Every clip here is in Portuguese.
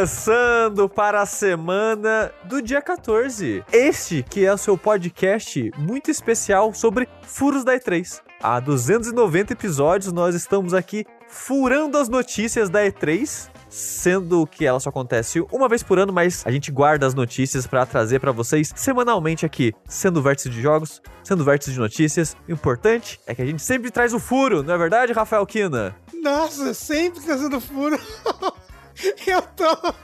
Começando para a semana do dia 14. Este que é o seu podcast muito especial sobre furos da E3. Há 290 episódios nós estamos aqui furando as notícias da E3 sendo que ela só acontece uma vez por ano, mas a gente guarda as notícias para trazer para vocês semanalmente aqui, sendo vértice de jogos, sendo vértice de notícias. O importante é que a gente sempre traz o furo, não é verdade, Rafael Kina? Nossa, sempre trazendo furo. Eu tô,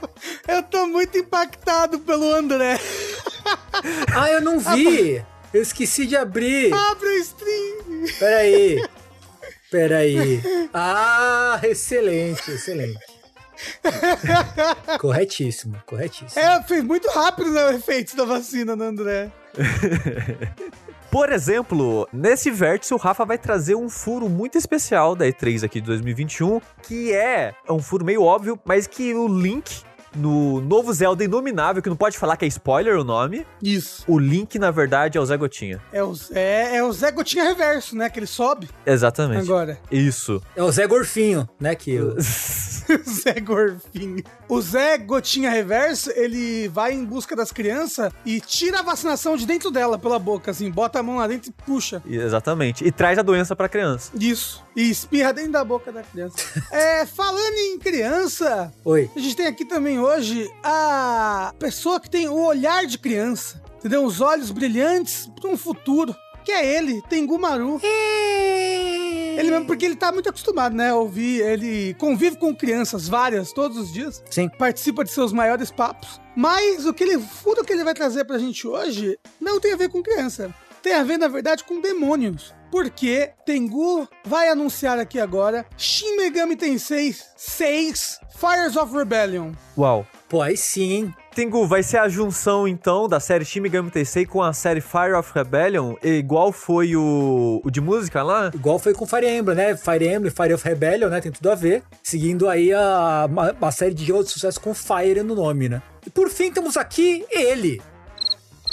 eu tô muito impactado pelo André. Ah, eu não vi. Eu esqueci de abrir. Abre o stream. Peraí. Peraí. Ah, excelente, excelente. corretíssimo, corretíssimo. É, fez muito rápido né, o efeito da vacina no André. Por exemplo, nesse vértice o Rafa vai trazer um furo muito especial da E3 aqui de 2021, que é um furo meio óbvio, mas que o Link no novo Zelda Inominável, que não pode falar que é spoiler o nome. Isso. O Link, na verdade, é o Zé Gotinha. É o, é, é o Zé Gotinha Reverso, né? Que ele sobe. Exatamente. Agora. Isso. É o Zé Gorfinho, né? Que o Zé Gorfinho. O Zé Gotinha Reverso, ele vai em busca das crianças e tira a vacinação de dentro dela pela boca, assim, bota a mão lá dentro e puxa. Exatamente. E traz a doença pra criança. Isso. E espirra dentro da boca da criança. é, falando em criança. Oi. A gente tem aqui também hoje a pessoa que tem o olhar de criança. Entendeu? Os olhos brilhantes para um futuro. Que é ele, Tengu Maru. Ele mesmo, porque ele tá muito acostumado, né? A ouvir, ele convive com crianças várias todos os dias. Sim. Participa de seus maiores papos. Mas o que ele, o que ele vai trazer pra gente hoje não tem a ver com criança. Tem a ver, na verdade, com demônios. Porque Tengu vai anunciar aqui agora Shin Megami Tensei 6 Fires of Rebellion. Uau. Pô, aí sim. Tengu, vai ser a junção então da série Shin Megami Tensei com a série Fire of Rebellion, igual foi o, o de música lá? Igual foi com Fire Emblem, né? Fire Emblem, Fire of Rebellion, né? Tem tudo a ver. Seguindo aí a, uma, uma série de jogos de sucesso com Fire no nome, né? E por fim temos aqui ele,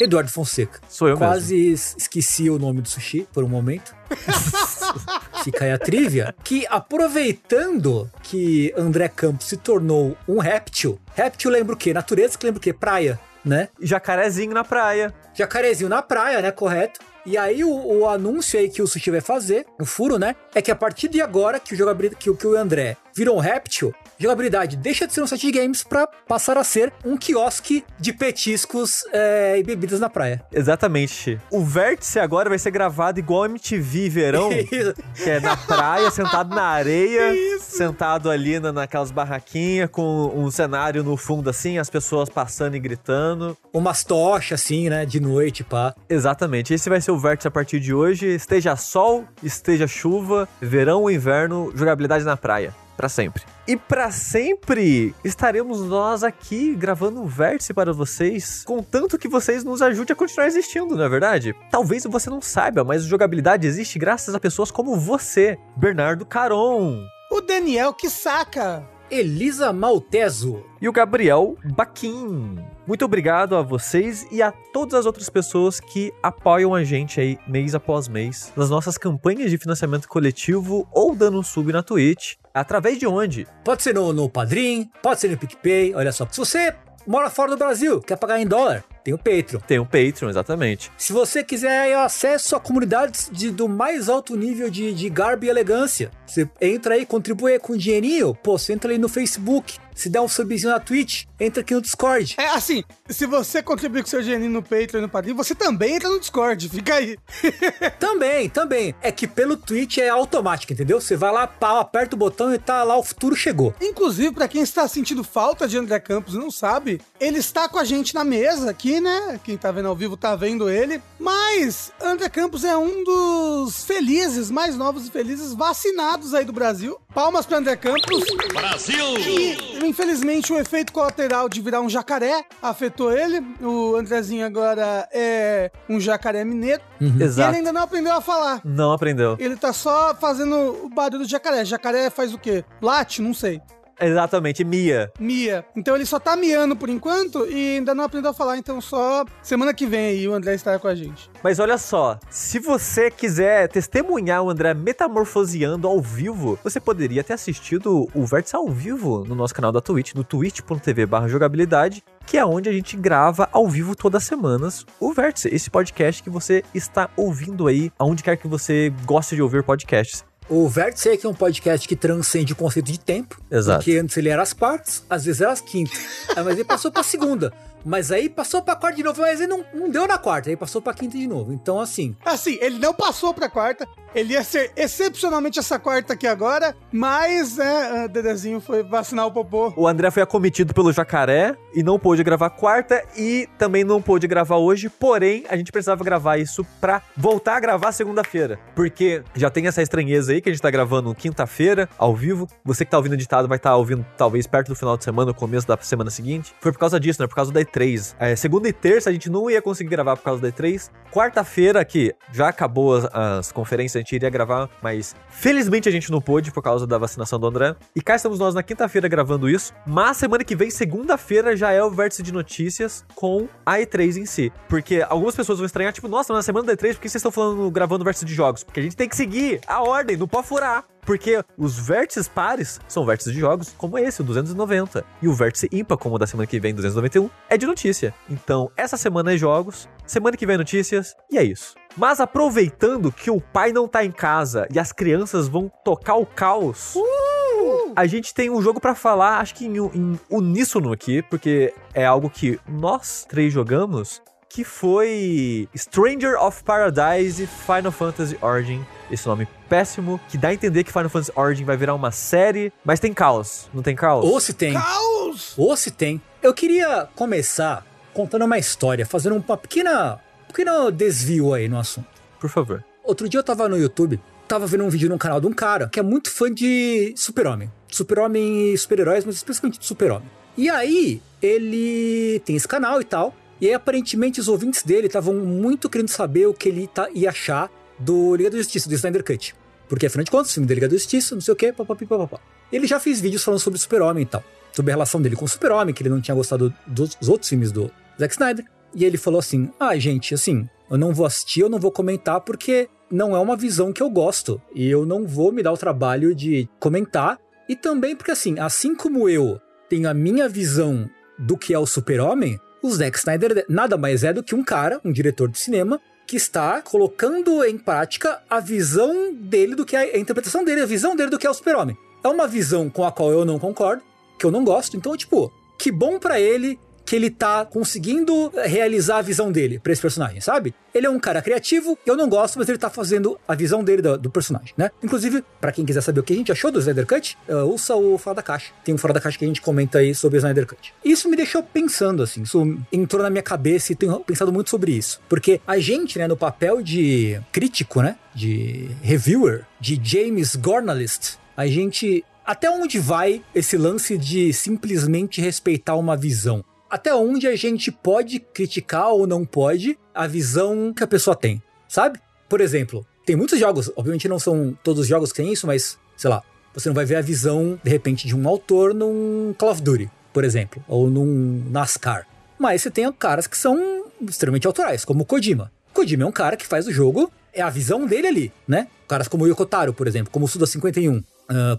Eduardo Fonseca. Sou eu Quase mesmo. esqueci o nome do sushi por um momento. Fica aí a trivia. Que aproveitando que André Campos se tornou um réptil, réptil lembra o quê? Natureza que lembra o quê? Praia, né? Jacarezinho na praia. Jacarezinho na praia, né? Correto. E aí o, o, anúncio aí que o Sushi vai fazer, o furo, né? É que a partir de agora que o jogabilidade, que, que o André virou um réptil, jogabilidade deixa de ser um site de games para passar a ser um quiosque de petiscos é, e bebidas na praia. Exatamente. O vértice agora vai ser gravado igual MTV verão, que é na praia, sentado na areia, Isso. sentado ali na, naquelas barraquinhas com um cenário no fundo assim, as pessoas passando e gritando. Umas tochas assim, né, de noite, pá. Exatamente. Esse vai ser o vértice a partir de hoje. Esteja sol, esteja chuva, verão ou inverno, jogabilidade na praia para sempre. E para sempre estaremos nós aqui gravando um vértice para vocês, contanto que vocês nos ajudem a continuar existindo, não é verdade? Talvez você não saiba, mas jogabilidade existe graças a pessoas como você, Bernardo Caron. O Daniel que saca. Elisa Malteso. E o Gabriel Baquim. Muito obrigado a vocês e a todas as outras pessoas que apoiam a gente aí mês após mês nas nossas campanhas de financiamento coletivo ou dando um sub na Twitch. Através de onde? Pode ser no, no Padrim, pode ser no PicPay, olha só. Se você mora fora do Brasil, quer pagar em dólar, tem o Patreon. Tem o Patreon, exatamente. Se você quiser acesso a comunidades de, do mais alto nível de, de garbo e elegância, você entra aí, contribui com dinheirinho, pô, você entra aí no Facebook, se der um subzinho na Twitch, entra aqui no Discord. É assim, se você contribuir com seu dinheirinho no Patreon e no Padrim, você também entra no Discord, fica aí. também, também. É que pelo Twitch é automático, entendeu? Você vai lá, pau, aperta o botão e tá lá, o futuro chegou. Inclusive, para quem está sentindo falta de André Campos e não sabe, ele está com a gente na mesa aqui, né? Quem tá vendo ao vivo tá vendo ele. Mas André Campos é um dos felizes, mais novos e felizes vacinados aí do Brasil. Palmas para André Campos. Brasil! E, infelizmente, o efeito colateral de virar um jacaré afetou ele. O Andrezinho agora é um jacaré mineiro. Uhum. E Exato. ele ainda não aprendeu a falar. Não aprendeu. Ele tá só fazendo o barulho do jacaré. Jacaré faz o quê? Late? Não sei. Exatamente, Mia. Mia. Então ele só tá miando por enquanto e ainda não aprendeu a falar, então só semana que vem aí o André estará com a gente. Mas olha só, se você quiser testemunhar o André metamorfoseando ao vivo, você poderia ter assistido o Vértice ao vivo no nosso canal da Twitch, no twitch.tv jogabilidade, que é onde a gente grava ao vivo todas as semanas o Vértice, esse podcast que você está ouvindo aí, aonde quer que você goste de ouvir podcasts. O Vértice é que é um podcast que transcende o conceito de tempo. Exato. Porque antes ele era as partes, às vezes era as quintas. Aí, mas ele passou pra segunda. Mas aí passou pra quarta de novo, mas ele não, não deu na quarta, aí passou pra quinta de novo. Então, assim. Assim, ele não passou pra quarta, ele ia ser excepcionalmente essa quarta aqui agora, mas, né, o Dedezinho foi vacinar o popô. O André foi acometido pelo jacaré e não pôde gravar quarta e também não pôde gravar hoje, porém, a gente precisava gravar isso pra voltar a gravar segunda-feira. Porque já tem essa estranheza aí que a gente tá gravando quinta-feira, ao vivo. Você que tá ouvindo editado vai estar tá ouvindo talvez perto do final de semana, começo da semana seguinte. Foi por causa disso, né? Por causa da E3. É, segunda e terça a gente não ia conseguir gravar por causa da E3. Quarta-feira, que já acabou as, as conferências, a gente iria gravar, mas felizmente a gente não pôde por causa da vacinação do André. E cá estamos nós na quinta-feira gravando isso. Mas semana que vem, segunda-feira, já é o vértice de notícias com a E3 em si. Porque algumas pessoas vão estranhar, tipo, nossa, na semana da E3, por que vocês estão falando, gravando vértice de jogos? Porque a gente tem que seguir a ordem, não pode furar. Porque os vértices pares são vértices de jogos, como esse, o 290. E o vértice ímpar, como o da semana que vem, 291, é de notícia. Então, essa semana é jogos, semana que vem é notícias, e é isso. Mas aproveitando que o pai não tá em casa e as crianças vão tocar o caos. Uh! A gente tem um jogo para falar, acho que em, em uníssono aqui, porque é algo que nós três jogamos, que foi Stranger of Paradise Final Fantasy Origin esse nome péssimo, que dá a entender que Final Fantasy Origin vai virar uma série, mas tem caos, não tem caos? Ou se tem. Caos! Ou se tem. Eu queria começar contando uma história, fazendo uma pequena, um pequeno desvio aí no assunto. Por favor. Outro dia eu tava no YouTube, tava vendo um vídeo num canal de um cara que é muito fã de Super-Homem. Super-Homem e super-heróis, mas especialmente de Super-Homem. E aí, ele tem esse canal e tal. E aí, aparentemente, os ouvintes dele estavam muito querendo saber o que ele tá, ia achar do Liga da Justiça, do Snyder Cut. Porque, afinal de contas, o filme da Liga da Justiça, não sei o que, papapi, papapá. Ele já fez vídeos falando sobre o Super-Homem e tal. Sobre a relação dele com o Super-Homem, que ele não tinha gostado dos outros filmes do Zack Snyder. E ele falou assim: Ah, gente, assim, eu não vou assistir, eu não vou comentar porque não é uma visão que eu gosto. E eu não vou me dar o trabalho de comentar. E também porque, assim, assim como eu tenho a minha visão do que é o Super-Homem, o Zack Snyder nada mais é do que um cara, um diretor de cinema, que está colocando em prática a visão dele do que é a interpretação dele, a visão dele do que é o super-homem. É uma visão com a qual eu não concordo, que eu não gosto, então, tipo, que bom para ele que ele tá conseguindo realizar a visão dele pra esse personagem, sabe? Ele é um cara criativo, eu não gosto, mas ele tá fazendo a visão dele do, do personagem, né? Inclusive, para quem quiser saber o que a gente achou do Snyder Cut, uh, ouça o Fora da Caixa. Tem um Fora da Caixa que a gente comenta aí sobre o Snyder Cut. Isso me deixou pensando, assim, isso entrou na minha cabeça e tenho pensado muito sobre isso. Porque a gente, né, no papel de crítico, né, de reviewer, de James Gornalist, a gente até onde vai esse lance de simplesmente respeitar uma visão? Até onde a gente pode criticar ou não pode a visão que a pessoa tem, sabe? Por exemplo, tem muitos jogos, obviamente não são todos os jogos que tem isso, mas sei lá, você não vai ver a visão de repente de um autor num Call of Duty, por exemplo, ou num NASCAR. Mas você tem caras que são extremamente autorais, como o Kojima. Kojima é um cara que faz o jogo, é a visão dele ali, né? Caras como o Yokotaro, por exemplo, como o Suda 51, uh,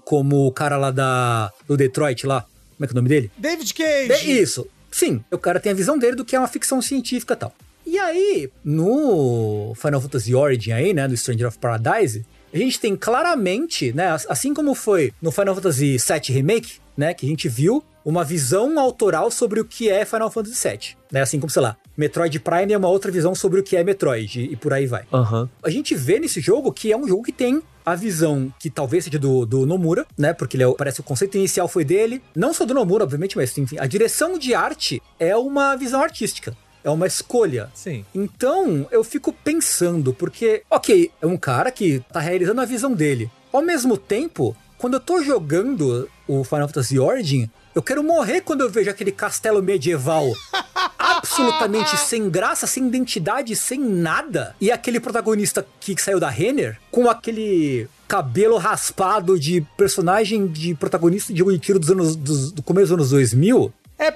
como o cara lá da do Detroit lá, como é que é o nome dele? David Cage. De, isso. Sim, o cara tem a visão dele do que é uma ficção científica e tal. E aí, no Final Fantasy Origin aí, né, do Stranger of Paradise, a gente tem claramente, né, assim como foi no Final Fantasy VII Remake, né, que a gente viu uma visão autoral sobre o que é Final Fantasy VII, né, assim como, sei lá, Metroid Prime é uma outra visão sobre o que é Metroid e, por aí vai. Uhum. A gente vê nesse jogo que é um jogo que tem a visão que talvez seja do, do Nomura, né? Porque ele é, parece que o conceito inicial foi dele. Não só do Nomura, obviamente, mas enfim, a direção de arte é uma visão artística. É uma escolha. Sim. Então, eu fico pensando, porque, ok, é um cara que tá realizando a visão dele. Ao mesmo tempo, quando eu tô jogando o Final Fantasy Origin, eu quero morrer quando eu vejo aquele castelo medieval absolutamente sem graça, sem identidade, sem nada. E aquele protagonista que saiu da Renner com aquele cabelo raspado de personagem de protagonista de jogo de tiro dos anos dos, do começo dos anos 2000. É,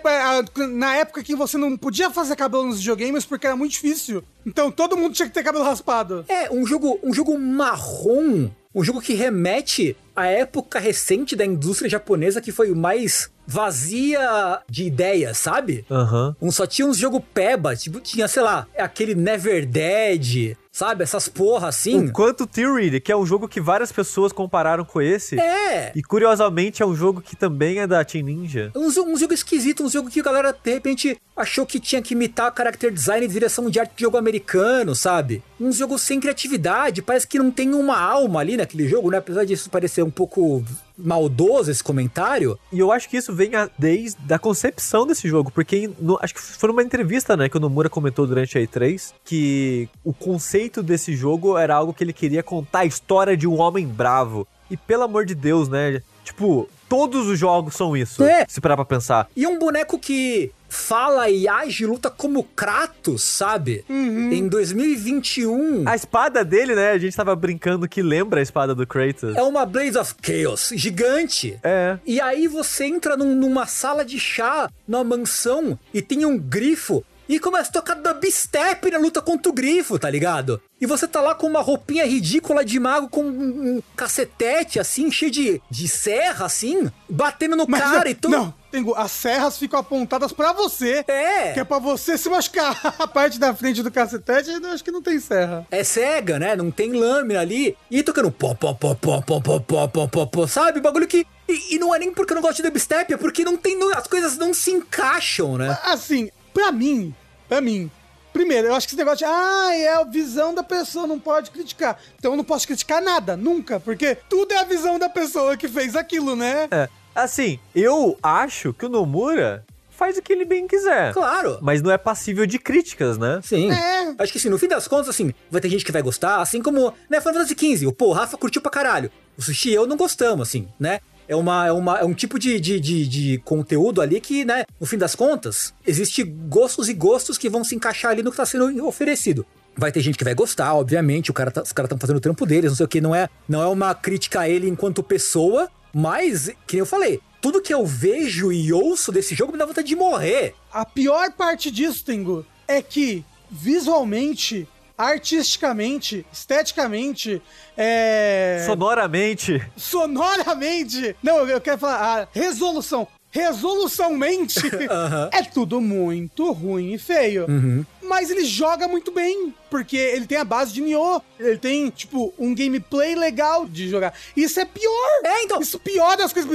na época que você não podia fazer cabelo nos videogames porque era muito difícil. Então todo mundo tinha que ter cabelo raspado. É, um jogo, um jogo marrom. Um jogo que remete à época recente da indústria japonesa que foi o mais vazia de ideias, sabe? Aham. Um só tinha uns jogo peba, tipo, tinha, sei lá, aquele Never Dead, sabe? Essas porra assim. O Quanto Theory, que é um jogo que várias pessoas compararam com esse. É. E curiosamente é um jogo que também é da Team Ninja. Um, um jogo esquisito, um jogo que a galera de repente achou que tinha que imitar character design e direção de arte de jogo americano, sabe? Um jogo sem criatividade, parece que não tem uma alma ali naquele jogo, né? Apesar disso parecer um pouco maldoso esse comentário. E eu acho que isso vem a, desde a concepção desse jogo, porque no, acho que foi numa entrevista, né, que o Nomura comentou durante a E3, que o conceito desse jogo era algo que ele queria contar a história de um homem bravo. E pelo amor de Deus, né, tipo, todos os jogos são isso, É. se parar pra pensar. E um boneco que fala e age, luta como Kratos, sabe? Em 2021. A espada dele, né, a gente tava brincando que lembra a espada do Kratos. É uma Blaze of Chaos gigante. É. E aí você entra num- numa sala de chá, numa mansão, e tem um grifo. E começa a tocar dubstep na luta contra o grifo, tá ligado? E você tá lá com uma roupinha ridícula de mago, com um, um cacetete, assim, cheio de, de serra, assim, batendo no Mas cara não, e tudo. não, Tengu, as serras ficam apontadas pra você. É. Que é pra você se machucar. A parte da frente do cacetete, eu acho que não tem serra. É cega, né? Não tem lâmina ali. E tocando pó, pó, pó, pó, pó, pó, pó, pó, pó, pó, sabe? Bagulho que. E, e não é nem porque eu não gosto de dubstep, é porque não tem. As coisas não se encaixam, né? Assim, pra mim, pra mim, primeiro, eu acho que esse negócio de, ah, é a visão da pessoa, não pode criticar. Então eu não posso criticar nada, nunca, porque tudo é a visão da pessoa que fez aquilo, né? É. Assim, eu acho que o Nomura faz o que ele bem quiser. Claro. Mas não é passível de críticas, né? Sim. É. Acho que assim, no fim das contas, assim, vai ter gente que vai gostar, assim como, né, Final Fantasy XV, o pô, o Rafa curtiu pra caralho. O Sushi e eu não gostamos, assim, né? É, uma, é, uma, é um tipo de, de, de, de conteúdo ali que, né, no fim das contas, existe gostos e gostos que vão se encaixar ali no que tá sendo oferecido. Vai ter gente que vai gostar, obviamente, o cara tá- os caras estão fazendo o trampo deles, não sei o que, não é, não é uma crítica a ele enquanto pessoa, mas, que eu falei, tudo que eu vejo e ouço desse jogo me dá vontade de morrer. A pior parte disso, Tengu, é que visualmente, artisticamente, esteticamente, é. Sonoramente. sonoramente. Não, eu quero falar a resolução. Resoluçãomente Aham. é tudo muito ruim e feio. Uhum. Mas ele joga muito bem, porque ele tem a base de Nioh. Ele tem, tipo, um gameplay legal de jogar. Isso é pior. É, então- Isso piora as coisas.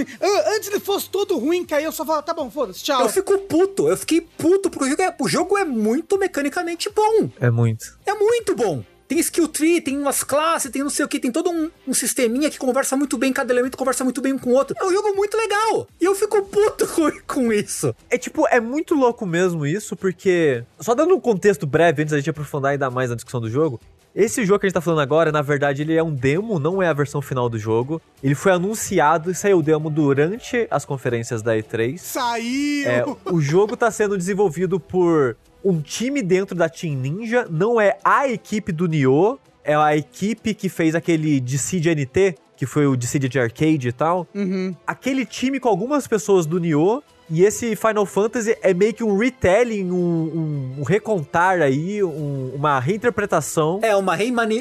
Antes ele fosse todo ruim, que aí eu só falava, tá bom, foda-se, tchau. Eu fico puto, eu fiquei puto, porque o jogo é, o jogo é muito mecanicamente bom. É muito. É muito bom. Tem skill tree, tem umas classes, tem não sei o que, tem todo um, um sisteminha que conversa muito bem, cada elemento conversa muito bem um com o outro. É um jogo muito legal. E eu fico puto com, com isso. É tipo, é muito louco mesmo isso, porque. Só dando um contexto breve antes da gente aprofundar ainda mais na discussão do jogo. Esse jogo que a gente tá falando agora, na verdade, ele é um demo, não é a versão final do jogo. Ele foi anunciado e saiu o demo durante as conferências da E3. Saiu! É, o jogo tá sendo desenvolvido por um time dentro da Team Ninja, não é a equipe do Nioh, é a equipe que fez aquele Dissidia NT, que foi o Dissidia de arcade e tal. Uhum. Aquele time com algumas pessoas do Nioh, e esse Final Fantasy é meio que um retelling, um, um- um recontar aí, um- uma reinterpretação. É uma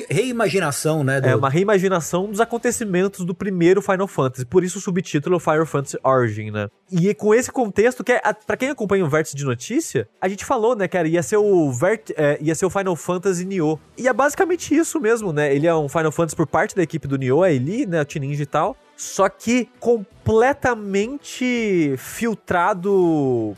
reimaginação, né? do- É uma reimaginação dos acontecimentos do primeiro Final Fantasy. Por isso o subtítulo é Final Fantasy Origin, né? E com esse contexto, que é, pra quem acompanha o vértice de notícia, a gente falou, né, cara, ia ser o Vert, é, ia ser o Final Fantasy Nioh. E é basicamente isso mesmo, né? Ele é um Final Fantasy por parte da equipe do Nioh, a Eli, né, a Team Ninja e tal. Só que completamente filtrado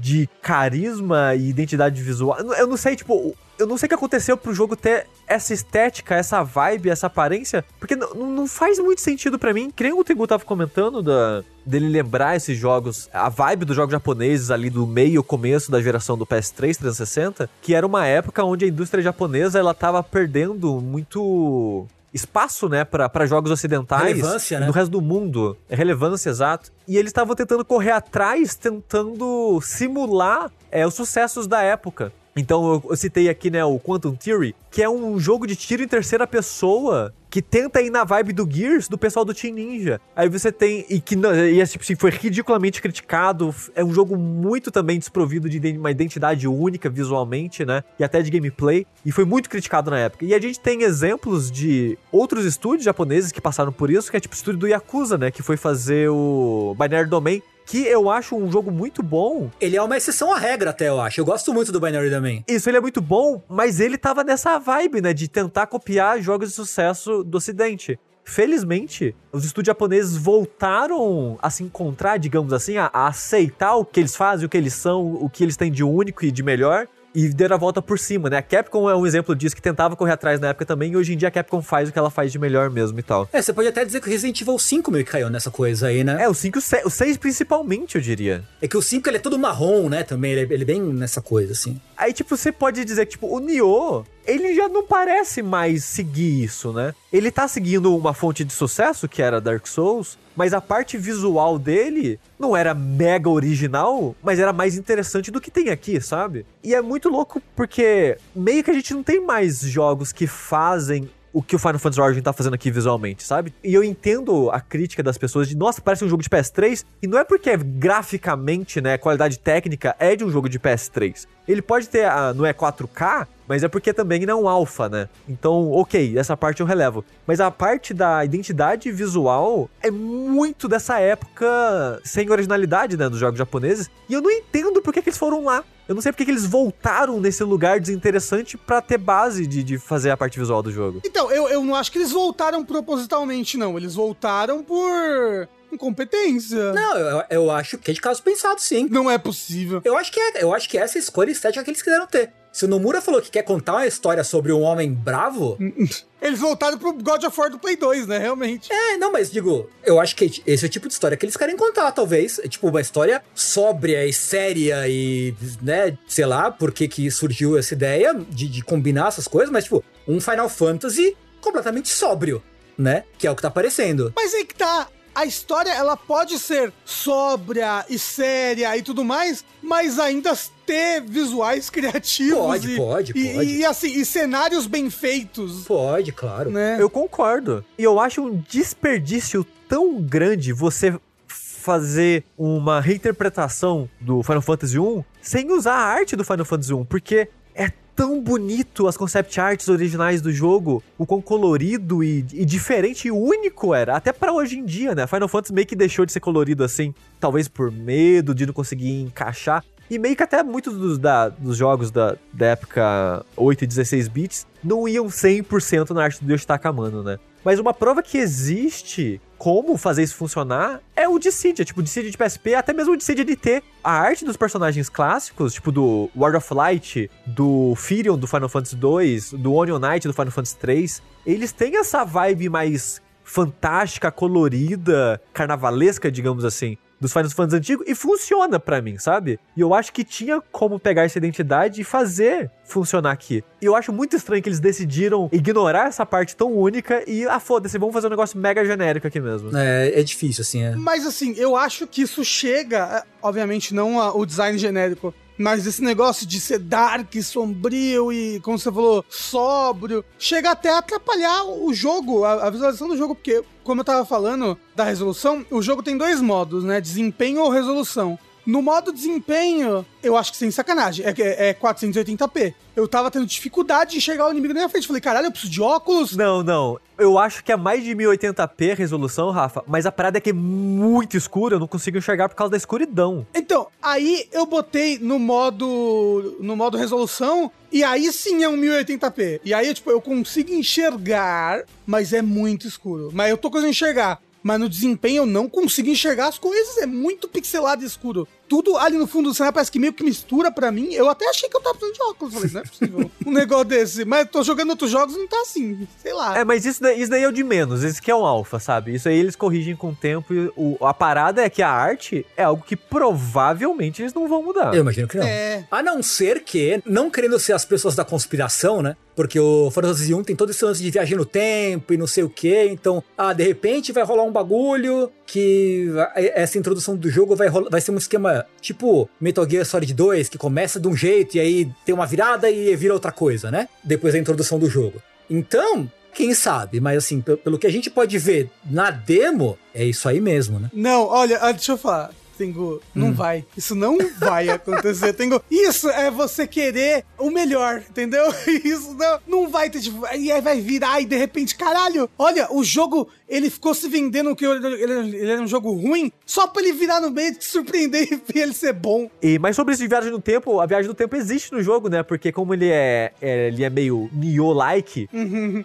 de carisma e identidade visual. Eu não- sei, tipo, eu não sei o que aconteceu pro jogo ter essa estética, essa vibe, essa aparência, porque não, faz muito sentido pra mim. Que nem o Tengu tava comentando da, dele lembrar esses jogos, a vibe dos jogos japoneses ali do meio começo da geração do PS3 360, que era uma época onde a indústria japonesa ela tava perdendo muito espaço, né, para jogos ocidentais. Relevância, né? No resto do mundo. É relevância, exato. E eles estavam tentando correr atrás, tentando simular é, os sucessos da época. Então eu, citei aqui, né, o Quantum Theory, que é um jogo de tiro em terceira pessoa que tenta ir na vibe do Gears do pessoal do Team Ninja. Aí você tem. E que e, tipo assim, foi ridiculamente criticado. É um jogo muito também desprovido de uma identidade única visualmente, né? E até de gameplay. E foi muito criticado na época. E a gente tem exemplos de outros estúdios japoneses que passaram por isso, que é tipo o estúdio do Yakuza, né? Que foi fazer o Binary Domain que eu acho um jogo muito bom. Ele é uma exceção à regra, até, eu acho. Eu gosto muito do Binary Domain. Isso, ele é muito bom, mas ele tava nessa vibe, né, de tentar copiar jogos de sucesso do ocidente. Felizmente, os estúdios japoneses voltaram a se encontrar, digamos assim, a, a aceitar o que eles fazem, o que eles são, o que eles têm de único e de melhor e deram a volta por cima, né? A Capcom é um exemplo disso que tentava correr atrás na época também, e hoje em dia a Capcom faz o que ela faz de melhor mesmo e tal. É, você pode até dizer que o Resident Evil 5 meio que caiu nessa coisa aí, né? É, o 5 o 6 principalmente, eu diria. É que o 5 ele é todo marrom, né, também, ele é, ele é bem nessa coisa, assim. Aí, tipo, você pode dizer que, tipo, o Nioh, ele já não parece mais seguir isso, né? Ele tá seguindo uma fonte de sucesso, que era Dark Souls, mas a parte visual dele não era mega original, mas era mais interessante do que tem aqui, sabe? E é muito louco porque meio que a gente não tem mais jogos que fazem o que o Final Fantasy Origin tá fazendo aqui visualmente, sabe? E eu entendo a crítica das pessoas de, nossa, parece um jogo de PS3, e não é porque graficamente, né, qualidade técnica é de um jogo de PS3. Ele pode ter, a, não é 4K, mas é porque também não é um alfa, né? Então, ok, essa parte eu relevo. Mas a parte da identidade visual é muito dessa época sem originalidade, né, dos jogos japoneses. E eu não entendo por que, que eles foram lá. Eu não sei porque que eles voltaram nesse lugar desinteressante para ter base de, de fazer a parte visual do jogo. Então, eu, eu não acho que eles voltaram propositalmente, não. Eles voltaram por incompetência. Não, eu, eu acho que é de caso pensado, sim. Não é possível. Eu acho que é, eu acho que essa é a escolha estética que eles quiseram ter. Se o Nomura falou que quer contar uma história sobre um homem bravo. Eles voltaram pro God of War do Play 2, né? Realmente. É, não, mas digo, eu acho que esse é o tipo de história que eles querem contar, talvez. É, tipo, uma história sóbria e séria e, né, sei lá, por que que surgiu essa ideia de, de combinar essas coisas, mas, tipo, um Final Fantasy completamente sóbrio, né? Que é o que tá aparecendo. Mas aí que tá a história ela pode ser sóbria e séria e tudo mais, mas ainda ter visuais criativos. Pode, e, pode, e, pode. E, assim, e cenários bem feitos. Pode, claro. Né? Eu concordo. E eu acho um desperdício tão grande você fazer uma reinterpretação do Final Fantasy 1 sem usar a arte do Final Fantasy 1, porque é tão bonito as concept arts originais do jogo, o quão colorido e, e diferente e único era, até para hoje em dia, né? Final Fantasy meio que deixou de ser colorido assim, talvez por medo de não conseguir encaixar. E meio que até muitos dos, da, dos jogos da, da época 8 e 16 bits não iam 100% na arte do Yoshitaka Amano, né? Mas uma prova que existe como fazer isso funcionar é o Dissidia, tipo, Dissidia de PSP, até mesmo o Dissidia de ter a arte dos personagens clássicos, tipo do World of Light, do Firion do Final Fantasy 2, do Onion Knight do Final Fantasy 3. Eles têm essa vibe mais fantástica, colorida, carnavalesca, digamos assim dos Final Fantasy antigos e funciona para mim, sabe? E eu acho que tinha como pegar essa identidade e fazer funcionar aqui. E eu acho muito estranho que eles decidiram ignorar essa parte tão única e, ah, foda-se, vamos fazer um negócio mega genérico aqui mesmo. É, é difícil, assim, é. Mas assim, eu acho que isso chega, é, obviamente, não a, o design genérico, mas esse negócio de ser dark, sombrio e, como você falou, sóbrio, chega até a atrapalhar o jogo, a, a visualização do jogo, porque, como eu tava falando da resolução, o jogo tem dois modos, né? Desempenho ou resolução. No modo desempenho, eu acho que sem sacanagem, é, é 480p. Eu tava tendo dificuldade de enxergar o inimigo na minha frente. Falei, caralho, eu preciso de óculos? Não, não. Eu acho que é mais de 1080p a resolução, Rafa, mas a parada é que é muito escura, eu não consigo enxergar por causa da escuridão. Então, aí eu botei no modo no modo resolução e aí sim é um 1080p. E aí, tipo, eu consigo enxergar, mas é muito escuro. Mas eu tô conseguindo enxergar mas no desempenho eu não consigo enxergar as coisas, é muito pixelado e escuro. Tudo ali no fundo do cenário parece que meio que mistura pra mim. Eu até achei que eu tava precisando de óculos. Falei, não é possível um negócio desse. Mas tô jogando outros jogos e não tá assim. Sei lá. É, mas isso daí, isso daí é o de menos. Esse que é um alfa, sabe? Isso aí eles corrigem com o tempo. E o, a parada é que a arte é algo que provavelmente eles não vão mudar. Eu imagino que não. É. A não ser que, não querendo ser as pessoas da conspiração, né? Porque o Final Fantasy 1 tem todo esse lance de viagem no tempo e não sei o que. Então, ah, de repente vai rolar um bagulho que essa introdução do jogo vai, rolar, vai ser um esquema tipo Metal Gear Solid 2, que começa de um jeito e aí tem uma virada e vira outra coisa, né? Depois da introdução do jogo. Então, quem sabe? Mas assim, pelo que a gente pode ver na demo, é isso aí mesmo, né? Não, olha, ah, deixa eu falar. Tengo, não Hum. vai. Isso não vai acontecer. Tengo, isso é você querer o melhor, entendeu? Isso não, não vai ter. tipo, E aí vai virar e de repente, caralho, olha, o jogo, ele ficou se vendendo que ele, era um jogo ruim só pra ele virar no meio, te surpreender e ele ser bom. E, mas sobre isso de viagem no tempo, a viagem no tempo existe no jogo, né? Porque como ele é, é- ele é meio Nioh-like,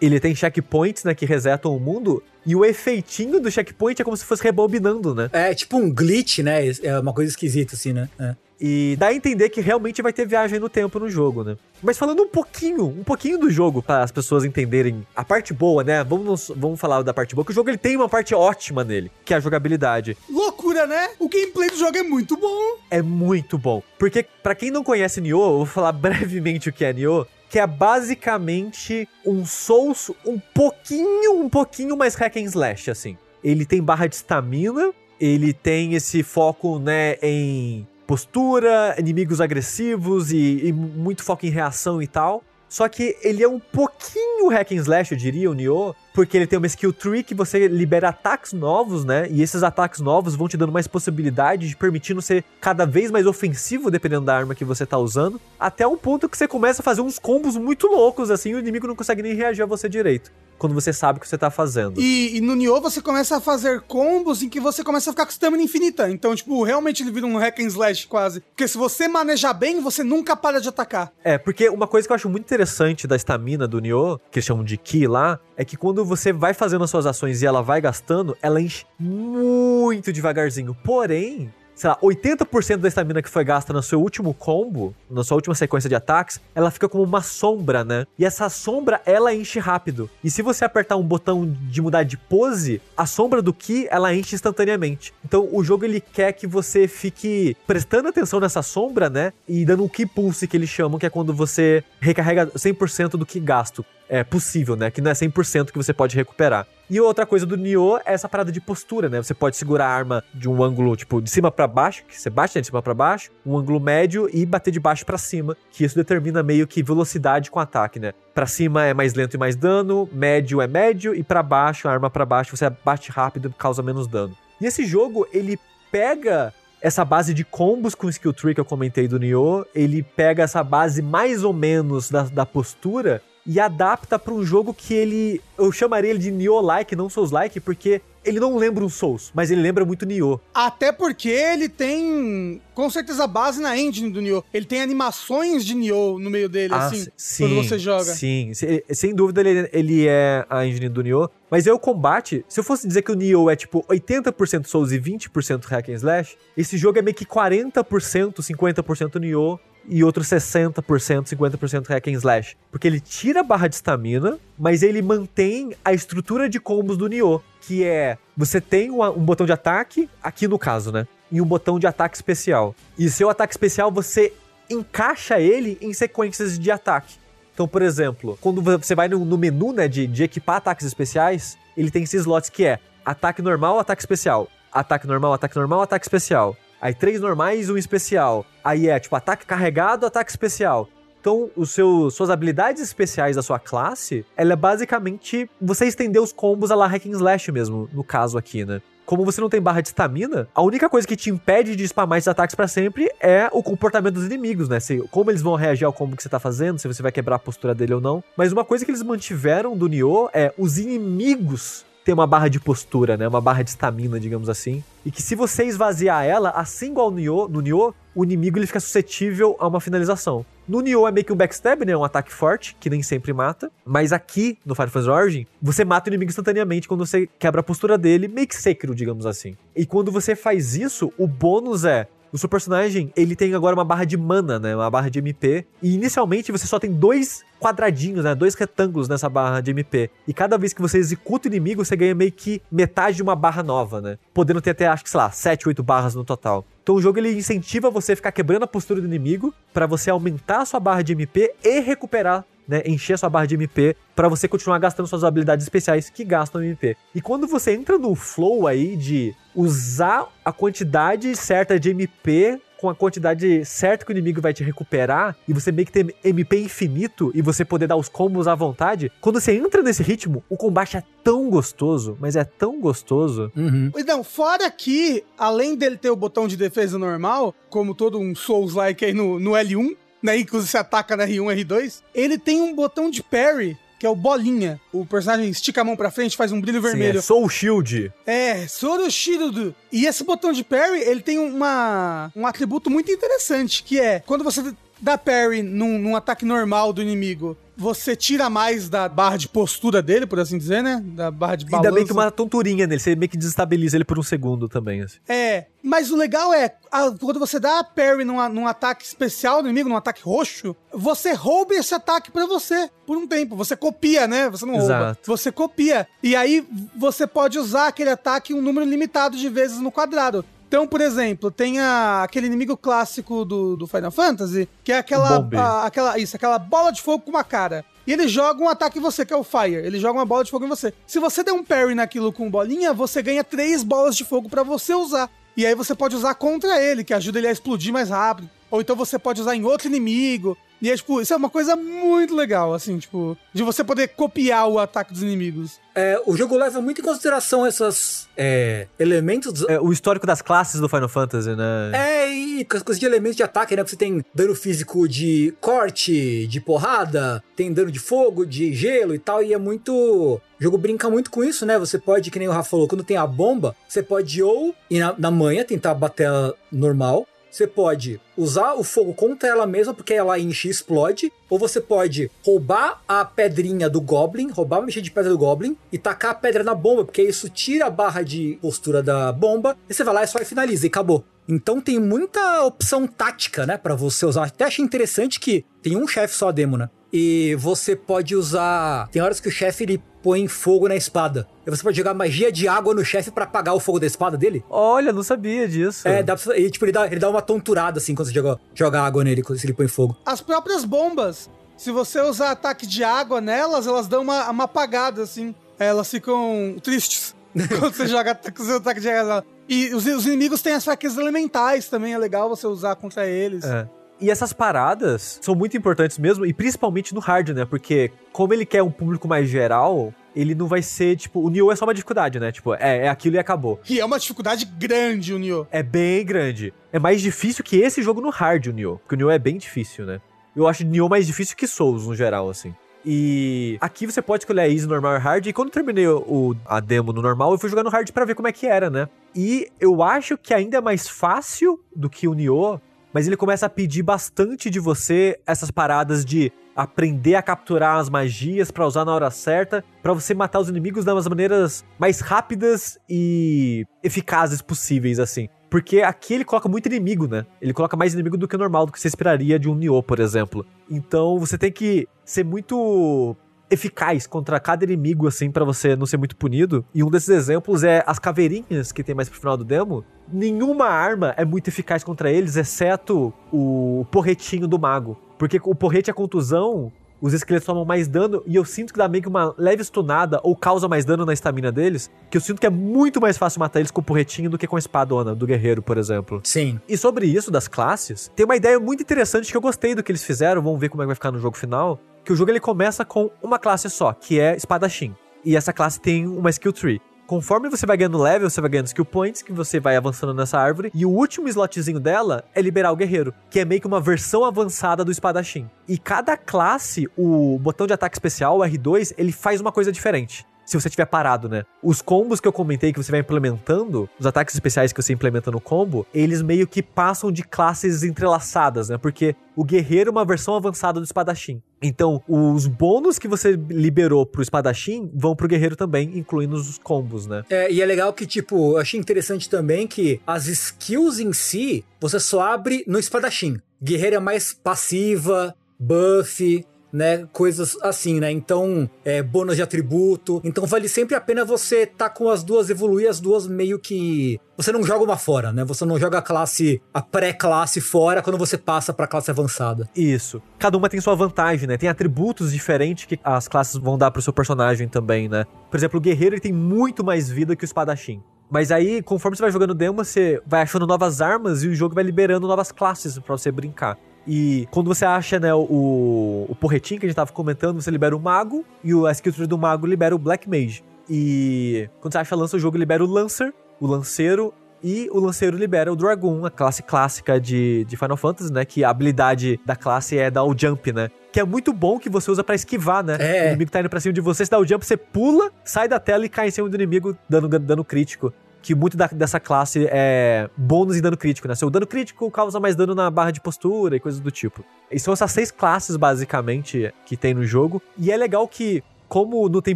ele tem checkpoints, né, que resetam o mundo, e o efeitinho do checkpoint é como se fosse rebobinando, né? É tipo um glitch, né? É uma coisa esquisita, assim, né? É. E dá a entender que realmente vai ter viagem no tempo no jogo, né? Mas falando um pouquinho, um pouquinho do jogo para as pessoas entenderem a parte boa, né? Vamos, vamos falar da parte boa, que o jogo ele tem uma parte ótima nele, que é a jogabilidade. Loucura, né? O gameplay do jogo é muito bom. É muito bom. Porque pra quem não conhece Nioh, eu vou falar brevemente o que é Nioh, que é basicamente um Souls um pouquinho, um pouquinho mais hack and slash, assim. Ele tem barra de estamina, ele tem esse foco, né, em postura, inimigos agressivos e, e muito foco em reação e tal. Só que ele é um pouquinho hack and slash, eu diria, o Nioh, porque ele tem uma skill tree que você libera ataques novos, né? E esses ataques novos vão te dando mais possibilidade de permitindo ser cada vez mais ofensivo, dependendo da arma que você tá usando, até um ponto que você começa a fazer uns combos muito loucos, assim, e o inimigo não consegue nem reagir a você direito, quando você sabe o que você tá fazendo. E, e no Nioh você começa a fazer combos em que você começa a ficar com stamina infinita. Então, tipo, realmente ele vira um hack and slash quase. Porque se você manejar bem, você nunca para de atacar. É, porque uma coisa que eu acho muito interessante da estamina do Nioh, que eles chamam de Ki lá, é que quando você vai fazendo as suas ações e ela vai gastando, ela enche muito devagarzinho. Porém, sei lá, 80% da estamina que foi gasta no seu último combo, na sua última sequência de ataques, ela fica como uma sombra, né? E essa sombra, ela enche rápido. E se você apertar um botão de mudar de pose, a sombra do Ki, ela enche instantaneamente. Então, o jogo, ele quer que você fique prestando atenção nessa sombra, né? E dando um Ki Pulse, que eles chamam, que é quando você recarrega 100% do Ki gasto. É possível, né? Que não é 100% que você pode recuperar. E outra coisa do Nioh é essa parada de postura, né? Você pode segurar a arma de um ângulo, tipo, de cima pra baixo, que você bate né, de cima pra baixo, um ângulo médio e bater de baixo pra cima, que isso determina meio que velocidade com ataque, né? Pra cima é mais lento e mais dano, médio é médio e pra baixo, a arma pra baixo você bate rápido e causa menos dano. E esse jogo, ele pega essa base de combos com skill tree que eu comentei do Nioh, ele pega essa base mais ou menos da, da postura e adapta pra um jogo que ele. Eu chamaria ele de Nioh-like, não Souls-like, porque ele não lembra um Souls, mas ele lembra muito Nioh. Até porque ele tem, com certeza, base na engine do Nioh. Ele tem animações de Nioh no meio dele, assim, sim, quando você joga. Sim, se- sem dúvida ele, ele é a engine do Nioh. Mas é o combate, se eu fosse dizer que o Nioh é tipo 80% Souls e 20% Hack and Slash, esse jogo é meio que 40%, 50% Nioh e outro 60%, 50% Hack and Slash. Porque ele tira a barra de estamina, mas ele mantém a estrutura de combos do Nioh, que é você tem uma- um botão de ataque, aqui no caso, né? E um botão de ataque especial. E seu ataque especial você encaixa ele em sequências de ataque. Então, por exemplo, quando você vai no, no menu, né, de, de equipar ataques especiais, ele tem esses slots que é ataque normal, ataque especial. Ataque normal, ataque normal, ataque especial. Aí três normais um especial. Aí é tipo ataque carregado, ataque especial. Então, os seus, suas habilidades especiais da sua classe, ela é basicamente você estender os combos a la slash mesmo, no caso aqui, né? Como você não tem barra de estamina, a única coisa que te impede de spamar esses ataques pra sempre é o comportamento dos inimigos, né? Se, como eles vão reagir ao combo que você tá fazendo, se você vai quebrar a postura dele ou não. Mas uma coisa que eles mantiveram do Nioh é os inimigos ter uma barra de postura, né? Uma barra de estamina, digamos assim. E que se você esvaziar ela, assim igual no Nioh, no Nioh, o inimigo ele fica suscetível a uma finalização. No Nioh é meio que um backstab, né? Um ataque forte, que nem sempre mata. Mas aqui, no Final Fantasy Origin, você mata o inimigo instantaneamente quando você quebra a postura dele, meio que secro, digamos assim. E quando você faz isso, o bônus é o seu personagem, ele tem agora uma barra de mana, né? Uma barra de MP. E inicialmente você só tem dois quadradinhos, né? Dois retângulos nessa barra de MP. E cada vez que você executa o inimigo, você ganha meio que metade de uma barra nova, né? Podendo ter até, acho que, sei lá, 7, 8 barras no total. Então o jogo ele incentiva você a ficar quebrando a postura do inimigo para você aumentar a sua barra de MP e recuperar né, encher sua barra de MP para você continuar gastando suas habilidades especiais que gastam MP. E quando você entra no flow aí de usar a quantidade certa de MP com a quantidade certa que o inimigo vai te recuperar e você meio que ter MP infinito e você poder dar os combos à vontade, quando você entra nesse ritmo, o combate é tão gostoso, mas é tão gostoso. Uhum. Não, fora que, além dele ter o botão de defesa normal, como todo um Souls-like aí no, no L1, né? Inclusive você ataca na R1, R2. Ele tem um botão de parry que é o Bolinha. O personagem estica a mão pra frente, faz um brilho Sim, vermelho. É Soul Shield. É, Soul Shield. E esse botão de parry, ele tem uma, um atributo muito interessante, que é, quando você dá parry num, num ataque normal do inimigo, você tira mais da barra de postura dele, por assim dizer, né? Da barra de balança. Ainda bem que uma tonturinha nele, você meio que desestabiliza ele por um segundo também, assim. É, mas o legal é, a, quando você dá a parry num, num ataque especial do inimigo, num ataque roxo, você rouba esse ataque para você por um tempo. Você copia, né? Você não Exato. rouba. Você copia. E aí você pode usar aquele ataque um número limitado de vezes no quadrado. Então, por exemplo, tem a, aquele inimigo clássico do, do Final Fantasy, que é aquela, a, aquela. Isso, aquela bola de fogo com uma cara. E ele joga um ataque em você, que é o Fire. Ele joga uma bola de fogo em você. Se você der um parry naquilo com bolinha, você ganha três bolas de fogo para você usar. E aí você pode usar contra ele, que ajuda ele a explodir mais rápido. Ou então você pode usar em outro inimigo. E é, tipo, isso é uma coisa muito legal, assim, tipo, de você poder copiar o ataque dos inimigos. É, o jogo leva muito em consideração esses é, elementos. É, o histórico das classes do Final Fantasy, né? É, e as coisas de elementos de ataque, né? Você tem dano físico de corte, de porrada, tem dano de fogo, de gelo e tal, e é muito. O jogo brinca muito com isso, né? Você pode, que nem o Rafa falou, quando tem a bomba, você pode ou ir na, na manha, tentar bater ela normal, você pode usar o fogo contra ela mesma, porque ela enche e explode, ou você pode roubar a pedrinha do Goblin, roubar a mexer de pedra do Goblin e tacar a pedra na bomba, porque isso tira a barra de postura da bomba, e você vai lá e só finaliza e acabou. Então tem muita opção tática, né, para você usar. Até achei interessante que tem um chefe só demo, né? E você pode usar. Tem horas que o chefe ele põe fogo na espada. E você pode jogar magia de água no chefe para apagar o fogo da espada dele. Olha, não sabia disso. É, dá pra, e, tipo, ele dá, ele dá uma tonturada assim quando você joga, joga água nele, se ele põe fogo. As próprias bombas. Se você usar ataque de água nelas, elas dão uma, uma apagada, assim. Elas ficam tristes quando você joga seu ataque de água. E os, os inimigos têm as fraquezas elementais também, é legal você usar contra eles. É. E essas paradas são muito importantes mesmo, e principalmente no hard, né? Porque como ele quer um público mais geral, ele não vai ser, tipo, o Nioh é só uma dificuldade, né? Tipo, é, é aquilo e acabou. E é uma dificuldade grande o Nioh. É bem grande. É mais difícil que esse jogo no hard, o Nioh. Porque o Nioh é bem difícil, né? Eu acho Nioh mais difícil que Souls, no geral, assim. E aqui você pode escolher easy, normal e hard. E quando eu terminei o, a demo no normal, eu fui jogar no hard para ver como é que era, né? E eu acho que ainda é mais fácil do que o Nioh, mas ele começa a pedir bastante de você essas paradas de aprender a capturar as magias para usar na hora certa, para você matar os inimigos das maneiras mais rápidas e eficazes possíveis, assim. Porque aqui ele coloca muito inimigo, né? Ele coloca mais inimigo do que normal, do que você esperaria de um Nioh, por exemplo. Então você tem que ser muito eficaz contra cada inimigo, assim, para você não ser muito punido. E um desses exemplos é as caveirinhas que tem mais pro final do demo. Nenhuma arma é muito eficaz contra eles, exceto o porretinho do mago. Porque o porrete é contusão, os esqueletos tomam mais dano e eu sinto que dá meio que uma leve stunada ou causa mais dano na estamina deles, que eu sinto que é muito mais fácil matar eles com o porretinho do que com a espadona do guerreiro, por exemplo. Sim. E sobre isso das classes, tem uma ideia muito interessante que eu gostei do que eles fizeram, vamos ver como é que vai ficar no jogo final, que o jogo ele começa com uma classe só, que é espadachim. E essa classe tem uma skill tree. Conforme você vai ganhando level, você vai ganhando skill points, que você vai avançando nessa árvore. E o último slotzinho dela é liberar o guerreiro, que é meio que uma versão avançada do espadachim. E cada classe, o botão de ataque especial, o R2, ele faz uma coisa diferente. Se você estiver parado, né? Os combos que eu comentei que você vai implementando, os ataques especiais que você implementa no combo, eles meio que passam de classes entrelaçadas, né? Porque o guerreiro é uma versão avançada do espadachim. Então, os bônus que você liberou pro espadachim vão pro guerreiro também, incluindo os combos, né? É, e é legal que, tipo, eu achei interessante também que as skills em si, você só abre no espadachim. Guerreiro é mais passiva, buff, né? Coisas assim, né? Então, é, bônus de atributo. Então, vale sempre a pena você tá com as duas, evoluir as duas meio que. Você não joga uma fora, né? Você não joga a classe, a pré-classe fora quando você passa pra classe avançada. Isso. Cada uma tem sua vantagem, né? Tem atributos diferentes que as classes vão dar pro seu personagem também, né? Por exemplo, o guerreiro ele tem muito mais vida que o espadachim. Mas aí, conforme você vai jogando demo, você vai achando novas armas e o jogo vai liberando novas classes para você brincar. E quando você acha, né, o, o porretinho que a gente tava comentando, você libera o mago e o, a skill tree do mago libera o Black Mage. E quando você acha lança o jogo, libera o Lancer, o Lanceiro e o lanceiro libera o Dragoon, a classe clássica de, de Final Fantasy, né? Que a habilidade da classe é dar o jump, né? Que é muito bom que você usa para esquivar, né? É. O inimigo tá indo pra cima de você, você dá o jump, você pula, sai da tela e cai em cima do inimigo, dando dano crítico. Que muito da, dessa classe é bônus em dano crítico, né? Seu dano crítico causa mais dano na barra de postura e coisas do tipo. E são essas seis classes, basicamente, que tem no jogo. E é legal que como não tem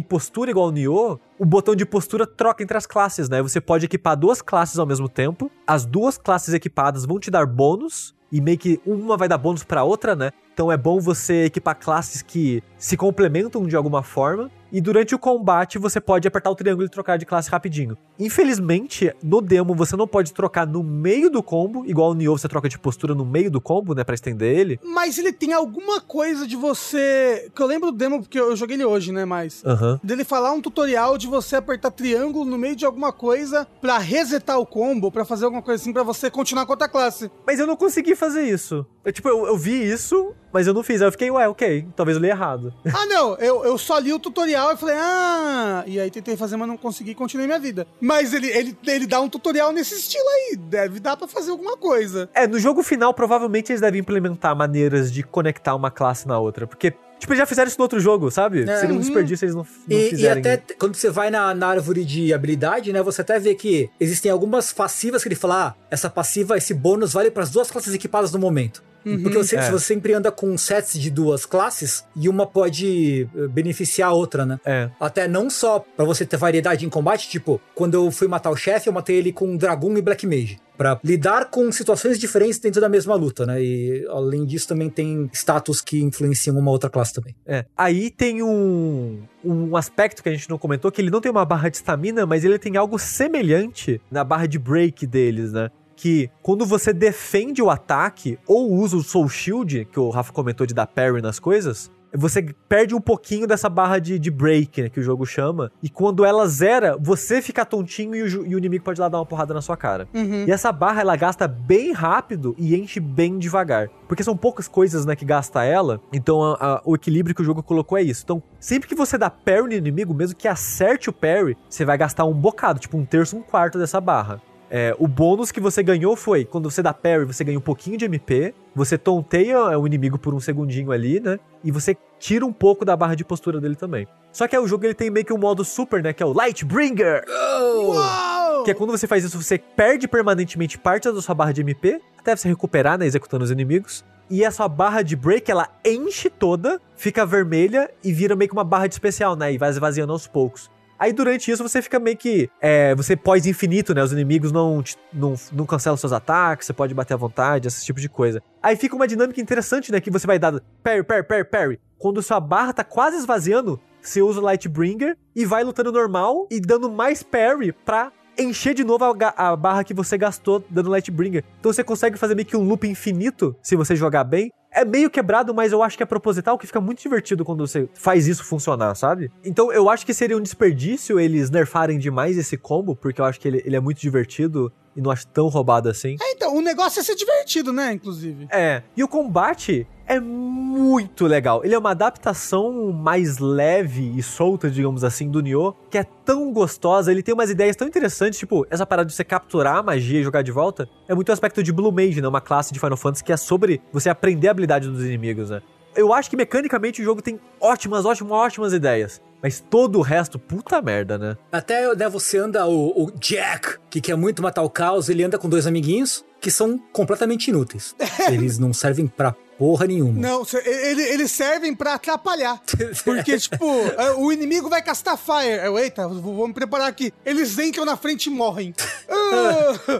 postura igual o Nioh, o botão de postura troca entre as classes, né? Você pode equipar duas classes ao mesmo tempo. As duas classes equipadas vão te dar bônus e meio que uma vai dar bônus para outra, né? Então é bom você equipar classes que se complementam de alguma forma. E durante o combate você pode apertar o triângulo e trocar de classe rapidinho. Infelizmente, no demo você não pode trocar no meio do combo, igual o Nioh você troca de postura no meio do combo, né, para estender ele. Mas ele tem alguma coisa de você. Que eu lembro do demo, porque eu joguei ele hoje, né? Mas. Aham. Dele falar um tutorial de você apertar triângulo no meio de alguma coisa pra resetar o combo, pra fazer alguma coisa assim, pra você continuar com outra classe. Mas eu não consegui fazer isso. Eu, tipo, eu, eu vi isso, mas eu não fiz. Aí eu fiquei, ué, ok, talvez eu li errado. Ah, não, eu, eu só li o tutorial e falei, ah. E aí tentei fazer, mas não consegui e continuei minha vida. Mas ele, ele, ele dá um tutorial nesse estilo aí. Deve dar pra fazer alguma coisa. É, no jogo final, provavelmente eles devem implementar maneiras de conectar uma classe na outra. Porque, tipo, eles já fizeram isso no outro jogo, sabe? É. Seria um Uhum. desperdício eles não, não E, e fizerem. até t- quando você vai na, na árvore de habilidade, né? Você até vê que existem algumas passivas que ele fala: ah, essa passiva, esse bônus vale para as duas classes equipadas no momento. Porque você, É. você sempre anda com sets de duas classes e uma pode eh, beneficiar a outra, né? É. Até não só pra você ter variedade em combate, tipo, quando eu fui matar o chefe, eu matei ele com Dragoon e Black Mage. Pra lidar com situações diferentes dentro da mesma luta, né? E além disso, também tem status que influenciam uma outra classe também. É. Aí tem um, um aspecto que a gente não comentou, que ele não tem uma barra de estamina, mas ele tem algo semelhante na barra de break deles, né? Que quando você defende o ataque ou usa o Soul Shield, que o Rafa comentou de dar parry nas coisas, você perde um pouquinho dessa barra de, de break, né, que o jogo chama. E quando ela zera, você fica tontinho e o, e o inimigo pode lá dar uma porrada na sua cara. Uhum. E essa barra ela gasta bem rápido e enche bem devagar. Porque são poucas coisas, né, que gasta ela. Então a- a- o equilíbrio que o jogo colocou é isso. Então, sempre que você dá parry no inimigo, mesmo que acerte o parry, você vai gastar um bocado, tipo um terço, um quarto dessa barra. É, o bônus que você ganhou foi, quando você dá parry, você ganha um pouquinho de MP, você tonteia é, o inimigo por um segundinho ali, né? E você tira um pouco da barra de postura dele também. Só que aí o jogo ele tem meio que um modo super, né? Que é o Lightbringer. Uau! Que é quando você faz isso, você perde permanentemente parte da sua barra de MP, até você recuperar, né, executando os inimigos. E a sua barra de break, ela enche toda, fica vermelha e vira meio que uma barra de especial, né? E vai esvaziando aos poucos. Aí durante isso você fica meio que. É, você pós infinito, né? Os inimigos não, não, não cancelam seus ataques, você pode bater à vontade, esse tipo de coisa. Aí fica uma dinâmica interessante, né? Que você vai dar parry, parry, parry, parry. Quando sua barra tá quase esvaziando, você usa o Lightbringer e vai lutando normal e dando mais parry pra encher de novo a, a barra que você gastou dando Lightbringer. Então você consegue fazer meio que um loop infinito se você jogar bem. É meio quebrado, mas eu acho que é proposital, que fica muito divertido quando você faz isso funcionar, sabe? Então eu acho que seria um desperdício eles nerfarem demais esse combo, porque eu acho que ele, ele é muito divertido e não acho tão roubado assim. É, então, o negócio é ser divertido, né, inclusive. É, e o combate é muito legal. Ele é uma adaptação mais leve e solta, digamos assim, do Nioh, que é tão gostosa. Ele tem umas ideias tão interessantes, tipo, essa parada de você capturar a magia e jogar de volta. É muito o aspecto de Blue Mage, né? Uma classe de Final Fantasy que é sobre você aprender a habilidade dos inimigos, né? eu acho que mecanicamente o jogo tem ótimas, ótimas, ótimas ideias. Mas todo o resto, puta merda, né? Até né, você anda, o, o Jack, que quer muito matar o caos, ele anda com dois amiguinhos que são completamente inúteis. Eles não servem pra porra nenhuma. Não, ele- eles servem pra atrapalhar. Porque, tipo, é, o inimigo vai castar fire. Eu, Eita, vou, vou me preparar aqui. Eles entram na frente e morrem.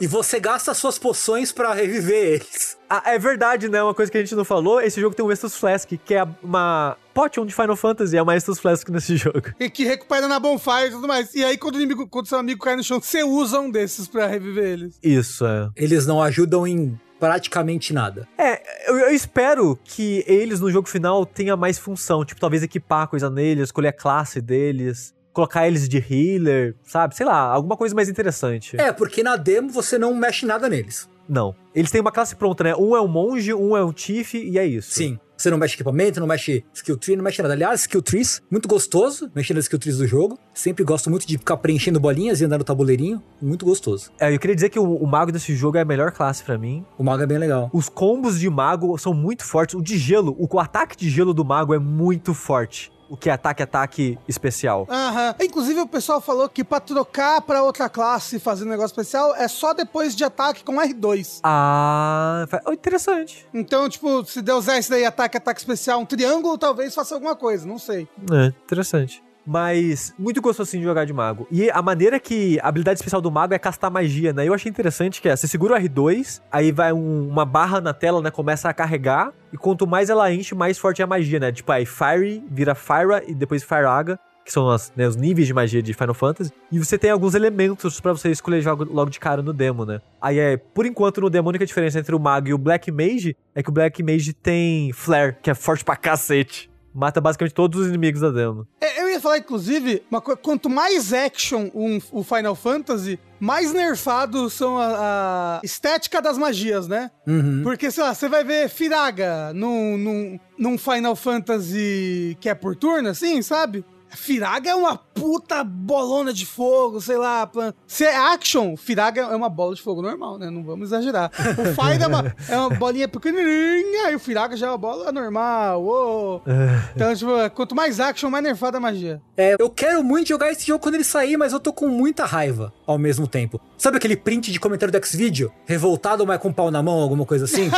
E você gasta suas poções pra reviver eles. Ah, é verdade, né? Uma coisa que a gente não falou, esse jogo tem um Estus Flask, que é uma potion de Final Fantasy, é uma Estus Flask nesse jogo. e que recupera na bonfire e tudo mais. E aí, quando o inimigo, quando seu amigo cai no chão, você usa um desses pra reviver eles. Isso, é. Eles não ajudam em praticamente nada. É, eu, eu espero que eles no jogo final tenham mais função, tipo, talvez equipar coisa neles, escolher a classe deles, colocar eles de healer, sabe? Sei lá, alguma coisa mais interessante. É, porque na demo você não mexe nada neles. Não. Eles têm uma classe pronta, né? Um é um monge, um é um Tiff e é isso. Sim. Você não mexe equipamento, não mexe skill tree, não mexe nada. Aliás, skill trees, muito gostoso, mexendo nas skill trees do jogo. Sempre gosto muito de ficar preenchendo bolinhas e andar no tabuleirinho. Muito gostoso. É, eu queria dizer que o, o mago desse jogo é a melhor classe pra mim. O mago é bem legal. Os combos de mago são muito fortes. O de gelo, o, o ataque de gelo do mago é muito forte. O que é ataque, ataque especial. Aham. Inclusive, o pessoal falou que pra trocar pra outra classe e fazer um negócio especial é só depois de ataque com R2. Ah, oh, interessante. Então, tipo, se der usar esse daí, ataque, ataque especial, um triângulo, talvez faça alguma coisa, não sei. É, interessante. Mas muito gostoso assim de jogar de mago. E a maneira que a habilidade especial do mago é castar magia, né? Eu achei interessante que é, você segura o R2, aí vai um- uma barra na tela, né? Começa a carregar, e quanto mais ela enche, mais forte é a magia, né? Tipo, aí Fire vira Fyra e depois Fyraga, que são as, né, os níveis de magia de Final Fantasy. E você tem alguns elementos pra você escolher logo de cara no demo, né? Aí é, por enquanto, no demo, a única diferença entre o mago e o Black Mage é que o Black Mage tem Flare, que é forte pra cacete. Mata basicamente todos os inimigos da demo. É, Eu ia falar, inclusive, uma co- quanto mais action um- o Final Fantasy, mais nerfado são a, a estética das magias, né? Uhum. Porque, sei lá, você vai ver Firaga num, num, num Final Fantasy que é por turno, assim, sabe? Firaga é uma puta bolona de fogo, sei lá. plan- Se é action, Firaga é uma bola de fogo normal, né? Não vamos exagerar. O Fire é uma, é uma bolinha pequenininha e o Firaga já é uma bola normal. Então, tipo, quanto mais action, mais nerfada a magia. É, eu quero muito jogar esse jogo quando ele sair, mas eu tô com muita raiva ao mesmo tempo. Sabe aquele print de comentário do X-Video? Revoltado, mas com pau na mão, alguma coisa assim?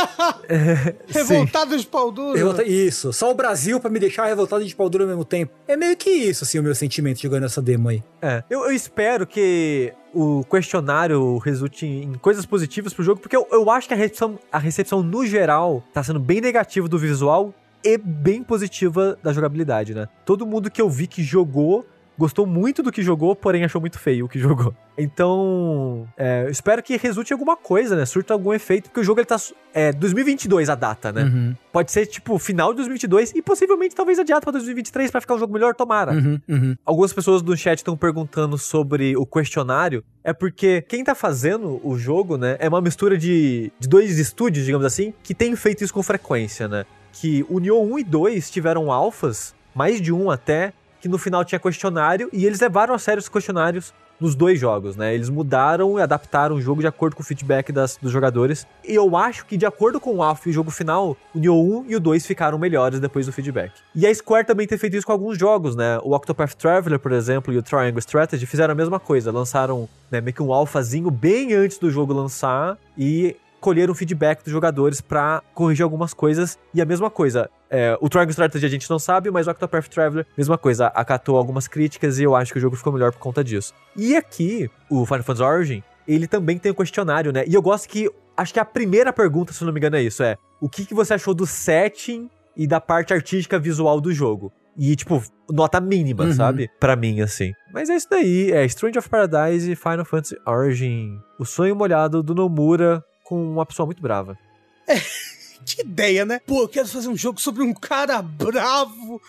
Revoltado de pau duro. Revolta- Isso, só o Brasil pra me deixar revoltado de pau duro ao mesmo tempo. É meio que isso, assim, o meu sentimento jogando essa demo aí. É. Eu, eu espero que o questionário resulte em coisas positivas pro jogo, porque eu, eu acho que a recepção, a recepção no geral tá sendo bem negativa do visual e bem positiva da jogabilidade, né? Todo mundo que eu vi que jogou gostou muito do que jogou, porém achou muito feio o que jogou. Então, é, espero que resulte em alguma coisa, né? Surta algum efeito, porque o jogo ele tá. É 2022 a data, né? Uhum, Pode ser tipo final de 2022 e possivelmente talvez adiado pra 2023 pra ficar um jogo melhor, tomara. uhum, uhum. Algumas pessoas do chat estão perguntando sobre o questionário. É porque quem tá fazendo o jogo, né, é uma mistura de, de dois estúdios, digamos assim, que tem feito isso com frequência, né? Que o Nioh 1 e 2 tiveram alfas, mais de um até, que no final tinha questionário, e eles levaram a sério os questionários nos dois jogos, né? Eles mudaram e adaptaram o jogo de acordo com o feedback das, dos jogadores. E eu acho que, de acordo com o alpha e o jogo final, o Nioh 1 e o 2 ficaram melhores depois do feedback. E a Square também tem feito isso com alguns jogos, né? O Octopath Traveler, por exemplo, e o Triangle Strategy fizeram a mesma coisa. Lançaram né, meio que um alfazinho bem antes do jogo lançar e colheram feedback dos jogadores pra corrigir algumas coisas. E a mesma coisa, é, o Triangle Strategy a gente não sabe, mas o Octopath Traveler, mesma coisa, acatou algumas críticas e eu acho que o jogo ficou melhor por conta disso. E aqui, o Final Fantasy Origin, ele também tem um questionário, né? E eu gosto que, acho que a primeira pergunta, se não me engano, é isso, é o que, que você achou do setting e da parte artística visual do jogo? E, tipo, nota mínima, Uhum. sabe? Pra mim, assim. Mas é isso daí. É Strange of Paradise e Final Fantasy Origin. O sonho molhado do Nomura com uma pessoa muito brava. Que ideia, né? Pô, eu quero fazer um jogo sobre um cara bravo.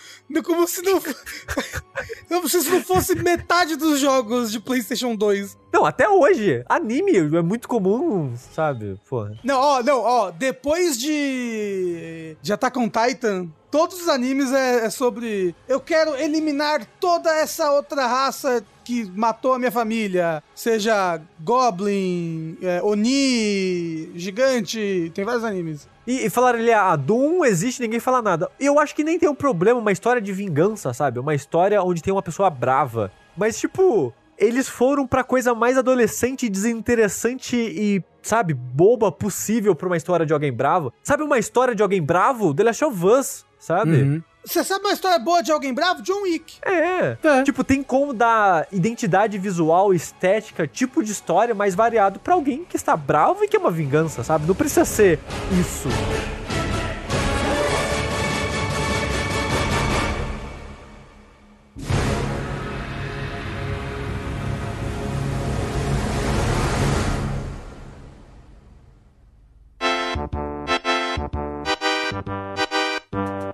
Como se não. Como se isso não fosse metade dos jogos de PlayStation 2. Não, até hoje. Anime é muito comum, sabe? Porra. Não, ó, não, ó. Depois de. De Attack on Titan, Todos os animes é, é sobre eu quero eliminar toda essa outra raça que matou a minha família. Seja Goblin, é, Oni, Gigante, tem vários animes. E, e falaram ali, ah, Doom existe, ninguém fala nada. Eu acho que nem tem um problema, uma história de vingança, sabe? Uma história onde tem uma pessoa brava. Mas, tipo, eles foram pra coisa mais adolescente, desinteressante e, sabe, boba possível pra uma história de alguém bravo. Sabe uma história de alguém bravo? The Last of Us, sabe? Uhum. Você sabe uma história boa de alguém bravo? John Wick. É. É. Tipo, tem como dar identidade visual, estética, tipo de história mais variado pra alguém que está bravo e que é uma vingança, sabe? Não precisa ser isso.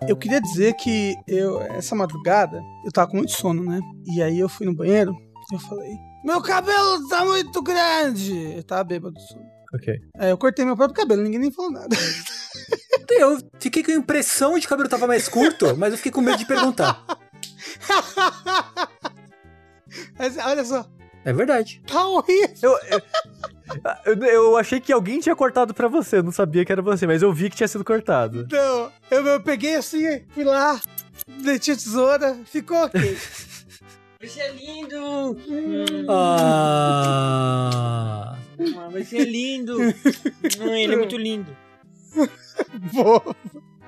Eu queria dizer que eu, essa madrugada, eu tava com muito sono, né? E aí eu fui no banheiro, eu falei, meu cabelo tá muito grande. Eu tava bêbado. Ok. Aí eu cortei meu próprio cabelo, ninguém nem falou nada. Eu fiquei com a impressão de que o cabelo tava mais curto, mas eu fiquei com medo de perguntar. Mas, olha só, É verdade. tá horrível. Eu, eu, eu achei que alguém tinha cortado pra você, eu não sabia que era você, mas eu vi que tinha sido cortado. Não, eu, eu peguei assim, fui lá, meti a tesoura, ficou ok. Você é lindo! Ah. Ah, Você é lindo! Hum, ele é muito lindo. Vou.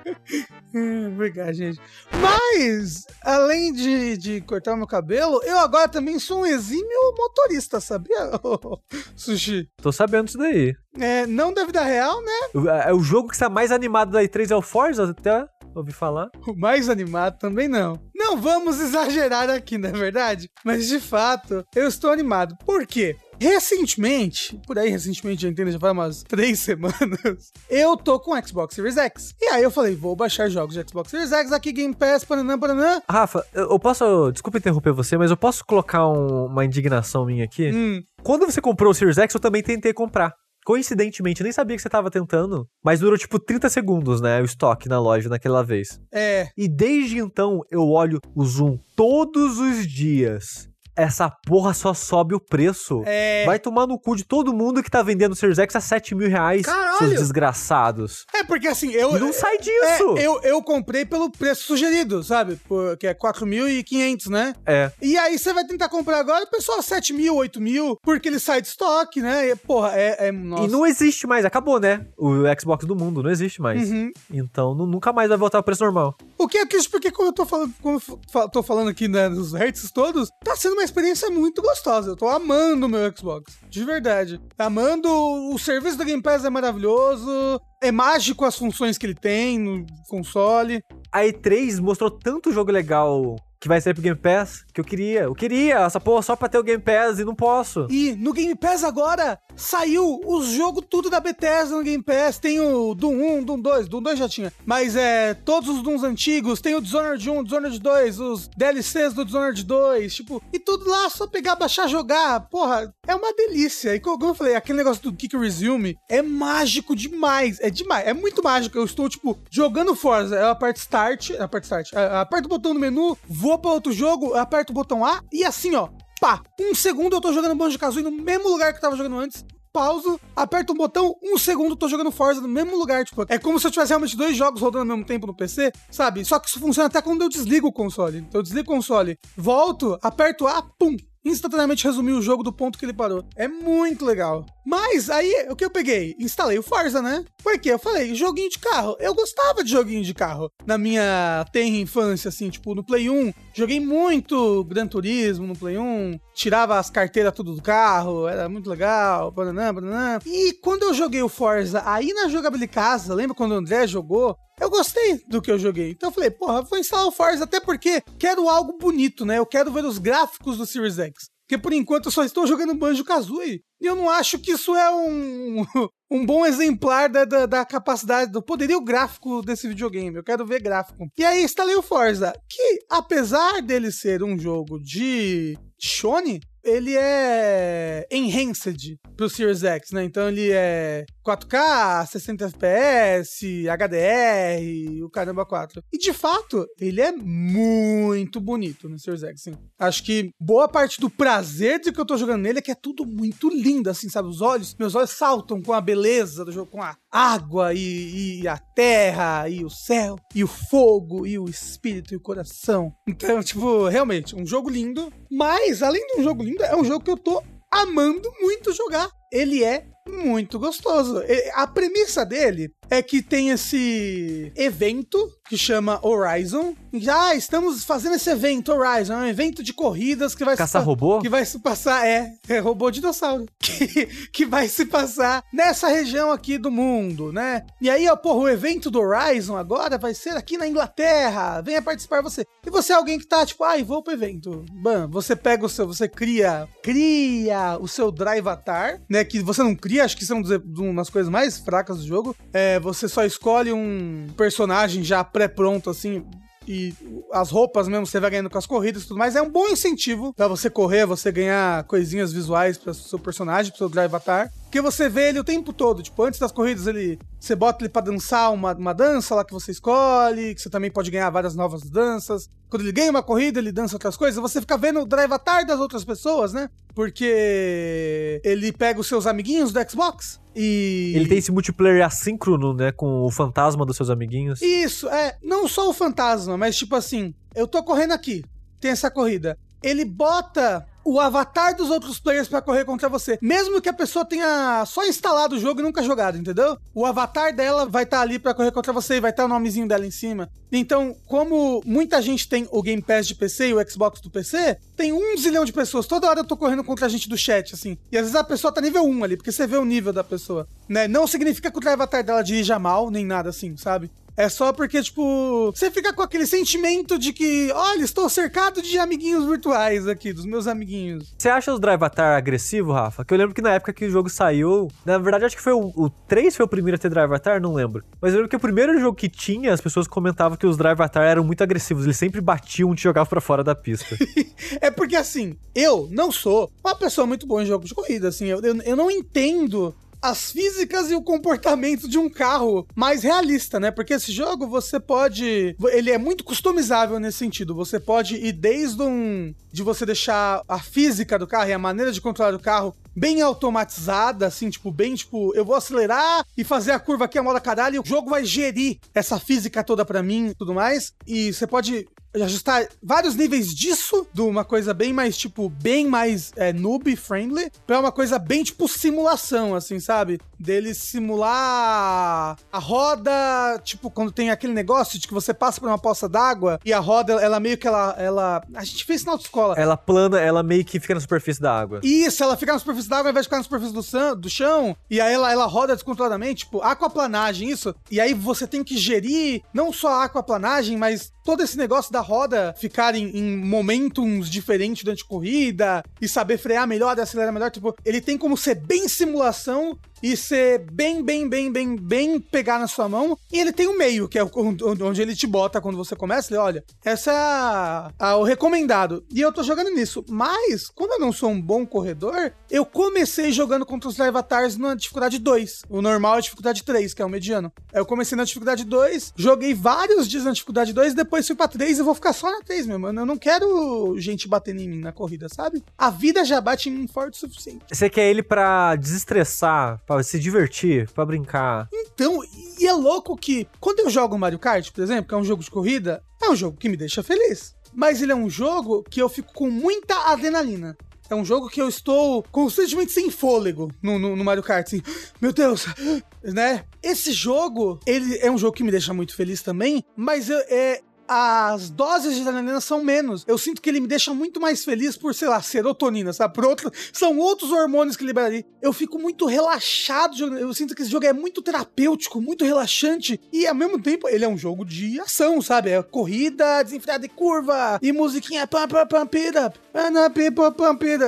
Obrigado, gente. Mas, além de, de cortar o meu cabelo, eu agora também sou um exímio motorista, sabia, Sushi? Tô sabendo disso daí. É, não da vida real, né? O, é, o jogo que está mais animado da E3 é o Forza, até ouvi falar. O mais animado também não. Não vamos exagerar aqui, não é verdade? Mas de fato, eu estou animado. Por quê? Recentemente, por aí recentemente, eu entendo, já faz umas três semanas, eu tô com o Xbox Series X. E aí eu falei, vou baixar jogos de Xbox Series X, aqui Game Pass, paranã, paranã. Rafa, eu posso. Desculpa interromper você, mas eu posso colocar um- uma indignação minha aqui? Hum, Quando você comprou o Series X, eu também tentei comprar. Coincidentemente, nem sabia que você tava tentando, mas durou tipo 30 segundos, né? O estoque na loja naquela vez. é, E desde então eu olho o Zoom todos os dias. Essa porra só sobe o preço. é. Vai tomar no cu de todo mundo que tá vendendo o Series X a 7 mil reais, Caralho! seus desgraçados. É porque assim, eu. Não sai disso! É, eu, eu comprei pelo preço sugerido, sabe? Por, que é 4.500, né? É. E aí você vai tentar comprar agora, pessoal 7 mil, 8 mil, porque ele sai de estoque, né? E, porra, é. é nossa. E não existe mais, acabou, né? O Xbox do mundo, não existe mais. Uhum. Então nu- nunca mais vai voltar ao preço normal. O que é triste, porque como eu tô falando, como eu tô falando aqui né, nos hertz todos, tá sendo uma experiência muito gostosa. Eu tô amando o meu Xbox. De verdade. Amando. O serviço da Game Pass é maravilhoso. É mágico as funções que ele tem no console. A E3 mostrou tanto jogo legal que vai sair pro Game Pass que eu queria. Eu queria essa porra só pra ter o Game Pass e não posso. E no Game Pass agora saiu os jogos tudo da Bethesda no Game Pass. Tem o Doom 1, Doom 2, Doom 2 já tinha. Mas é todos os Dooms antigos, tem o Dishonored 1, Dishonored 2, os DLCs do Dishonored 2, tipo, e tudo lá só pegar, baixar, jogar. Porra, é uma delícia. E como eu falei, aquele negócio do Kick Resume é mágico demais. É demais, é muito mágico. Eu estou, tipo, jogando Forza, eu aperto Start, eu aperto Start, eu aperto o botão no menu, vou pra outro jogo, aperto o botão A e assim, ó, pá, um segundo eu tô jogando Banjo Kazooie no mesmo lugar que eu tava jogando antes. Pauso, aperto um botão, um segundo eu tô jogando Forza no mesmo lugar. Tipo, é como se eu tivesse realmente dois jogos rodando ao mesmo tempo no PC, sabe? Só que isso funciona até quando eu desligo o console. Então eu desligo o console, volto, aperto A, pum, instantaneamente resumir o jogo do ponto que ele parou. É muito legal. Mas aí, o que eu peguei? Instalei o Forza, né? Porque eu falei, joguinho de carro. Eu gostava de joguinho de carro. Na minha tenra infância, assim, tipo, no Play 1, joguei muito Gran Turismo no Play 1. Tirava as carteiras tudo do carro, era muito legal, bananã, bananã. E quando eu joguei o Forza, aí na jogabilidade casa, lembra quando o André jogou? Eu gostei do que eu joguei. Então eu falei, porra, vou instalar o Forza, até porque quero algo bonito, né? Eu quero ver os gráficos do Series X. Porque por enquanto eu só estou jogando Banjo Kazooie. Eu não acho que isso é um, um bom exemplar da, da, da capacidade, do poderio gráfico desse videogame. Eu quero ver gráfico. E aí instalei o Forza, que apesar dele ser um jogo de Shone, ele é enhanced pro Series X, né? Então ele é 4K, 60 FPS, HDR, o caramba 4. E de fato, ele é muito bonito no Series X, sim. Acho que boa parte do prazer de que eu tô jogando nele é que é tudo muito lindo, assim, sabe? Os olhos, meus olhos saltam com a beleza do jogo, com a água e, e a terra e o céu e o fogo e o espírito e o coração. Então, tipo, realmente, um jogo lindo, mas além de um jogo lindo, é um jogo que eu tô amando muito jogar. Ele é muito gostoso. A premissa dele é que tem esse evento que chama Horizon. Já estamos fazendo esse evento Horizon, é um evento de corridas que vai Caça se robô? que vai se passar é, é robô dinossauro que, que vai se passar nessa região aqui do mundo, né? E aí, ó, porra, o evento do Horizon agora vai ser aqui na Inglaterra. Venha participar você. E você é alguém que tá tipo, ai, vou pro evento. Bam, você pega o seu, você cria, cria o seu Drivatar, né? Que você não cria, acho que dos- umas coisas mais fracas do jogo. É, você só escolhe um personagem já pré-pronto, assim, e as roupas mesmo você vai ganhando com as corridas e tudo mais. É um bom incentivo pra você correr, você ganhar coisinhas visuais pro seu personagem, pro seu Drive Avatar. Porque você vê ele o tempo todo. Tipo, antes das corridas, ele. Você bota ele pra dançar uma, uma dança lá que você escolhe, que você também pode ganhar várias novas danças. Quando ele ganha uma corrida, ele dança outras coisas. Você fica vendo o Drive Avatar das outras pessoas, né? Porque ele pega os seus amiguinhos do Xbox e. Ele tem esse multiplayer assíncrono, né? Com o fantasma dos seus amiguinhos. Isso, é. Não só o fantasma, mas tipo assim, eu tô correndo aqui, tem essa corrida. Ele bota o avatar dos outros players pra correr contra você. Mesmo que a pessoa tenha só instalado o jogo e nunca jogado, entendeu? O avatar dela vai estar ali pra correr contra você e vai estar o nomezinho dela em cima. Então, como muita gente tem o Game Pass de PC e o Xbox do PC, tem um zilhão de pessoas. Toda hora eu tô correndo contra a gente do chat, assim. E às vezes a pessoa tá nível 1 ali, porque você vê o nível da pessoa. Né? Não significa que o avatar dela dirija mal, nem nada assim, sabe? É só porque, tipo, você fica com aquele sentimento de que, olha, estou cercado de amiguinhos virtuais aqui, dos meus amiguinhos. Você acha os Drive Avatar agressivo, Rafa? Que eu lembro que na época que o jogo saiu, na verdade acho que foi o, o 3 foi o primeiro a ter Drive Avatar, não lembro. Mas eu lembro que o primeiro jogo que tinha, as pessoas comentavam que os Drive Avatar eram muito agressivos, eles sempre batiam e te jogavam pra fora da pista. É porque, assim, eu não sou uma pessoa muito boa em jogos de corrida, assim, eu, eu, eu não entendo as físicas e o comportamento de um carro mais realista, né? Porque esse jogo você pode. Ele é muito customizável nesse sentido. Você pode ir desde um. de você deixar a física do carro e a maneira de controlar o carro bem automatizada, assim, tipo, bem tipo, eu vou acelerar e fazer a curva aqui a moda caralho, e o jogo vai gerir essa física toda pra mim e tudo mais. E você pode ajustar vários níveis disso, de uma coisa bem mais, tipo, bem mais é, noob friendly, pra uma coisa bem, tipo, simulação, assim, sabe? Dele simular a roda, tipo, quando tem aquele negócio de que você passa por uma poça d'água e a roda, ela meio que ela, ela... A gente fez isso na autoescola. ela plana, ela meio que fica na superfície da água. Isso, ela fica na superfície da água ao invés de ficar na superfície do, san- do chão. E aí ela, ela roda descontroladamente, tipo, aquaplanagem, isso. E aí você tem que gerir não só a aquaplanagem, mas todo esse negócio da roda ficar em, em momentos diferentes durante a corrida e saber frear melhor acelerar melhor. Tipo, ele tem como ser bem simulação e ser bem, bem, bem, bem, bem pegar na sua mão. E ele tem o meio, que é onde ele te bota quando você começa. Ele, olha, essa é a- a- o recomendado. E eu tô jogando nisso. Mas, como eu não sou um bom corredor, eu comecei jogando contra os Avatars na dificuldade 2. O normal é dificuldade 3, que é o mediano. Eu comecei na dificuldade 2, joguei vários dias na dificuldade 2, depois fui pra 3 e vou ficar só na 3 mesmo. Eu não quero gente batendo em mim na corrida, sabe? A vida já bate em mim forte o suficiente. Você quer ele pra desestressar, pra se divertir, pra brincar. Então, e é louco que quando eu jogo Mario Kart, por exemplo, que é um jogo de corrida, é um jogo que me deixa feliz. Mas ele é um jogo que eu fico com muita adrenalina. É um jogo que eu estou constantemente sem fôlego no, no, no Mario Kart, assim, meu Deus, né? Esse jogo, ele é um jogo que me deixa muito feliz também, mas eu- é, as doses de adrenalina são menos. Eu sinto que ele me deixa muito mais feliz por, sei lá, serotonina, sabe? Por outro, são outros hormônios que libera ali. Eu fico muito relaxado. Eu sinto que esse jogo é muito terapêutico, muito relaxante. E ao mesmo tempo, ele é um jogo de ação, sabe? É corrida, desenfreada e curva. E musiquinha pam, pam, it up.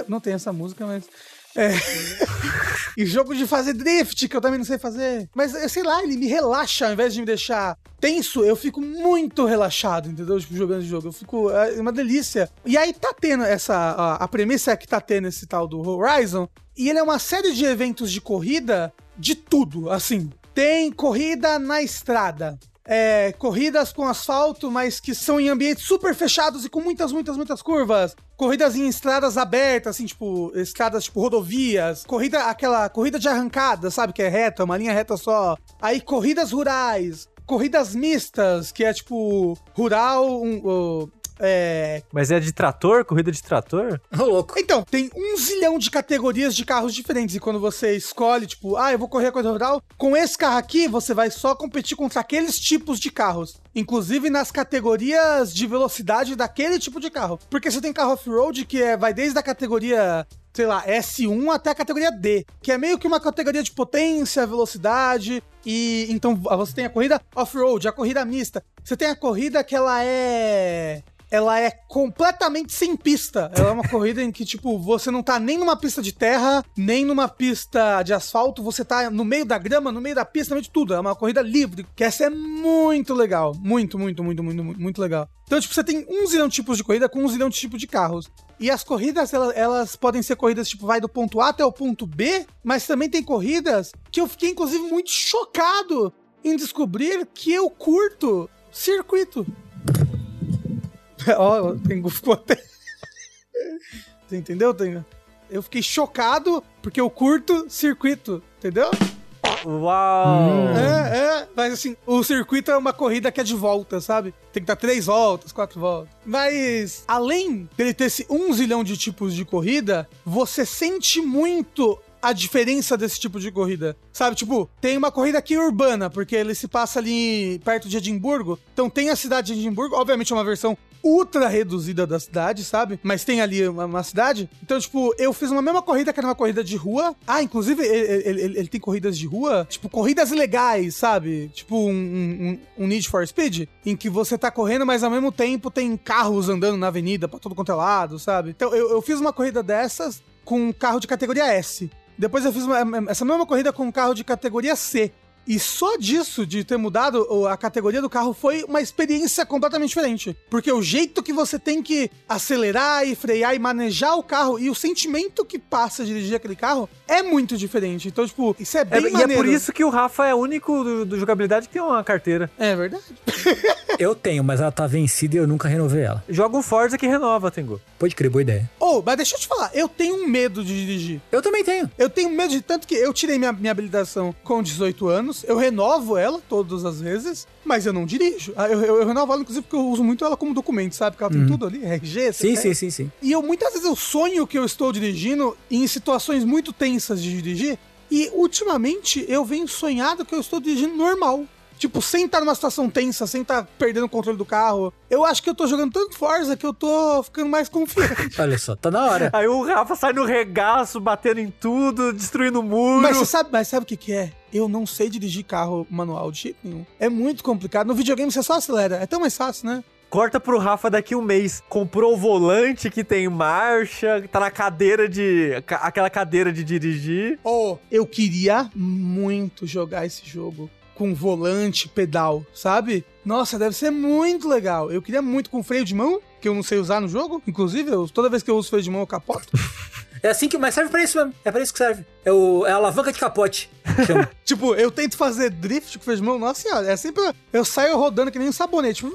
Não tem essa música, mas. E jogo de fazer drift, que eu também não sei fazer. Mas, eu sei lá, ele me relaxa ao invés de me deixar tenso, eu fico muito relaxado, entendeu? Tipo, jogando esse jogo. Eu fico. É uma delícia. E aí tá tendo essa. A, a premissa é que tá tendo esse tal do Horizon. E ele é uma série de eventos de corrida de tudo, assim. Tem corrida na estrada. É, corridas com asfalto, mas que são em ambientes super fechados e com muitas, muitas, muitas curvas. Corridas em estradas abertas, assim, tipo, estradas tipo rodovias. Corrida, aquela corrida de arrancada, sabe? Que é reta, uma linha reta só. Aí corridas rurais. Corridas mistas, que é tipo rural, um, um, é, Mas é de trator? Corrida de trator? Ô, louco. Então, tem um zilhão de categorias de carros diferentes. E quando você escolhe, tipo, ah, eu vou correr a corrida rural, com esse carro aqui, você vai só competir contra aqueles tipos de carros. Inclusive nas categorias de velocidade daquele tipo de carro. Porque você tem carro off-road que é, vai desde a categoria sei lá, S1 até a categoria D, que é meio que uma categoria de potência, velocidade, e então você tem a corrida off-road, a corrida mista. Você tem a corrida que ela é ela é completamente sem pista. Ela é uma corrida em que, tipo, você não tá nem numa pista de terra, nem numa pista de asfalto, você tá no meio da grama, no meio da pista, no meio de tudo. É uma corrida livre, que essa é muito legal. Muito, muito, muito, muito, muito, legal. Então, tipo, você tem um zilhão de tipos de corrida com um zilhão de tipos de carros. E as corridas, elas, elas, podem ser corridas, tipo, vai do ponto A até o ponto B, mas também tem corridas que eu fiquei, inclusive, muito chocado em descobrir que eu curto circuito. Ó, o Tengu ficou até. Você entendeu, Tengu? Eu fiquei chocado porque eu curto circuito, entendeu? Uau! É, é. Mas assim, o circuito é uma corrida que é de volta, sabe? Tem que dar três voltas, quatro voltas. Mas, além dele ter esse um zilhão de tipos de corrida, você sente muito a diferença desse tipo de corrida. Sabe, tipo, tem uma corrida aqui urbana, porque ele se passa ali perto de Edimburgo. Então tem a cidade de Edimburgo, obviamente é uma versão ultra reduzida da cidade, sabe? Mas tem ali uma, uma cidade. Então, tipo, eu fiz uma mesma corrida que era uma corrida de rua. Ah, inclusive, ele, ele, ele- ele tem corridas de rua, tipo, corridas legais, sabe? Tipo, um, um, um Need for Speed, em que você tá correndo, mas ao mesmo tempo tem carros andando na avenida pra todo quanto é lado, sabe? Então, eu, eu fiz uma corrida dessas com um carro de categoria S. Depois eu fiz uma- essa mesma corrida com um carro de categoria C. E só disso, de ter mudado a categoria do carro, foi uma experiência completamente diferente. Porque o jeito que você tem que acelerar e frear e manejar o carro e o sentimento que passa a dirigir aquele carro é muito diferente. Então, tipo, isso é É, bem e é maneiro. por isso que o Rafa é o único do, do jogabilidade que tem uma carteira. É verdade. Eu tenho, mas ela tá vencida e eu nunca renovei ela. Joga um Forza que renova, Tengu. Pode crer, boa ideia. Oh, mas deixa eu te falar, eu tenho um medo de dirigir. Eu também tenho. Eu tenho medo de tanto que eu tirei minha, minha habilitação com 18 anos, eu renovo ela todas as vezes, mas eu não dirijo. Ah, Eu, eu, eu renovo ela, inclusive, porque eu uso muito ela como documento, sabe? Porque ela tem tudo ali, RG, Sim, sim, sim, sim. E eu muitas vezes eu sonho que eu estou dirigindo em situações muito tensas de dirigir. E ultimamente eu venho sonhado que eu estou dirigindo normal. Tipo, sem estar numa situação tensa, sem estar perdendo o controle do carro. Eu acho que eu tô jogando tanto Forza que eu tô ficando mais confiante. Olha só, tá na hora. Aí o Rafa sai no regaço, batendo em tudo, destruindo o muro. Mas você sabe, mas sabe o que, que é? Eu não sei dirigir carro manual de jeito nenhum. É muito complicado. No videogame você só acelera. É tão mais fácil, né? Corta pro Rafa daqui um mês. Comprou o volante que tem marcha, tá na cadeira de. aquela cadeira de dirigir. Oh, eu queria muito jogar esse jogo com volante, pedal, sabe? Nossa, deve ser muito legal. Eu queria muito com freio de mão, que eu não sei usar no jogo. Inclusive, eu- toda vez que eu uso freio de mão, eu capoto. É assim que. Mas serve pra isso mesmo. É pra isso que serve. É, o, é a alavanca de capote. Tipo, eu tento fazer drift com freio de mão, nossa senhora, é sempre. Eu saio rodando que nem um sabonete.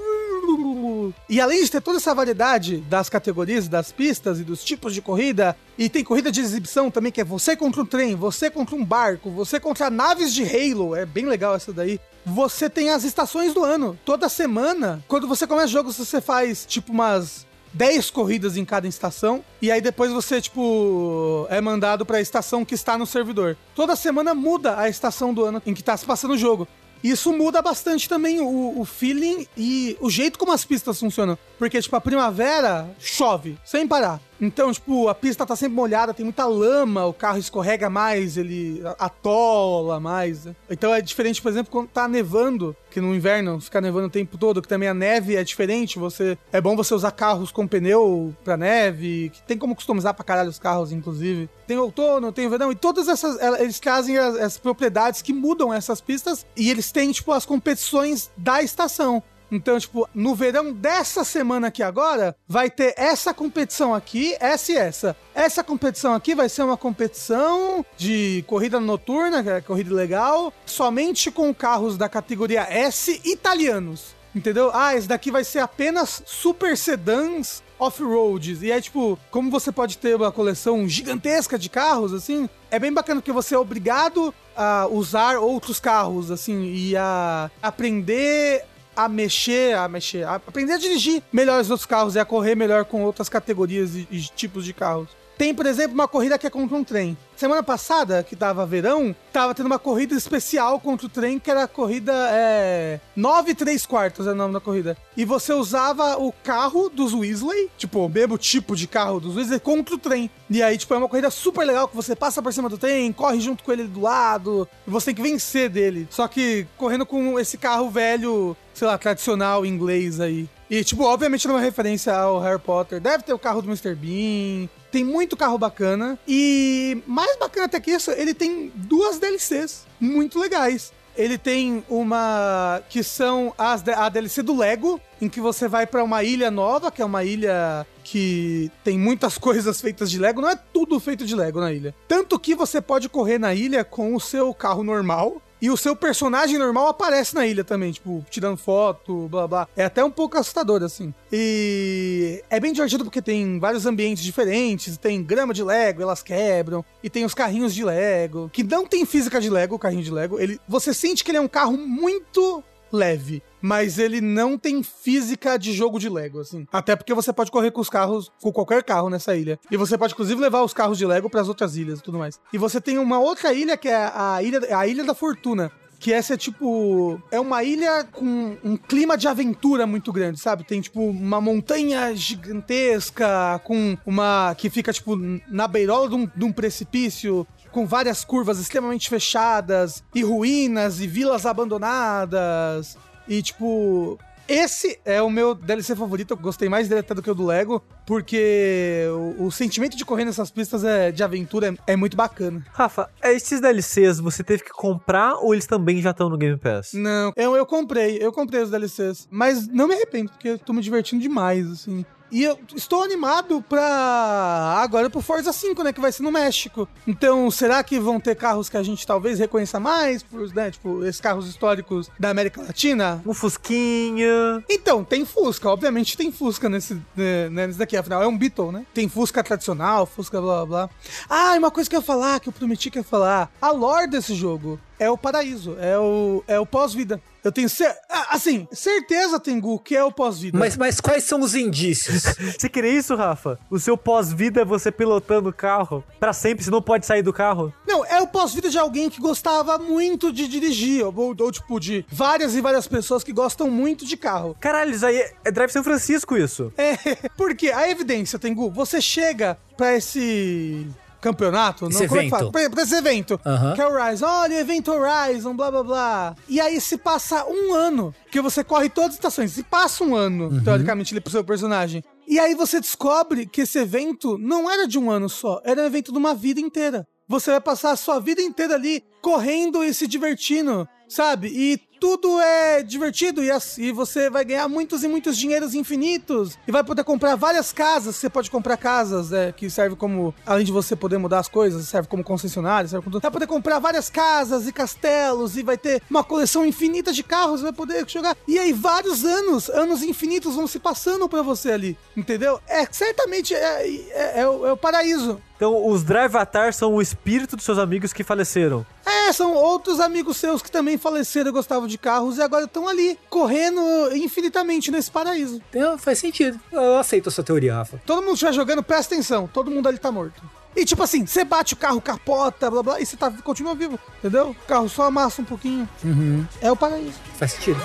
E além de ter toda essa variedade das categorias, das pistas e dos tipos de corrida, e tem corrida de exibição também, que é você contra um trem, você contra um barco, você contra naves de Halo, é bem legal essa daí. Você tem as estações do ano. Toda semana, quando você começa o jogo, você faz tipo umas 10 corridas em cada estação. E aí depois você, tipo, é mandado pra estação que está no servidor. Toda semana muda a estação do ano em que tá se passando o jogo. Isso muda bastante também o, o feeling e o jeito como as pistas funcionam. Porque, tipo, a primavera chove sem parar. Então, tipo, a pista tá sempre molhada, tem muita lama, o carro escorrega mais, ele atola mais. né? Então é diferente, por exemplo, quando tá nevando, que no inverno fica nevando o tempo todo, que também a neve é diferente, você é bom você usar carros com pneu pra neve, que tem como customizar pra caralho os carros, inclusive. Tem outono, tem verão, e todas essas, eles trazem as, as propriedades que mudam essas pistas, e eles têm, tipo, as competições da estação. Então, tipo, no verão dessa semana aqui agora, vai ter essa competição aqui, essa e essa. Essa competição aqui vai ser uma competição de corrida noturna, que é corrida legal, somente com carros da categoria S italianos. Entendeu? Ah, esse daqui vai ser apenas super sedãs off-roads. E é tipo, como você pode ter uma coleção gigantesca de carros, assim, é bem bacana porque você é obrigado a usar outros carros, assim, e a aprender a mexer, a mexer, a aprender a dirigir melhor os outros carros e a correr melhor com outras categorias e, e tipos de carros. Tem, por exemplo, uma corrida que é contra um trem. Semana passada, que tava verão, tava tendo uma corrida especial contra o trem, que era a corrida é, 9 e 3 quartos, é o nome da corrida. E você usava o carro dos Weasley, tipo, o mesmo tipo de carro dos Weasley, contra o trem. E aí, tipo, é uma corrida super legal, que você passa por cima do trem, corre junto com ele do lado, e você tem que vencer dele. Só que correndo com esse carro velho, sei lá, tradicional inglês aí. E, tipo, obviamente numa referência ao Harry Potter. Deve ter o carro do Mr. Bean. Tem muito carro bacana. E mais bacana até que isso, ele tem duas DLCs muito legais. Ele tem uma que são as, a DLC do Lego, em que você vai pra uma ilha nova, que é uma ilha que tem muitas coisas feitas de Lego. Não é tudo feito de Lego na ilha. Tanto que você pode correr na ilha com o seu carro normal. E o seu personagem normal aparece na ilha também, tipo, tirando foto, blá blá. É até um pouco assustador, assim. E é bem divertido porque tem vários ambientes diferentes, tem grama de Lego, elas quebram, e tem os carrinhos de Lego, que não tem física de Lego, o carrinho de Lego. Ele, você sente que ele é um carro muito leve, mas ele não tem física de jogo de Lego, assim. Até porque você pode correr com os carros, com qualquer carro nessa ilha. E você pode, inclusive, levar os carros de Lego para as outras ilhas e tudo mais. E você tem uma outra ilha que é a ilha, a ilha da Fortuna. Que essa é tipo. É uma ilha com um clima de aventura muito grande, sabe? Tem tipo uma montanha gigantesca, com uma. que fica tipo na beirola de um, de um precipício com várias curvas extremamente fechadas, e ruínas, e vilas abandonadas. E, tipo, esse é o meu DLC favorito. Eu gostei mais dele até do que o do Lego, porque o, o sentimento de correr nessas pistas é, de aventura é, é muito bacana. Rafa, esses DLCs você teve que comprar ou eles também já estão no Game Pass? Não, eu, eu comprei, eu comprei os DLCs, mas não me arrependo, porque eu tô me divertindo demais, assim. E eu estou animado pra. Agora pro Forza 5, né? Que vai ser no México. Então, será que vão ter carros que a gente talvez reconheça mais? Por, né, tipo, esses carros históricos da América Latina? Um Fusquinha. Então, tem Fusca, obviamente tem Fusca nesse, né, né, nesse daqui, afinal é um Beetle, né? Tem Fusca tradicional, Fusca blá blá blá. Ah, e uma coisa que eu ia falar, que eu prometi que ia falar. A lore desse jogo é o paraíso, é o, é o pós-vida. Eu tenho cer ah, assim, certeza, Tengu, que é o pós-vida. Mas, mas quais são os indícios? Você queria isso, Rafa? O seu pós-vida é você pilotando o carro pra sempre, você não pode sair do carro? Não, é o pós-vida de alguém que gostava muito de dirigir, ou, ou, tipo, de várias e várias pessoas que gostam muito de carro. Caralho, isso aí é, é Drive São Francisco isso. É, porque a evidência, Tengu, você chega pra esse campeonato, Esse não, como é que evento. fala? Pra, pra esse evento, Aham. que é o Horizon, olha o evento Horizon, blá blá blá. E aí se passa um ano, que você corre todas as estações, se passa um ano, Uhum. teoricamente, ali pro seu personagem. E aí você descobre que esse evento não era de um ano só, era um evento de uma vida inteira. Você vai passar a sua vida inteira ali correndo e se divertindo, sabe? E tudo é divertido e assim você vai ganhar muitos e muitos dinheiros infinitos e vai poder comprar várias casas. Você pode comprar casas é, que serve como, além de você poder mudar as coisas, serve como concessionário, serve como tudo. Vai poder comprar várias casas e castelos e vai ter uma coleção infinita de carros, vai poder jogar. E aí vários anos, anos infinitos vão se passando pra você ali, entendeu? É certamente é, é, é o, é o paraíso. Então, os Drivatar são o espírito dos seus amigos que faleceram. É, são outros amigos seus que também faleceram e gostavam de carros e agora estão ali, correndo infinitamente nesse paraíso. Então, faz sentido. Eu aceito a sua teoria, Rafa. Todo mundo está jogando, presta atenção. Todo mundo ali tá morto. E tipo assim, você bate o carro, capota, blá blá, e você tá, continua vivo, entendeu? O carro só amassa um pouquinho. Uhum. É o paraíso. Faz sentido.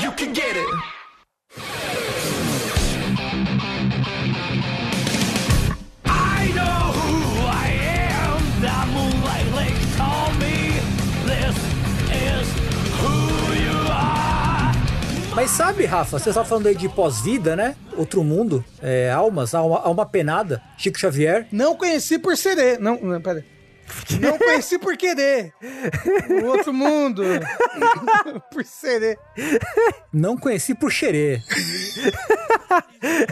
You can get it. Mas sabe, Rafa, você estava falando aí de pós-vida, né? Outro mundo, é, almas, alma, alma penada, Chico Xavier. Não conheci por ser. Não, não. Não conheci por querer. O outro mundo. por ser. Não conheci por xerê.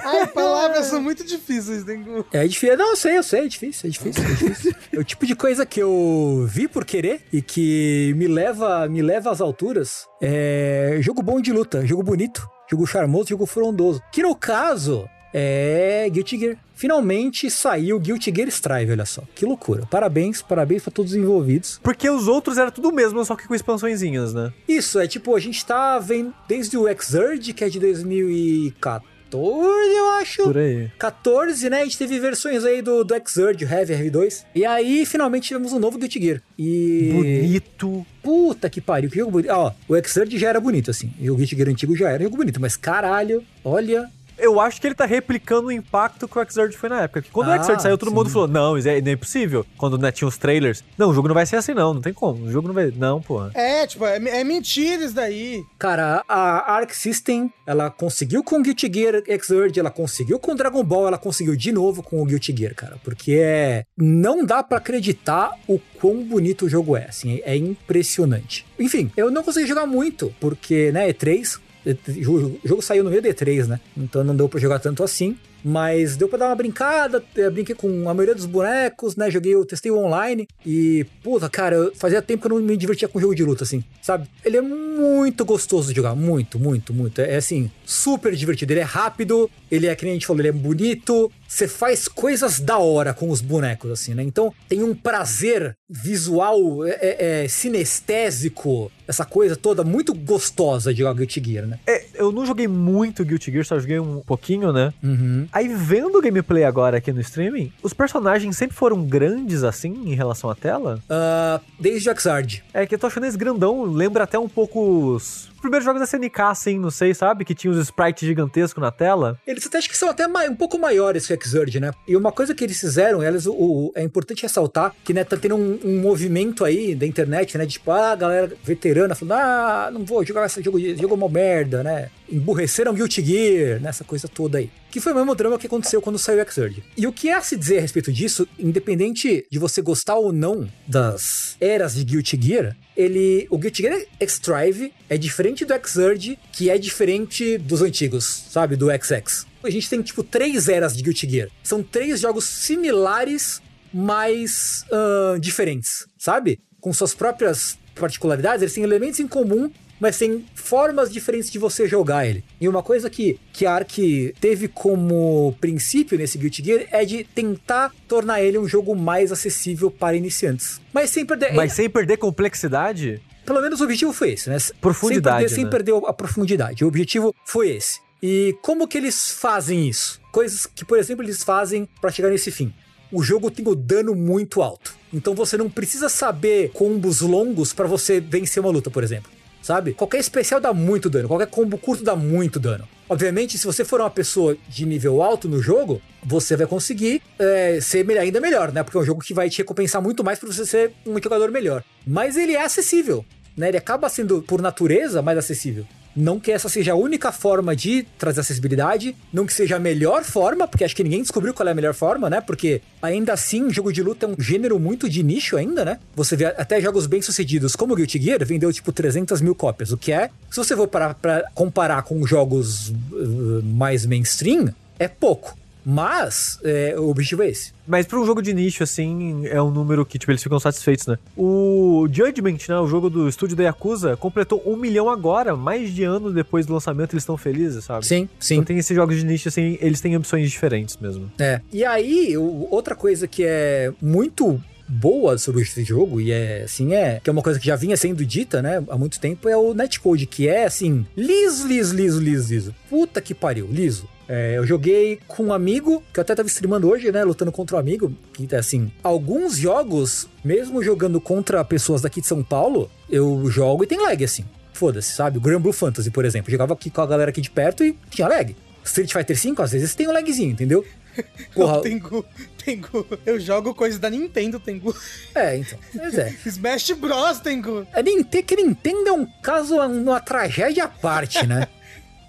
Ai, palavras são muito difíceis, né? É difícil. Não, eu sei, eu sei, é difícil, é difícil, é difícil. é o tipo de coisa que eu vi por querer e que me leva, me leva às alturas. É jogo bom de luta, jogo bonito, jogo charmoso, jogo frondoso. Que no caso é Guilty Gear. Finalmente saiu Guilty Gear Strive, olha só. Que loucura. Parabéns, parabéns pra todos os envolvidos. Porque os outros era tudo mesmo, só que com expansõezinhas, né? Isso, é tipo, a gente tá vendo desde o Exurge, que é de 2014, eu acho. Por aí. 14, né? A gente teve versões aí do, do Exurge, o Heavy R2. E aí, finalmente, tivemos um novo Guilty Gear. E... Bonito. Puta que pariu, que jogo bonito. Ó, o Exurge já era bonito, assim. E o Guilty Gear antigo já era jogo bonito. Mas caralho, olha... Eu acho que ele tá replicando o impacto que o Exurge foi na época. Que quando Ah, o Exurge saiu, todo sim. mundo falou: Não, isso é, não é impossível. Quando né, tinha os trailers. Não, o jogo não vai ser assim, não. Não tem como. O jogo não vai. Não, porra. É, tipo, é, é mentira isso daí. Cara, a Arc System, ela conseguiu com o Guilty Gear Exurge, ela conseguiu com o Dragon Ball, ela conseguiu de novo com o Guilty Gear, cara. Porque é... Não dá pra acreditar o quão bonito o jogo é, assim, é impressionante. Enfim, eu não consegui jogar muito, porque, né, E3... O jogo saiu no meio do E3, né? Então não deu pra jogar tanto assim. Mas deu pra dar uma brincada, eu brinquei com a maioria dos bonecos, né? Joguei, eu testei o online e, puta, cara, fazia tempo que eu não me divertia com jogo de luta, assim, sabe? Ele é muito gostoso de jogar, muito, muito, muito. É, é, assim, super divertido. Ele é rápido, ele é, que nem a gente falou, ele é bonito. Você faz coisas da hora com os bonecos, assim, né? Então tem um prazer visual, é, é, é, sinestésico, essa coisa toda muito gostosa de jogar Guilty Gear, né? É, eu não joguei muito Guilty Gear, só joguei um pouquinho, né? Uhum. Aí vendo o gameplay agora aqui no streaming, os personagens sempre foram grandes assim em relação à tela. Ah, desde o. É que eu tô achando esse grandão, lembra até um pouco os primeiros jogos da SNK, assim, não sei, sabe? Que tinha os sprites gigantescos na tela. Eles até acho que são até um pouco maiores que o Exurge, né? E uma coisa que eles fizeram, eles, o, o- é importante ressaltar que né, tá tendo um, um movimento aí da internet, né? De tipo, ah, a galera veterana falando, ah, não vou jogar esse jogo, jogo é uma merda, né? Emburreceram Guilty Gear, nessa coisa toda aí. Que foi o mesmo drama que aconteceu quando saiu o Exurge. E o que é a se dizer a respeito disso, independente de você gostar ou não das eras de Guilty Gear, ele, o Guilty Gear X-Drive é diferente do Exurge, que é diferente dos antigos, sabe? Do XX. A gente tem, tipo, três eras de Guilty Gear. São três jogos similares, mas ahn, diferentes, sabe? Com suas próprias particularidades, eles têm elementos em comum, mas tem formas diferentes de você jogar ele. E uma coisa que, que a Ark teve como princípio nesse Guilty Gear é de tentar tornar ele um jogo mais acessível para iniciantes. Mas sem perder... Mas sem perder complexidade. Pelo menos o objetivo foi esse, né? Profundidade, Sem perder, sem né? perder a profundidade. O objetivo foi esse. E como que eles fazem isso? Coisas que, por exemplo, eles fazem para chegar nesse fim. O jogo tem o dano muito alto. Então você não precisa saber combos longos para você vencer uma luta, por exemplo. Sabe? Qualquer especial dá muito dano, qualquer combo curto dá muito dano. Obviamente, se você for uma pessoa de nível alto no jogo, você vai conseguir é, ser melhor- ainda melhor, né? Porque é um jogo que vai te recompensar muito mais pra você ser um jogador melhor. Mas ele é acessível, né? Ele acaba sendo, por natureza, mais acessível. Não que essa seja a única forma de trazer acessibilidade, não que seja a melhor forma, porque acho que ninguém descobriu qual é a melhor forma, né? Porque ainda assim, jogo de luta é um gênero muito de nicho ainda, né? Você vê até jogos bem sucedidos como Guilty Gear, vendeu tipo 300 mil cópias, o que é, se você for parar pra comparar com jogos uh, mais mainstream, é pouco. Mas é, o objetivo é esse. Mas pra um jogo de nicho, assim, é um número que, tipo, eles ficam satisfeitos, né? O Judgment, né? O jogo do estúdio da Yakuza, completou um milhão agora. Mais de ano depois do lançamento, eles estão felizes, sabe? Sim, sim. Então tem esses jogos de nicho, assim, eles têm ambições diferentes mesmo. É. E aí, outra coisa que é muito boa sobre esse jogo, e é assim, é, que é uma coisa que já vinha sendo dita, né, há muito tempo, é o netcode, que é assim, liso, liso, liso, liso, liso. Puta que pariu, liso. É, eu joguei com um amigo, que eu até tava streamando hoje, né, lutando contra um amigo, que assim, alguns jogos, mesmo jogando contra pessoas daqui de São Paulo, eu jogo e tem lag, assim. foda-se, sabe? O Grand Blue Fantasy, por exemplo. Eu jogava aqui com a galera aqui de perto e tinha lag. Street Fighter V, às vezes tem um lagzinho, entendeu? Porra, Tengu, Tengu. Eu jogo coisa da Nintendo, Tengu. é, então. Mas é. Smash Bros, Tengu. Nintendo, que Nintendo é um caso, uma tragédia à parte, né?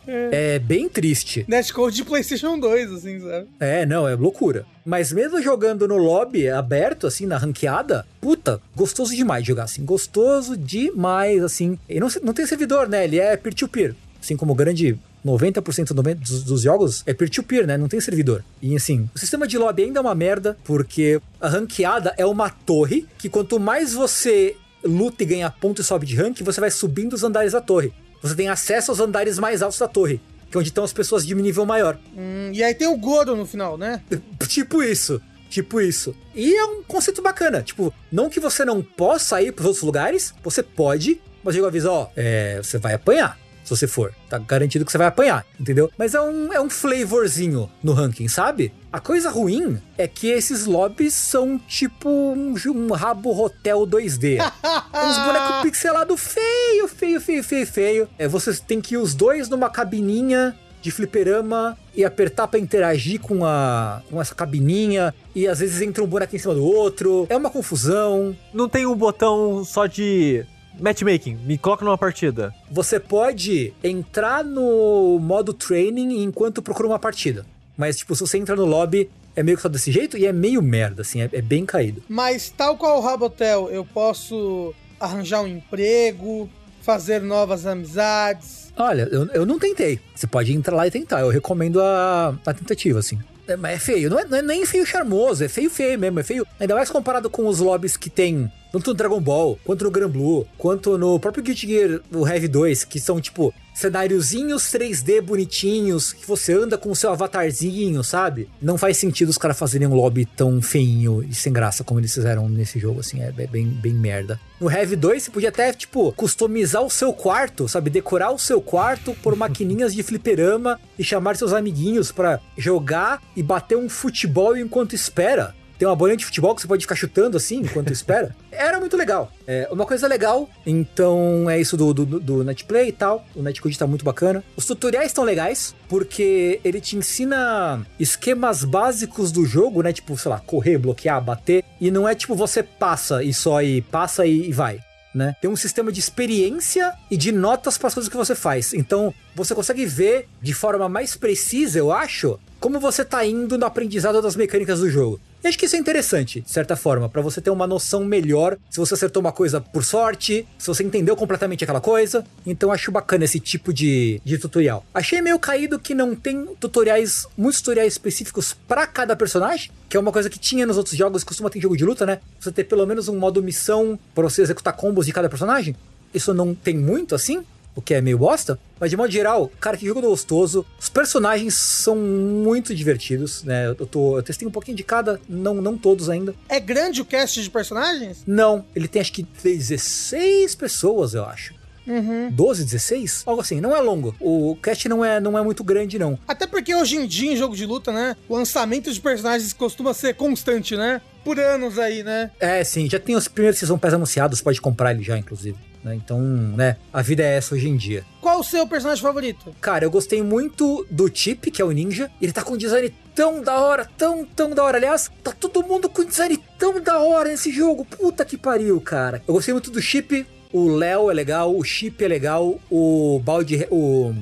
É bem triste. Netcode de PlayStation 2, assim, sabe? É, não, é loucura. Mas mesmo jogando no lobby aberto, assim, na ranqueada, puta, gostoso demais de jogar, assim. Gostoso demais, assim. E não, não tem servidor, né? Ele é peer-to-peer. Assim como o grande 90% do- dos, dos jogos é peer-to-peer, né? Não tem servidor. E assim, o sistema de lobby ainda é uma merda, porque a ranqueada é uma torre que quanto mais você luta e ganha ponto e sobe de rank, você vai subindo os andares da torre. Você tem acesso aos andares mais altos da torre, que é onde estão as pessoas de nível maior. Hum, e aí tem o Goro no final, né? Tipo isso. Tipo isso. E é um conceito bacana. Tipo, não que você não possa ir pros outros lugares, você pode, mas eu aviso, ó, é, você vai apanhar. Se você for, tá garantido que você vai apanhar, entendeu? Mas é um, é um flavorzinho no ranking, sabe? A coisa ruim é que esses lobbies são tipo um, um rabo hotel 2D. Uns bonecos pixelados feio, feio, feio, feio, feio. É, você tem que ir os dois numa cabininha de fliperama e apertar pra interagir com a com essa cabininha e às vezes entra um boneco em cima do outro. É uma confusão. Não tem um botão só de matchmaking. Me coloca numa partida. Você pode entrar no modo training enquanto procura uma partida. Mas tipo, se você entra no lobby, é meio que só desse jeito e é meio merda, assim, é, é bem caído. Mas tal qual o Rabotel, eu posso arranjar um emprego, fazer novas amizades. Olha, eu, eu não tentei. Você pode entrar lá e tentar. Eu recomendo a, a tentativa, assim. É, é feio. Não é, não é nem feio charmoso, é feio feio mesmo. É feio. Ainda mais comparado com os lobbies que tem tanto no Dragon Ball, quanto no Gran Blue, quanto no próprio Guilty Gear, o Heavy 2, que são tipo cenáriozinhos 3D bonitinhos, que você anda com o seu avatarzinho, sabe? Não faz sentido os caras fazerem um lobby tão feinho e sem graça como eles fizeram nesse jogo, assim, é bem, bem merda. No Heavy 2, você podia até, tipo, customizar o seu quarto, sabe? Decorar o seu quarto por maquininhas de fliperama e chamar seus amiguinhos pra jogar e bater um futebol enquanto espera. Tem uma bolinha de futebol que você pode ficar chutando assim enquanto espera. Era muito legal. É uma coisa legal. Então é isso do, do, do Netplay e tal. O Netcode tá muito bacana. Os tutoriais estão legais, porque ele te ensina esquemas básicos do jogo, né? Tipo, sei lá, correr, bloquear, bater. E não é tipo você passa e só e passa e, e vai. Né? Tem um sistema de experiência e de notas para as coisas que você faz. Então, você consegue ver de forma mais precisa, eu acho, como você tá indo no aprendizado das mecânicas do jogo. E acho que isso é interessante, de certa forma, para você ter uma noção melhor se você acertou uma coisa por sorte, se você entendeu completamente aquela coisa. Então acho bacana esse tipo de, de tutorial. Achei meio caído que não tem tutoriais, muitos tutoriais específicos para cada personagem, que é uma coisa que tinha nos outros jogos, costuma ter jogo de luta, né? Você ter pelo menos um modo missão para você executar combos de cada personagem. Isso não tem muito assim, o que é meio bosta. Mas de modo geral, cara, que jogo gostoso. Os personagens são muito divertidos, né? Eu, tô, eu testei um pouquinho de cada, não, não todos ainda. É grande o cast de personagens? Não, ele tem acho que 16 pessoas, eu acho. Uhum. 12, 16? Algo assim, não é longo. O cast não é, não é muito grande, não. Até porque hoje em dia, em jogo de luta, né? O lançamento de personagens costuma ser constante, né? Por anos aí, né? É, sim, já tem os primeiros Season Pass anunciados, pode comprar ele já, inclusive. né? Então, né, a vida é essa hoje em dia. Qual o seu personagem favorito? Cara, eu gostei muito do Chip, que é o ninja. Ele tá com um design tão da hora, tão, tão da hora. Aliás, tá todo mundo com um design tão da hora nesse jogo. Puta que pariu, cara. Eu gostei muito do Chip. O Léo é legal, o Chip é legal, o Balde, o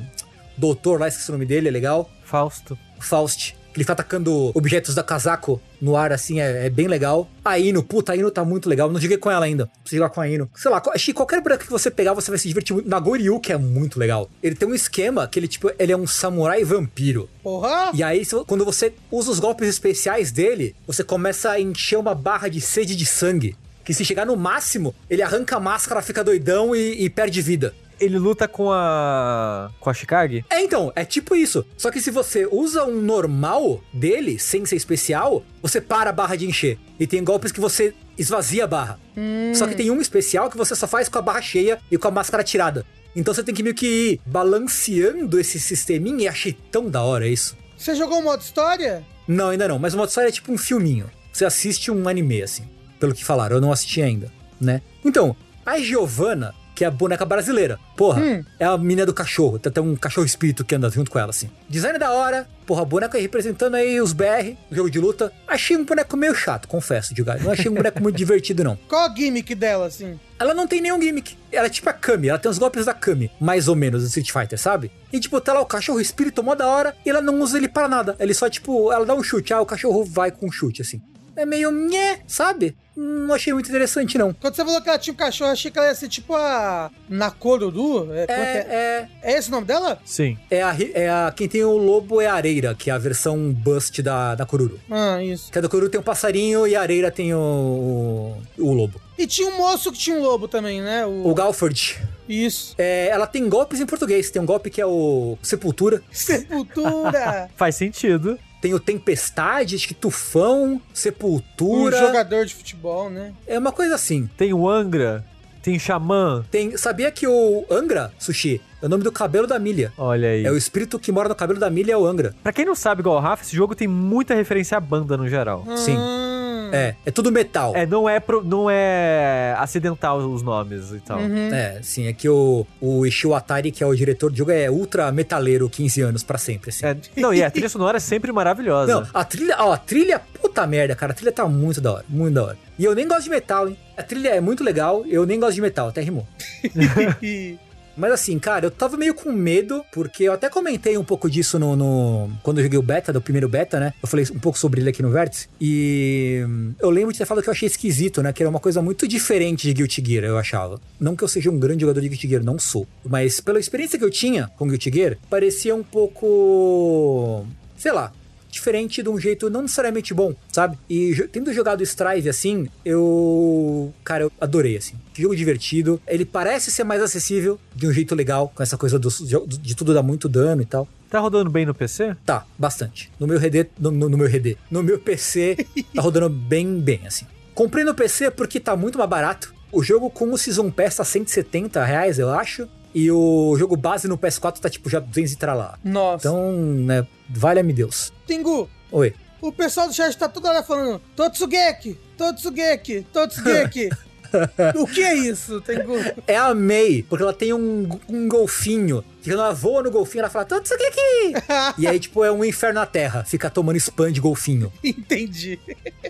doutor lá, esqueci o nome dele, é legal. Fausto. Faust, que ele tá atacando objetos da casaco no ar, assim, é, é bem legal. A Ino, puta, a Ino tá muito legal. Não joguei com ela ainda. Preciso jogar com a Ino. Sei lá, acho que qualquer boneco que você pegar, você vai se divertir muito. Na Goryu, que é muito legal. Ele tem um esquema que ele, tipo, ele é um samurai vampiro. Porra! E aí, quando você usa os golpes especiais dele, você começa a encher uma barra de sede de sangue. Que se chegar no máximo, ele arranca a máscara, fica doidão e, e perde vida. Ele luta com a. com a Chicago? É, então, é tipo isso. Só que se você usa um normal dele, sem ser especial, você para a barra de encher. E tem golpes que você esvazia a barra. Só que tem um especial que você só faz com a barra cheia e com a máscara tirada. Então você tem que meio que ir balanceando esse sisteminha e achei tão da hora isso. Você jogou o modo história? Não, ainda não, mas o modo história é tipo um filminho. Você assiste um anime, assim, pelo que falaram, eu não assisti ainda, né? Então, a Giovanna, que é a boneca brasileira. Porra, Hum. é a mina do cachorro. Tem até um cachorro espírito que anda junto com ela, assim. Design da hora. Porra, a boneca aí representando aí os BR, o jogo de luta. Achei um boneco meio chato, confesso, de Não achei um boneco muito divertido, não. Qual a gimmick dela, assim? Ela não tem nenhum gimmick. Ela é tipo a Kami, ela tem os golpes da Kami, mais ou menos, do Street Fighter, sabe? E tipo, tá lá o cachorro espírito mó da hora e ela não usa ele para nada. Ele só, tipo, ela dá um chute, ah, o cachorro vai com um chute, assim. É meio nhé, sabe? Não achei muito interessante, não. Quando você falou que ela tinha um cachorro, eu achei que ela ia ser tipo a Nakoruru. É, É, é, é? é, é esse o nome dela? Sim. é, a, é a. Quem tem o lobo é a areira, que é a versão bust da, da Kururu. Ah, isso. Que a da Kururu tem um passarinho e a areira tem o, o, o lobo. E tinha um moço que tinha um lobo também, né? O O... Galford. Isso. É, ela tem golpes em português. Tem um golpe que é o Sepultura. Sepultura. Faz sentido. Tem o Tempestade, acho que Tufão, um Sepultura. jogador de futebol, né? É uma coisa assim. Tem o Angra, tem Xamã. Tem, sabia que o Angra, Sushi, é o nome do cabelo da milha. Olha aí. É o espírito que mora no cabelo da milha, é o Angra. Pra quem não sabe, igual o Rafa, esse jogo tem muita referência à banda no geral. Sim. Hum. É, é tudo metal. É, não é, pro- não é acidental os nomes e tal. Uhum. É, sim, é que o, o Ishio Atari, que é o diretor do jogo, é ultra metaleiro 15 anos pra sempre, assim. É, não, e a trilha sonora é sempre maravilhosa. Não, a trilha, ó, a trilha, puta merda, cara, a trilha tá muito da hora, muito da hora. E eu nem gosto de metal, hein? A trilha é muito legal, eu nem gosto de metal, até rimou. Mas assim, cara, eu tava meio com medo, porque eu até comentei um pouco disso no, no- Quando eu joguei o beta, do primeiro beta, né? Eu falei um pouco sobre ele aqui no Vértice. E hum, eu lembro de ter falado que eu achei esquisito, né? Que era uma coisa muito diferente de Guilty Gear, eu achava. Não que eu seja um grande jogador de Guilty Gear, não sou. Mas pela experiência que eu tinha com Guilty Gear, parecia um pouco. sei lá. Diferente de um jeito não necessariamente bom, sabe? E tendo jogado Strive assim, eu. Cara, eu adorei, assim. Que jogo divertido. Ele parece ser mais acessível de um jeito legal, com essa coisa do, de tudo dar muito dano e tal. Tá rodando bem no PC? Tá, bastante. No meu RD, no, no- no meu RD, no meu PC, tá rodando bem, bem, assim. Comprei no PC porque tá muito mais barato. O jogo com o Season Pass tá 170 reais, eu acho. E o jogo base no PS4 tá tipo já 200 e tralá. Nossa. Então, né, valha-me Deus. Tengu, Oi. o pessoal do chat tá toda hora falando Totsugeki, Totsugeki, Totsugeki. o que é isso, Tengu? É a May, porque ela tem um, um golfinho. Que quando ela voa no golfinho, ela fala, aqui. e aí, tipo, é um inferno na Terra. Fica tomando spam de golfinho. Entendi.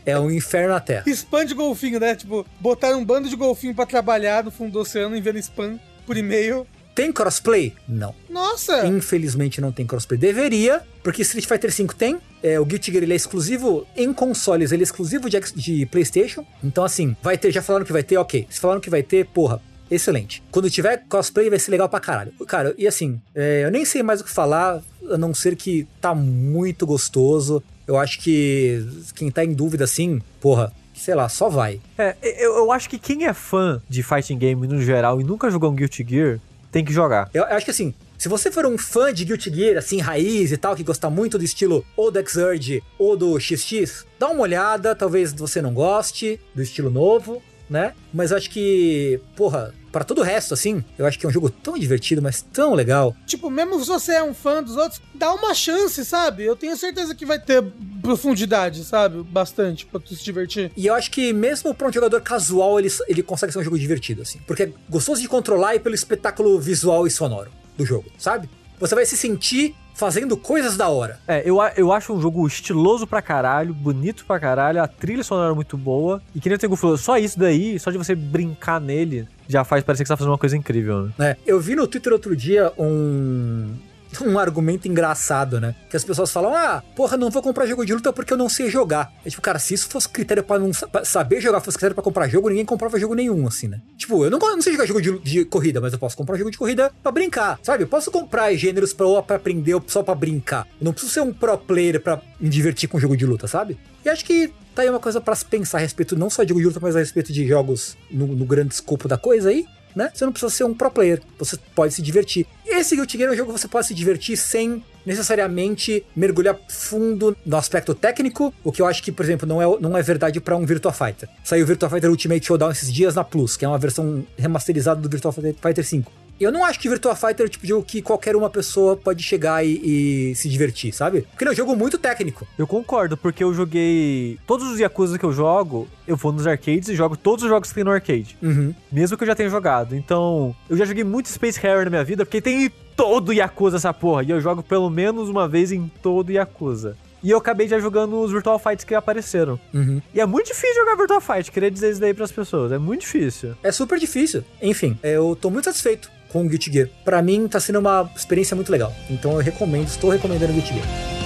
É um inferno na Terra. Spam de golfinho, né? Tipo, botaram um bando de golfinho pra trabalhar no fundo do oceano enviando spam por e-mail. Tem crossplay? Não. Nossa! Infelizmente não tem crossplay. Deveria, porque Street Fighter V tem. É, o Guilty Gear ele é exclusivo em consoles, ele é exclusivo de, de PlayStation. Então, assim, vai ter. Já falaram que vai ter, ok. Se falaram que vai ter, porra. Excelente. Quando tiver cosplay, vai ser legal pra caralho. Cara, e assim, é, eu nem sei mais o que falar, a não ser que tá muito gostoso. Eu acho que quem tá em dúvida, assim, porra, sei lá, só vai. É, eu, eu acho que quem é fã de fighting game no geral e nunca jogou um Guilty Gear, tem que jogar. Eu acho que assim, se você for um fã de Guilty Gear, assim, raiz e tal, que gosta muito do estilo ou do Xrd ou do XX, dá uma olhada, talvez você não goste do estilo novo, né? Mas eu acho que, porra, para todo o resto, assim, eu acho que é um jogo tão divertido, mas tão legal. Tipo, mesmo se você é um fã dos outros, dá uma chance, sabe? Eu tenho certeza que vai ter profundidade, sabe? Bastante pra tu se divertir. E eu acho que mesmo pra um jogador casual, ele, ele consegue ser um jogo divertido, assim. Porque é gostoso de controlar e pelo espetáculo visual e sonoro do jogo, sabe? Você vai se sentir fazendo coisas da hora. É, eu, eu acho um jogo estiloso pra caralho, bonito pra caralho, a trilha sonora é muito boa. E que nem o Tengu falou, só isso daí, só de você brincar nele, já faz parecer que você tá fazendo uma coisa incrível, né? né? Eu vi no Twitter outro dia um um argumento engraçado, né? Que as pessoas falam: "Ah, porra, não vou comprar jogo de luta porque eu não sei jogar". É tipo, cara, se isso fosse critério pra não pra saber jogar, fosse critério pra comprar jogo, ninguém comprava jogo nenhum, assim, né? Tipo, eu não, não sei jogar jogo de, de corrida, mas eu posso comprar jogo de corrida pra brincar, sabe? Eu posso comprar gêneros pra, ou pra aprender ou só pra brincar. Eu não preciso ser um pro player pra me divertir com jogo de luta, sabe? E acho que tá aí uma coisa pra se pensar a respeito não só de jogo de luta, mas a respeito de jogos no, no grande escopo da coisa aí né? Você não precisa ser um pro player, você pode se divertir. Esse Guilty Gear é um jogo que você pode se divertir sem necessariamente mergulhar fundo no aspecto técnico, o que eu acho que, por exemplo, não é, não é verdade pra um Virtua Fighter. Saiu o Virtua Fighter Ultimate Showdown esses dias na Plus, que é uma versão remasterizada do Virtua Fighter 5. Eu não acho que Virtua Fighter é o tipo de jogo que qualquer uma pessoa pode chegar e, e se divertir, sabe? Porque ele é um jogo muito técnico. Eu concordo, porque eu joguei. Todos os Yakuza que eu jogo, eu vou nos arcades e jogo todos os jogos que tem no arcade. Uhum. Mesmo que eu já tenha jogado. Então, eu já joguei muito Space Harrier na minha vida, porque tem em todo Yakuza essa porra. E eu jogo pelo menos uma vez em todo Yakuza. E eu acabei já jogando os Virtual Fights que apareceram. Uhum. E é muito difícil jogar Virtual Fight, queria dizer isso daí pras pessoas. É muito difícil. É super difícil. Enfim, eu tô muito satisfeito com o Guilty Gear. Pra mim, tá sendo uma experiência muito legal. Então eu recomendo, estou recomendando o Guilty Gear.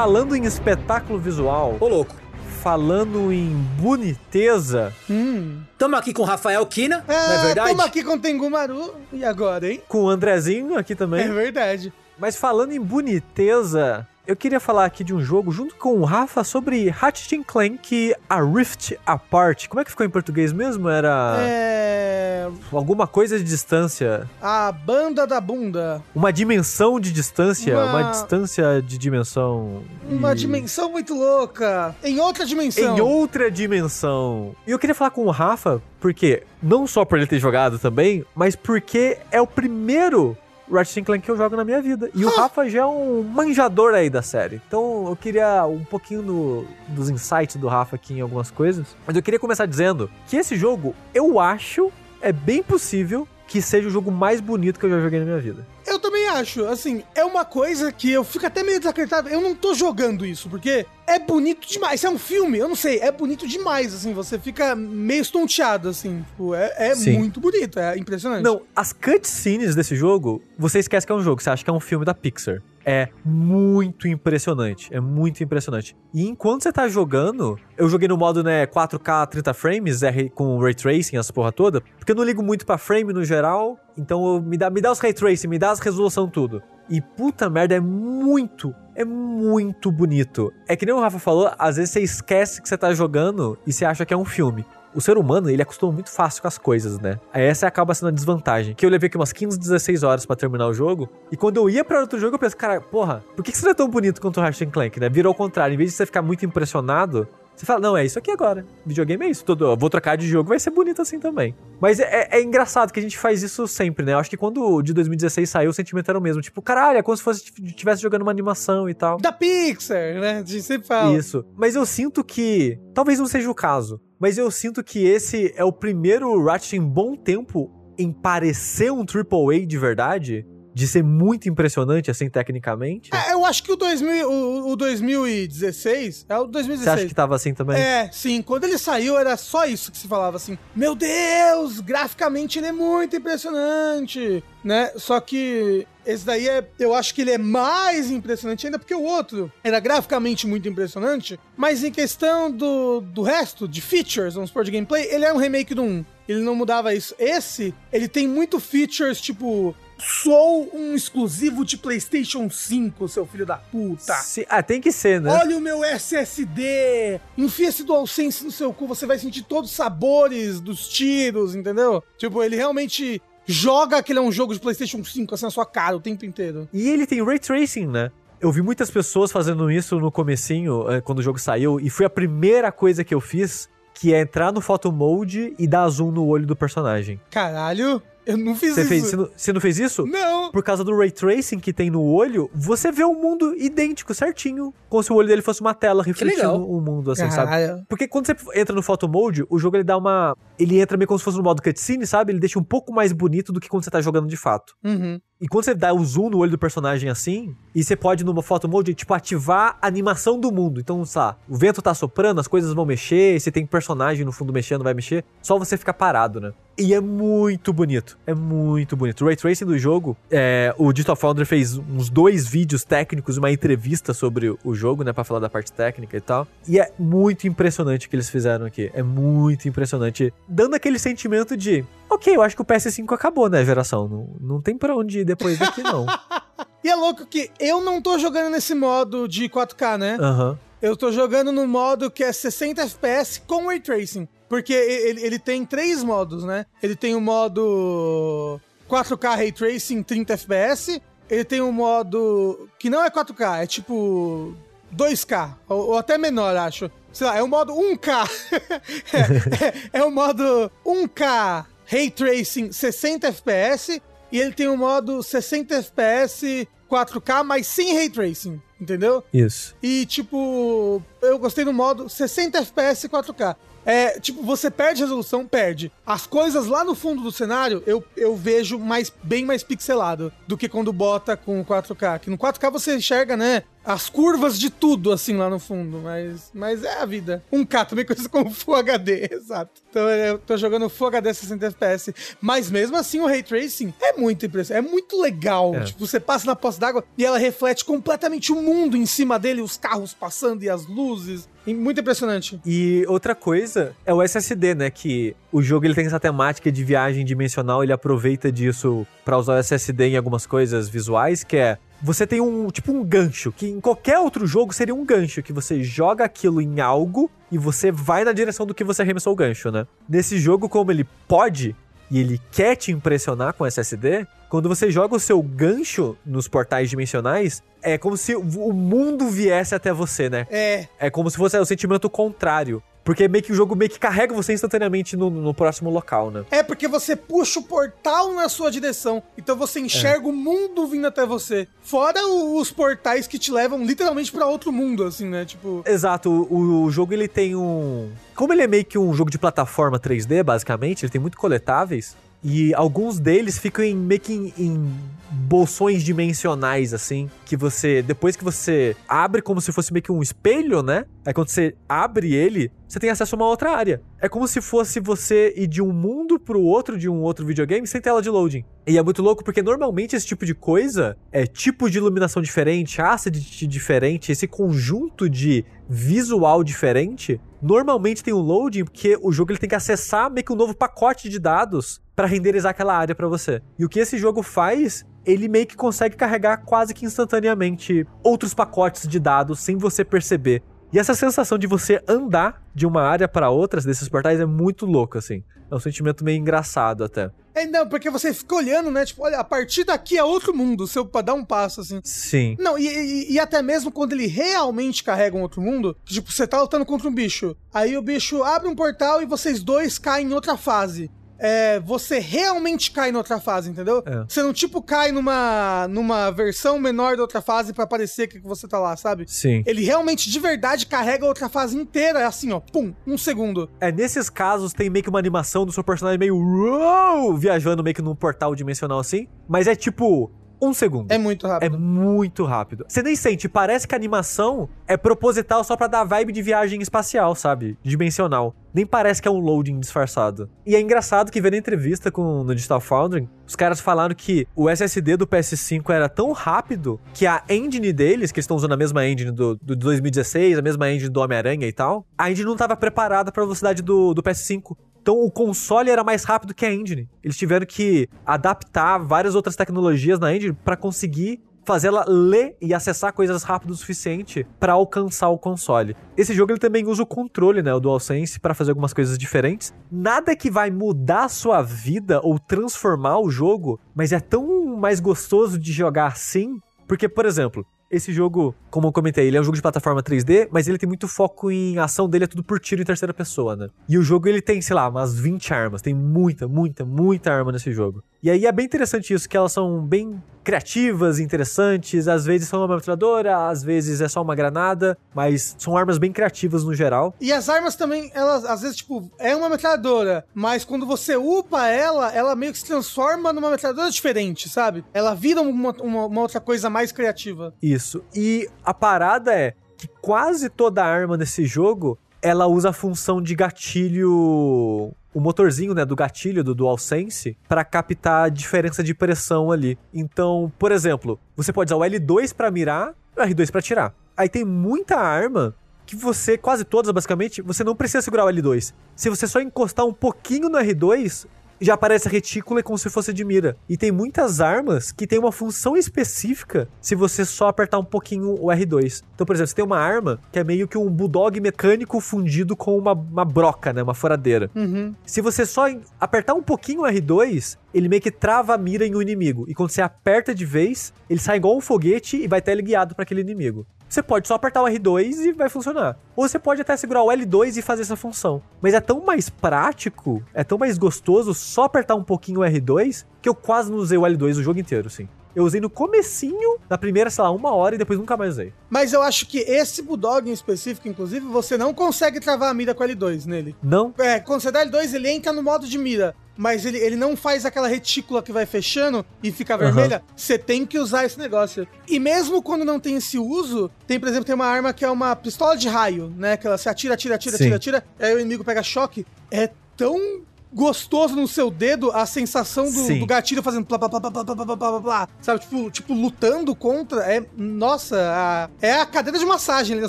Falando em espetáculo visual, Ô, louco. falando em boniteza, Hum. Tamo aqui com o Rafael Kina, não é É, verdade? tamo aqui com o Tengu Maru. E agora, hein? com o Andrezinho aqui também. É verdade. Mas falando em boniteza, eu queria falar aqui de um jogo junto com o Rafa sobre Ratchet Clank A Rift Apart. Como é que ficou em português mesmo? Era É. alguma coisa de distância. A banda da bunda. Uma dimensão de distância. Uma, Uma- distância de dimensão. Uma e- dimensão muito louca. Em outra dimensão. Em outra dimensão. E eu queria falar com o Rafa, porque não só por ele ter jogado também, mas porque é o primeiro Ratchet Clank que eu jogo na minha vida. E o Rafa já é um manjador aí da série. Então eu queria um pouquinho do- dos insights do Rafa aqui em algumas coisas. Mas eu queria começar dizendo que esse jogo, eu acho, é bem possível que seja o jogo mais bonito que eu já joguei na minha vida. Eu também acho, assim, é uma coisa que eu fico até meio desacreditado. Eu não tô jogando isso, porque é bonito demais. Isso é um filme, eu não sei, é bonito demais, assim, você fica meio estonteado, assim. Tipo, é, é muito bonito, é impressionante. Não, as cutscenes desse jogo, você esquece que é um jogo, você acha que é um filme da Pixar. É muito impressionante, é muito impressionante. E enquanto você tá jogando, eu joguei no modo, né, 4K 30 frames, R, com Ray Tracing, essa porra toda, porque eu não ligo muito pra frame no geral, então me dá, me dá os Ray Tracing, me dá as resolução tudo. E puta merda, é muito, é muito bonito. É que nem o Rafa falou, às vezes você esquece que você tá jogando e você acha que é um filme. O ser humano, ele acostuma muito fácil com as coisas, né? Essa acaba sendo a desvantagem. Que eu levei aqui umas 15, 16 horas pra terminar o jogo. E quando eu ia pra outro jogo, eu pensei, cara, porra, por que que isso não é tão bonito quanto o Ratchet Clank, né? Virou ao contrário. Em vez de você ficar muito impressionado, você fala, não, é isso aqui agora. Videogame é isso. Todo, eu vou trocar de jogo, vai ser bonito assim também. Mas é, é- é engraçado que a gente faz isso sempre, né? Eu acho que quando de 2016 saiu, o sentimento era o mesmo. Tipo, caralho, é como se fosse estivesse jogando uma animação e tal. Da Pixar, né? A gente sempre fala. Isso. Mas eu sinto que. Talvez não seja o caso. Mas eu sinto que esse é o primeiro Ratchet em bom tempo em parecer um AAA de verdade. De ser muito impressionante, assim, tecnicamente. É, eu acho que o, 2000, o, o 2016. É o Você 2016. acha que tava assim também? É, sim. Quando ele saiu, era só isso que se falava assim. Meu Deus, graficamente ele é muito impressionante, né? Só que esse daí é, eu acho que ele é mais impressionante ainda porque o outro era graficamente muito impressionante, mas em questão do, do resto, de features, vamos supor, de gameplay, ele é um remake do 1. Ele não mudava isso. Esse, ele tem muito features, tipo, sou um exclusivo de PlayStation 5, seu filho da puta. Se- ah, tem que ser, né? Olha o meu SSD! Enfia esse DualSense no seu cu, você vai sentir todos os sabores dos tiros, entendeu? Tipo, ele realmente joga que ele é um jogo de PlayStation 5 assim na sua cara o tempo inteiro. E ele tem Ray Tracing, né? Eu vi muitas pessoas fazendo isso no comecinho, eh, quando o jogo saiu, e foi a primeira coisa que eu fiz, que é entrar no Photo Mode e dar zoom no olho do personagem. Caralho, eu não fiz Você, isso. fez, você, não, você não fez isso? Não! Por causa do ray tracing que tem no olho, você vê o mundo idêntico, certinho. Como se o olho dele fosse uma tela refletindo o mundo, assim, sabe? Caralho. Porque quando você entra no photo mode, o jogo ele dá uma. Ele entra meio como se fosse no modo cutscene, sabe? Ele deixa um pouco mais bonito do que quando você tá jogando de fato. Uhum. E quando você dá o zoom no olho do personagem assim, e você pode numa photo mode, tipo, ativar a animação do mundo. Então, sei lá, o vento tá soprando, as coisas vão mexer, se tem personagem no fundo mexendo, vai mexer. Só você fica parado, né? E é muito bonito. É muito bonito. O Ray Tracing do jogo, é, o Digital Foundry fez uns dois vídeos técnicos, uma entrevista sobre o jogo, né? Pra falar da parte técnica e tal. E é muito impressionante o que eles fizeram aqui. É muito impressionante. Dando aquele sentimento de. Ok, eu acho que o PS5 acabou, né, geração? Não, não tem pra onde ir depois daqui, não. E é louco que eu não tô jogando nesse modo de 4K, né? Aham. Eu tô jogando no modo que é 60 FPS com Ray Tracing. Porque ele, ele tem três modos, né? Ele tem o modo 4K Ray Tracing 30 FPS. Ele tem um modo que não é 4K, é tipo 2K, ou, ou até menor, acho. Sei lá, é o modo 1K. é, é, é o modo 1K Ray Tracing 60 FPS. E ele tem o modo 60 FPS 4K, mas sem Ray Tracing, entendeu? Isso. E, tipo, eu gostei do modo 60 FPS 4K. É, tipo, você perde resolução, perde. As coisas lá no fundo do cenário, eu, eu vejo mais, bem mais pixelado do que quando bota com 4K. Que no 4K você enxerga, né, as curvas de tudo, assim, lá no fundo. Mas, mas é a vida. 1K, também conhecido como Full HD, exato. Então eu tô jogando Full HD 60 FPS. Mas mesmo assim, o Ray Tracing é muito impressionante. É muito legal. É. Tipo, você passa na poça d'água e ela reflete completamente o mundo em cima dele, os carros passando e as luzes. E Muito impressionante. E outra coisa é o SSD, né? Que o jogo ele tem essa temática de viagem dimensional, ele aproveita disso pra usar o SSD em algumas coisas visuais, que é você tem um tipo um gancho, que em qualquer outro jogo seria um gancho, que você joga aquilo em algo e você vai na direção do que você arremessou o gancho, né? Nesse jogo, como ele pode e ele quer te impressionar com SSD, quando você joga o seu gancho nos portais dimensionais, é como se o mundo viesse até você, né? É, É como se fosse o sentimento contrário. Porque meio que o jogo meio que carrega você instantaneamente no, no próximo local, né? É porque você puxa o portal na sua direção. Então você enxerga o mundo vindo até você. Fora o- os portais que te levam literalmente pra outro mundo, assim, né? Tipo. Exato, o, o jogo ele tem um. Como ele é meio que um jogo de plataforma 3D, basicamente, ele tem muito coletáveis. E alguns deles ficam em, meio que em, em bolsões dimensionais, assim. Que você. Depois que você abre como se fosse meio que um espelho, né? Aí quando você abre ele, você tem acesso a uma outra área. É como se fosse você ir de um mundo pro outro de um outro videogame sem tela de loading. E é muito louco porque normalmente esse tipo de coisa é tipo de iluminação diferente, asset diferente, esse conjunto de visual diferente, normalmente tem um loading porque o jogo ele tem que acessar meio que um novo pacote de dados para renderizar aquela área para você. E o que esse jogo faz ele meio que consegue carregar quase que instantaneamente outros pacotes de dados sem você perceber. E essa sensação de você andar de uma área para outras desses portais é muito louco, assim. É um sentimento meio engraçado até. É, não, porque você fica olhando, né? Tipo, olha, a partir daqui é outro mundo, seu pra dar um passo, assim. Sim. Não, e, e- e até mesmo quando ele realmente carrega um outro mundo, tipo, você tá lutando contra um bicho, aí o bicho abre um portal e vocês dois caem em outra fase. É, você realmente cai em outra fase, entendeu? É. Você não, tipo, cai numa, numa versão menor da outra fase pra parecer que você tá lá, sabe? Sim. Ele realmente, de verdade, carrega a outra fase inteira, é assim, ó, pum, um segundo. É, nesses casos tem meio que uma animação do seu personagem meio uou, viajando meio que num portal dimensional assim, mas é tipo um segundo. É muito É rápido. muito rápido. Você nem sente, parece que a animação é proposital só pra dar vibe de viagem espacial, sabe? Dimensional. Nem parece que é um loading disfarçado. E é engraçado que vendo a entrevista com, no Digital Foundry, os caras falaram que o SSD do PS5 era tão rápido que a engine deles, que eles estão usando a mesma engine do, do 2016, a mesma engine do Homem-Aranha e tal, a engine não tava preparada pra velocidade do, do PS5. Então o console era mais rápido que a engine. Eles tiveram que adaptar várias outras tecnologias na engine pra conseguir fazer ela ler e acessar coisas rápido o suficiente pra alcançar o console. Esse jogo ele também usa o controle, né, o DualSense pra fazer algumas coisas diferentes. Nada que vai mudar a sua vida ou transformar o jogo, mas é tão mais gostoso de jogar assim, porque por exemplo, esse jogo, como eu comentei, ele é um jogo de plataforma 3D, mas ele tem muito foco em ação dele é tudo por tiro em terceira pessoa, né? E o jogo ele tem, sei lá, umas 20 armas, tem muita, muita, muita arma nesse jogo. E aí é bem interessante isso, que elas são bem criativas, interessantes, às vezes são uma metralhadora, às vezes é só uma granada, mas são armas bem criativas no geral. E as armas também, elas às vezes, tipo, é uma metralhadora, mas quando você upa ela, ela meio que se transforma numa metralhadora diferente, sabe? Ela vira uma, uma- uma outra coisa mais criativa. Isso. E a parada é que quase toda arma nesse jogo, ela usa a função de gatilho o motorzinho, né, do gatilho do DualSense pra captar a diferença de pressão ali. Então, por exemplo, você pode usar o L2 pra mirar o R2 pra atirar. Aí tem muita arma que você, quase todas basicamente, você não precisa segurar o L2. Se você só encostar um pouquinho no R2, já aparece a retícula como se fosse de mira. E tem muitas armas que tem uma função específica se você só apertar um pouquinho o R2. Então, por exemplo, você tem uma arma que é meio que um bulldog mecânico fundido com uma, uma broca, né? Uma furadeira. Uhum. Se você só apertar um pouquinho o R2, ele meio que trava a mira em um inimigo. E quando você aperta de vez, ele sai igual um foguete e vai teleguiado para aquele inimigo. Você pode só apertar o R2 e vai funcionar. Ou você pode até segurar o L2 e fazer essa função. Mas é tão mais prático, é tão mais gostoso só apertar um pouquinho o R2 que eu quase não usei o L2 o jogo inteiro, assim. Eu usei no comecinho, na primeira, sei lá, uma hora e depois nunca mais usei. Mas eu acho que esse Bulldog em específico, inclusive, você não consegue travar a mira com L2 nele. Não? É, quando você dá L2, ele entra no modo de mira. Mas ele, ele não faz aquela retícula que vai fechando e fica vermelha. Você tem que usar esse negócio. E mesmo quando não tem esse uso, tem, por exemplo, tem uma arma que é uma pistola de raio, né? Que ela se atira, atira, atira, Sim. atira, atira. Aí o inimigo pega choque. É tão gostoso no seu dedo a sensação do, do gatilho fazendo plá, plá, plá, plá, plá, plá, plá, plá, plá. Sabe, tipo, tipo, lutando contra. É, nossa, a- é a cadeira de massagem ali na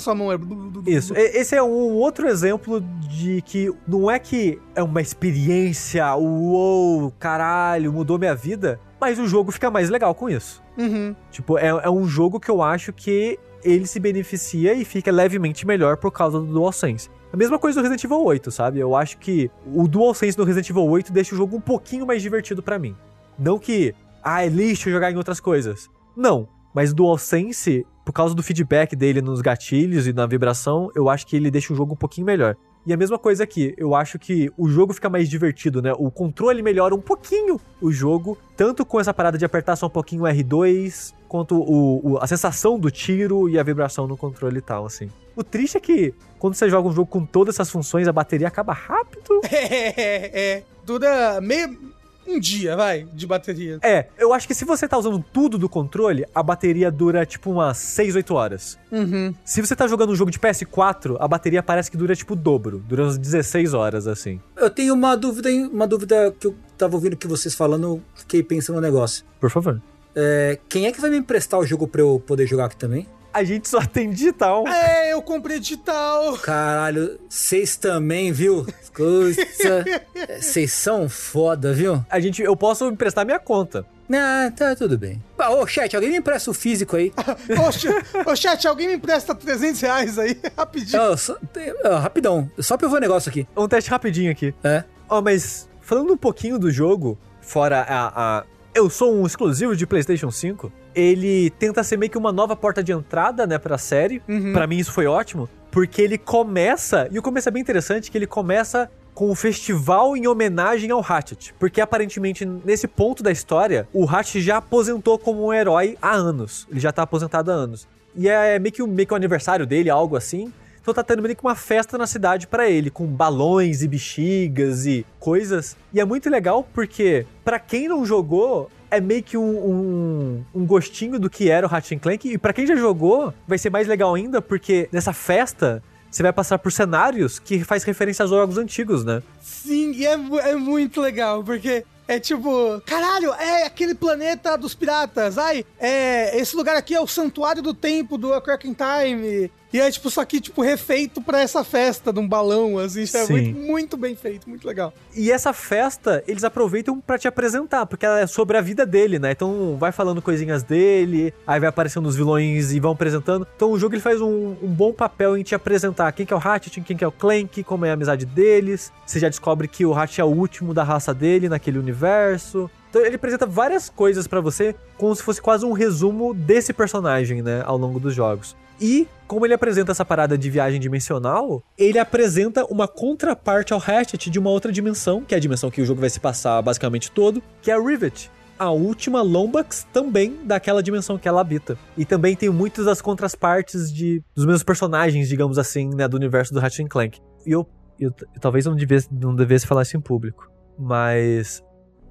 sua mão. É... Isso. E- Esse é um outro exemplo de que não é que é uma experiência, uou, caralho, mudou minha vida, mas o jogo fica mais legal com isso. Uhum. Tipo, é, é um jogo que eu acho que ele se beneficia e fica levemente melhor por causa do DualSense. A mesma coisa do Resident Evil 8, sabe? Eu acho que o DualSense do Resident Evil 8 deixa o jogo um pouquinho mais divertido pra mim. Não que, ah, é lixo jogar em outras coisas. Não. Mas o DualSense, por causa do feedback dele nos gatilhos e na vibração, eu acho que ele deixa o jogo um pouquinho melhor. E a mesma coisa aqui, eu acho que o jogo fica mais divertido, né? O controle melhora um pouquinho o jogo, tanto com essa parada de apertar só um pouquinho o R2, quanto o, o- a sensação do tiro e a vibração no controle e tal, assim. O triste é que quando você joga um jogo com todas essas funções, a bateria acaba rápido. É, é. Dura meio. Um dia, vai, de bateria. É, eu acho que se você tá usando tudo do controle, a bateria dura tipo umas 6, 8 horas. Uhum. Se você tá jogando um jogo de PS4, a bateria parece que dura tipo o dobro, dura uns 16 horas, assim. Eu tenho uma dúvida, hein? uma dúvida que eu tava ouvindo que vocês falando, eu fiquei pensando no negócio. Por favor. É, quem é que vai me emprestar o jogo pra eu poder jogar aqui também? A gente só tem digital. É, eu comprei digital. Caralho, vocês também, viu? Coisa. Vocês são foda, viu? A gente, eu posso emprestar minha conta. Ah, tá tudo bem. Ah, Ô, chat, alguém me empresta o físico aí? Ô, ch- ô, chat, alguém me empresta 300 reais aí, rapidinho. Ó, só- ó, rapidão, só pra eu ver o negócio aqui. Um teste rapidinho aqui. É. Ó, mas falando um pouquinho do jogo, fora a, a- Eu sou um exclusivo de PlayStation 5. Ele tenta ser meio que uma nova porta de entrada, né, pra série. Uhum. Pra mim isso foi ótimo, porque ele começa. E o começo é bem interessante que ele começa com um festival em homenagem ao Hatchet. Porque aparentemente, nesse ponto da história, o Hatchet já aposentou como um herói há anos. Ele já tá aposentado há anos. E é meio que, meio que o aniversário dele, algo assim. Então tá tendo meio que uma festa na cidade pra ele, com balões e bexigas e coisas. E é muito legal porque, pra quem não jogou, é meio que um, um, um gostinho do que era o Ratchet Clank. E pra quem já jogou, vai ser mais legal ainda, porque nessa festa você vai passar por cenários que faz referência aos jogos antigos, né? Sim, e é, é muito legal, porque é tipo, caralho, é aquele planeta dos piratas. Ai, é, esse lugar aqui é o santuário do tempo do A Time. E é tipo, só que, tipo, refeito pra essa festa de um balão, assim. É muito, muito bem feito, muito legal. E essa festa, eles aproveitam pra te apresentar, porque ela é sobre a vida dele, né? Então vai falando coisinhas dele, aí vai aparecendo os vilões e vão apresentando. Então o jogo ele faz um, um bom papel em te apresentar quem que é o Hatchet, quem que é o Clank, como é a amizade deles. Você já descobre que o Hatchet é o último da raça dele naquele universo. Então ele apresenta várias coisas pra você, como se fosse quase um resumo desse personagem, né, ao longo dos jogos. E como ele apresenta essa parada de viagem dimensional, ele apresenta uma contraparte ao Ratchet de uma outra dimensão, que é a dimensão que o jogo vai se passar basicamente todo, que é a Rivet. A última Lombax também daquela dimensão que ela habita. E também tem muitas das contrapartes de, dos mesmos personagens, digamos assim, né, do universo do Ratchet Clank. E eu, eu, eu talvez eu não devesse, não devesse falar isso em público. Mas.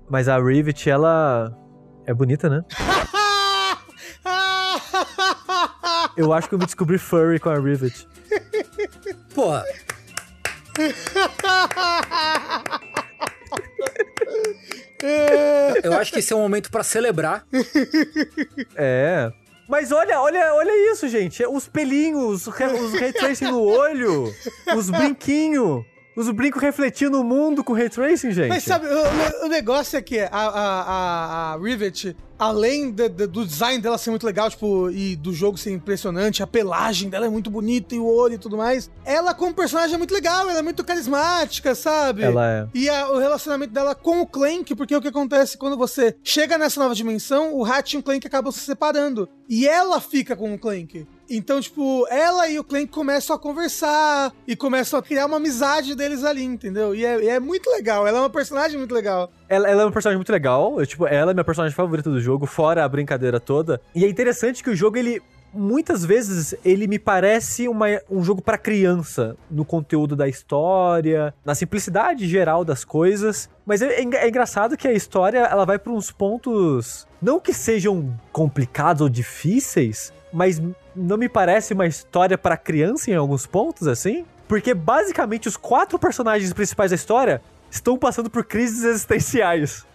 Mas a Rivet, ela. É bonita, né? Eu acho que eu me descobri furry com a Rivet. Porra, eu acho que esse é um momento pra celebrar. É. Mas olha, olha, olha isso, gente. Os pelinhos, os, re, os ray tracing no olho, os brinquinhos. Os brincos refletindo o mundo com ray tracing, gente. Mas sabe, o, o negócio é que a, a, a, a Rivet, além de- de- do design dela ser muito legal, tipo, e do jogo ser impressionante, a pelagem dela é muito bonita e o olho e tudo mais, ela como personagem é muito legal, ela é muito carismática, sabe? Ela é. E a- o relacionamento dela com o Clank, porque o que acontece quando você chega nessa nova dimensão, o Hatch e o Clank acabam se separando. E ela fica com o Clank. Então, tipo, ela e o Clank começam a conversar e começam a criar uma amizade deles ali, entendeu? E é, e é muito legal. Ela é uma personagem muito legal. Ela, ela é uma personagem muito legal. Eu, tipo, ela é minha personagem favorita do jogo, fora a brincadeira toda. E é interessante que o jogo, ele. Muitas vezes ele me parece uma- um jogo pra criança no conteúdo da história, na simplicidade geral das coisas. Mas é, é é engraçado que a história ela vai pra uns pontos não que sejam complicados ou difíceis, mas não me parece uma história pra criança em alguns pontos assim, porque basicamente os quatro personagens principais da história estão passando por crises existenciais.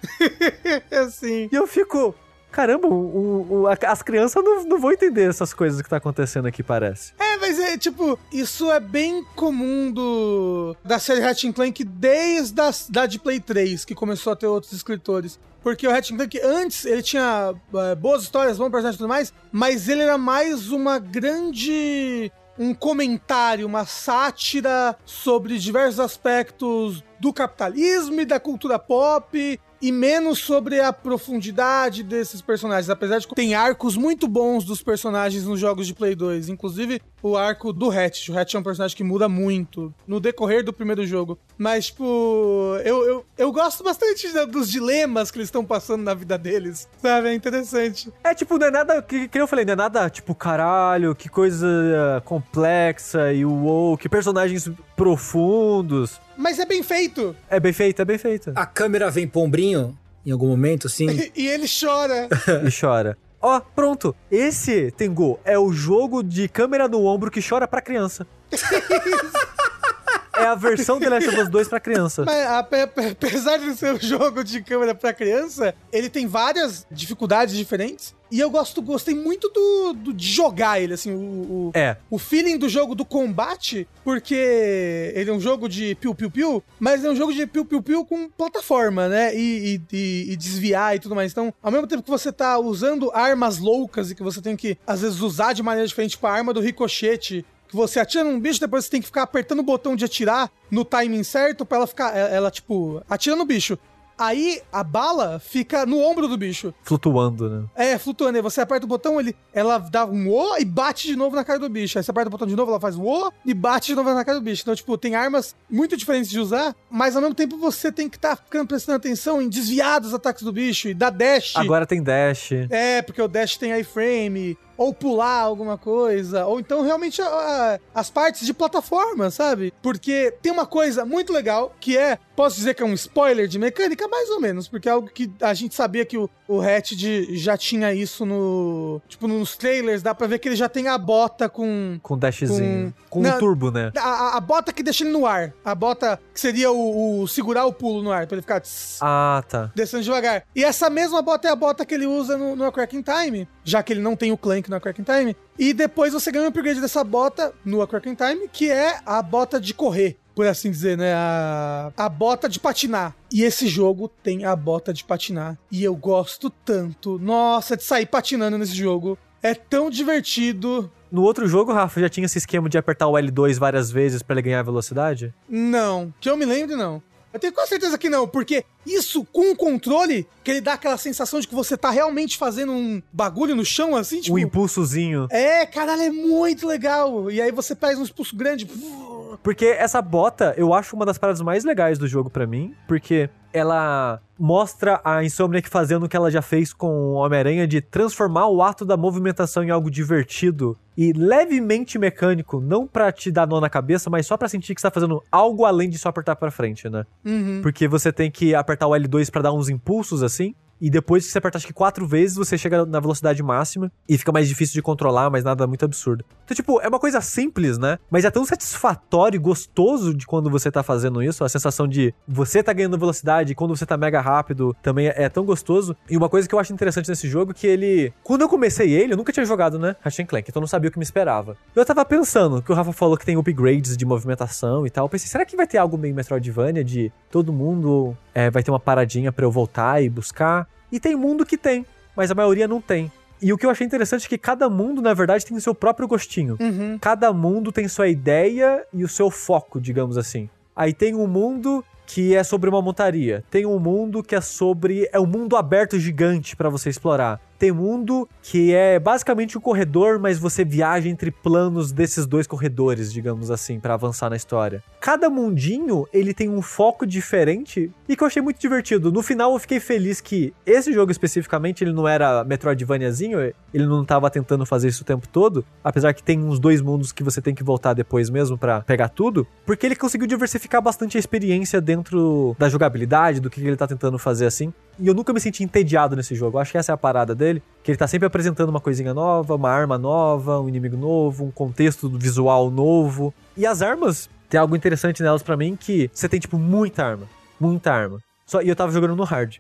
assim. E eu fico. Caramba, o- o- a- as crianças não, não vão entender essas coisas que tá acontecendo aqui, parece. É, mas é tipo, isso é bem comum do da série Ratchet Clank desde a, da de Play 3, que começou a ter outros escritores. Porque o Ratchet Clank antes, ele tinha é, boas histórias, bons personagens e tudo mais, mas ele era mais uma grande um comentário, uma sátira sobre diversos aspectos do capitalismo e da cultura pop e menos sobre a profundidade desses personagens. Apesar de que tem arcos muito bons dos personagens nos jogos de Play 2, inclusive o arco do Hatch. O Hatch é um personagem que muda muito no decorrer do primeiro jogo. Mas, tipo, eu, eu, eu gosto bastante dos dilemas que eles estão passando na vida deles, sabe? É interessante. É tipo, não é nada. Que, que eu falei, não é nada tipo, caralho, que coisa eh, complexa e uou, que personagens profundos. Mas é bem feito. É bem feito, é bem feito. A câmera vem pombrinho em algum momento, assim. E ele chora. e chora. Ó, pronto. Esse, Tengu, é o jogo de câmera no ombro que chora pra criança. é a versão The Last of Us 2 pra criança. Mas ape- ape- apesar de ser um jogo de câmera pra criança, ele tem várias dificuldades diferentes. E eu gosto, gostei muito do, do- de jogar ele, assim, o, o, É. o feeling do jogo do combate, porque ele é um jogo de piu-piu-piu, mas é um jogo de piu-piu-piu com plataforma, né? E, e- e- desviar e tudo mais. Então, ao mesmo tempo que você tá usando armas loucas e que você tem que, às vezes, usar de maneira diferente, tipo a arma do ricochete, você atira num bicho, depois você tem que ficar apertando o botão de atirar no timing certo pra ela ficar, ela, ela, tipo, atira no bicho. Aí a bala fica no ombro do bicho. Flutuando, né? É, flutuando. Aí você aperta o botão, ele, ela dá um o e bate de novo na cara do bicho. Aí você aperta o botão de novo, ela faz um o e bate de novo na cara do bicho. Então, tipo, tem armas muito diferentes de usar, mas ao mesmo tempo você tem que estar ficando prestando atenção em desviar dos ataques do bicho e dar dash. Agora tem dash. É, porque o dash tem iframe, ou pular alguma coisa, ou então realmente a- a- as partes de plataforma, sabe? Porque tem uma coisa muito legal que é, posso dizer que é um spoiler de mecânica, mais ou menos, porque é algo que a gente sabia que o, o Hatched já tinha isso no. Tipo, nos trailers, dá pra ver que ele já tem a bota com. Com dashzinho. Com, Não, um turbo, né? A, a- bota que deixa ele no ar. A bota que seria o, o segurar o pulo no ar, pra ele ficar. tss, Ah, tá. descendo devagar. E essa mesma bota é a bota que ele usa no, no Cracking Time, já que ele não tem o Clank no A Cracking Time. E depois você ganha um upgrade dessa bota no Cracking Time, que é a bota de correr, por assim dizer, né? A, a bota de patinar. E esse jogo tem a bota de patinar. E eu gosto tanto, nossa, de sair patinando nesse jogo. É tão divertido. No outro jogo, Rafa, já tinha esse esquema de apertar o L2 várias vezes pra ele ganhar velocidade? Não, que eu me lembre, não. Eu tenho quase certeza que não, porque isso com o controle, que ele dá aquela sensação de que você tá realmente fazendo um bagulho no chão, assim, tipo. O impulsozinho. É, caralho, é muito legal. E aí você faz um expulso grande. Porque essa bota, eu acho uma das paradas mais legais do jogo pra mim, porque ela mostra a Insomniac fazendo o que ela já fez com o Homem-Aranha de transformar o ato da movimentação em algo divertido e levemente mecânico, não pra te dar nó na cabeça, mas só pra sentir que você tá fazendo algo além de só apertar pra frente, né? Uhum. Porque você tem que apertar o L2 pra dar uns impulsos assim. E depois que você apertar acho que quatro vezes, você chega na velocidade máxima e fica mais difícil de controlar, mas nada muito absurdo. Então, tipo, é uma coisa simples, né? Mas é tão satisfatório e gostoso de quando você tá fazendo isso. A sensação de você tá ganhando velocidade e quando você tá mega rápido também é, é tão gostoso. E uma coisa que eu acho interessante nesse jogo é que ele. Quando eu comecei ele, eu nunca tinha jogado, né? Ratchet Clank, então eu não sabia o que me esperava. Eu tava pensando, que o Rafa falou que tem upgrades de movimentação e tal. Eu pensei, será que vai ter algo meio Metroidvania de todo mundo é, vai ter uma paradinha pra eu voltar e buscar? E tem mundo que tem, mas a maioria não tem. E o que eu achei interessante é que cada mundo, na verdade, tem o seu próprio gostinho. Uhum. Cada mundo tem sua ideia e o seu foco, digamos assim. Aí tem um mundo que é sobre uma montaria. Tem um mundo que é sobre. É um mundo aberto gigante pra você explorar. Tem mundo que é basicamente um corredor, mas você viaja entre planos desses dois corredores, digamos assim, pra avançar na história. Cada mundinho, ele tem um foco diferente e que eu achei muito divertido. No final eu fiquei feliz que esse jogo especificamente, ele não era Metroidvaniazinho, ele não tava tentando fazer isso o tempo todo, apesar que tem uns dois mundos que você tem que voltar depois mesmo pra pegar tudo, porque ele conseguiu diversificar bastante a experiência dentro da jogabilidade, do que ele tá tentando fazer assim. E eu nunca me senti entediado nesse jogo. Eu acho que essa é a parada dele. Que ele tá sempre apresentando uma coisinha nova, uma arma nova, um inimigo novo, um contexto visual novo. E as armas, tem algo interessante nelas pra mim que você tem, tipo, muita arma. Muita arma. Só, e eu tava jogando no hard.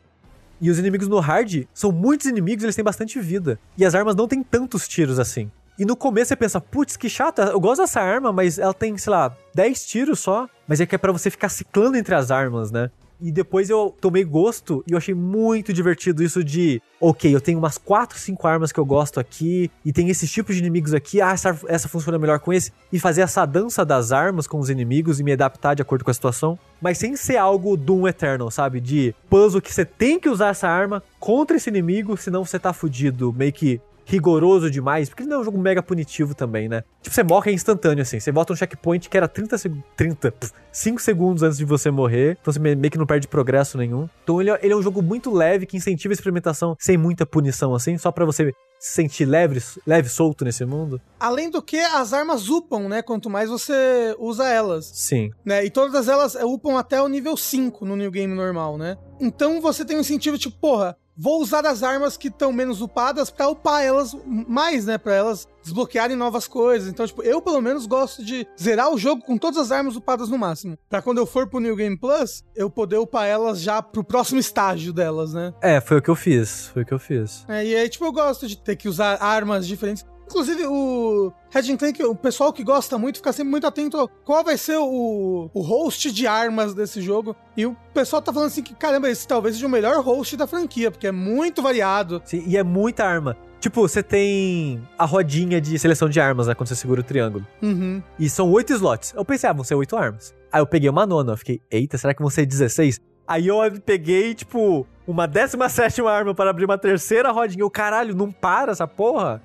E os inimigos no hard são muitos inimigos, eles têm bastante vida. E as armas não têm tantos tiros assim. E no começo você pensa, putz, que chato, eu gosto dessa arma, mas ela tem, sei lá, 10 tiros só. Mas é que é pra você ficar ciclando entre as armas, né? E depois eu tomei gosto e eu achei muito divertido isso de, ok, eu tenho umas 4, 5 armas que eu gosto aqui, e tem esses tipos de inimigos aqui, ah, essa, essa funciona melhor com esse, e fazer essa dança das armas com os inimigos e me adaptar de acordo com a situação, mas sem ser algo Doom Eternal, sabe? De puzzle que você tem que usar essa arma contra esse inimigo, senão você tá fudido, meio que rigoroso demais, porque ele não é um jogo mega punitivo também, né? Tipo, você morre é instantâneo, assim. Você volta um checkpoint que era 30 segundos. 30, pff, 5 segundos antes de você morrer. Então você me- meio que não perde progresso nenhum. Então ele é, ele é um jogo muito leve, que incentiva a experimentação sem muita punição, assim, só pra você se sentir leve, leve solto nesse mundo. Além do que, as armas upam, né? Quanto mais você usa elas. Sim. né? E todas elas upam até o nível 5 no New Game normal, né? Então você tem um incentivo tipo, porra, vou usar as armas que estão menos upadas pra upar elas mais, né? Pra elas desbloquearem novas coisas. Então, tipo, eu pelo menos gosto de zerar o jogo com todas as armas upadas no máximo. Pra quando eu for pro New Game Plus, eu poder upar elas já pro próximo estágio delas, né? É, foi o que eu fiz. Foi o que eu fiz. É, e aí, tipo, eu gosto de ter que usar armas diferentes. Inclusive, o Red Clank, o pessoal que gosta muito, fica sempre muito atento a qual vai ser o, o host de armas desse jogo. E o pessoal tá falando assim que, caramba, esse talvez seja o melhor host da franquia, porque é muito variado. Sim, e é muita arma. Tipo, você tem a rodinha de seleção de armas, né? Quando você segura o triângulo. Uhum. E são oito slots. Eu pensei, ah, vão ser oito armas. Aí eu peguei uma nona. Eu fiquei, eita, será que vão ser 16? Aí eu peguei, tipo, uma décima sétima arma para abrir uma terceira rodinha. Eu, caralho, não para essa porra?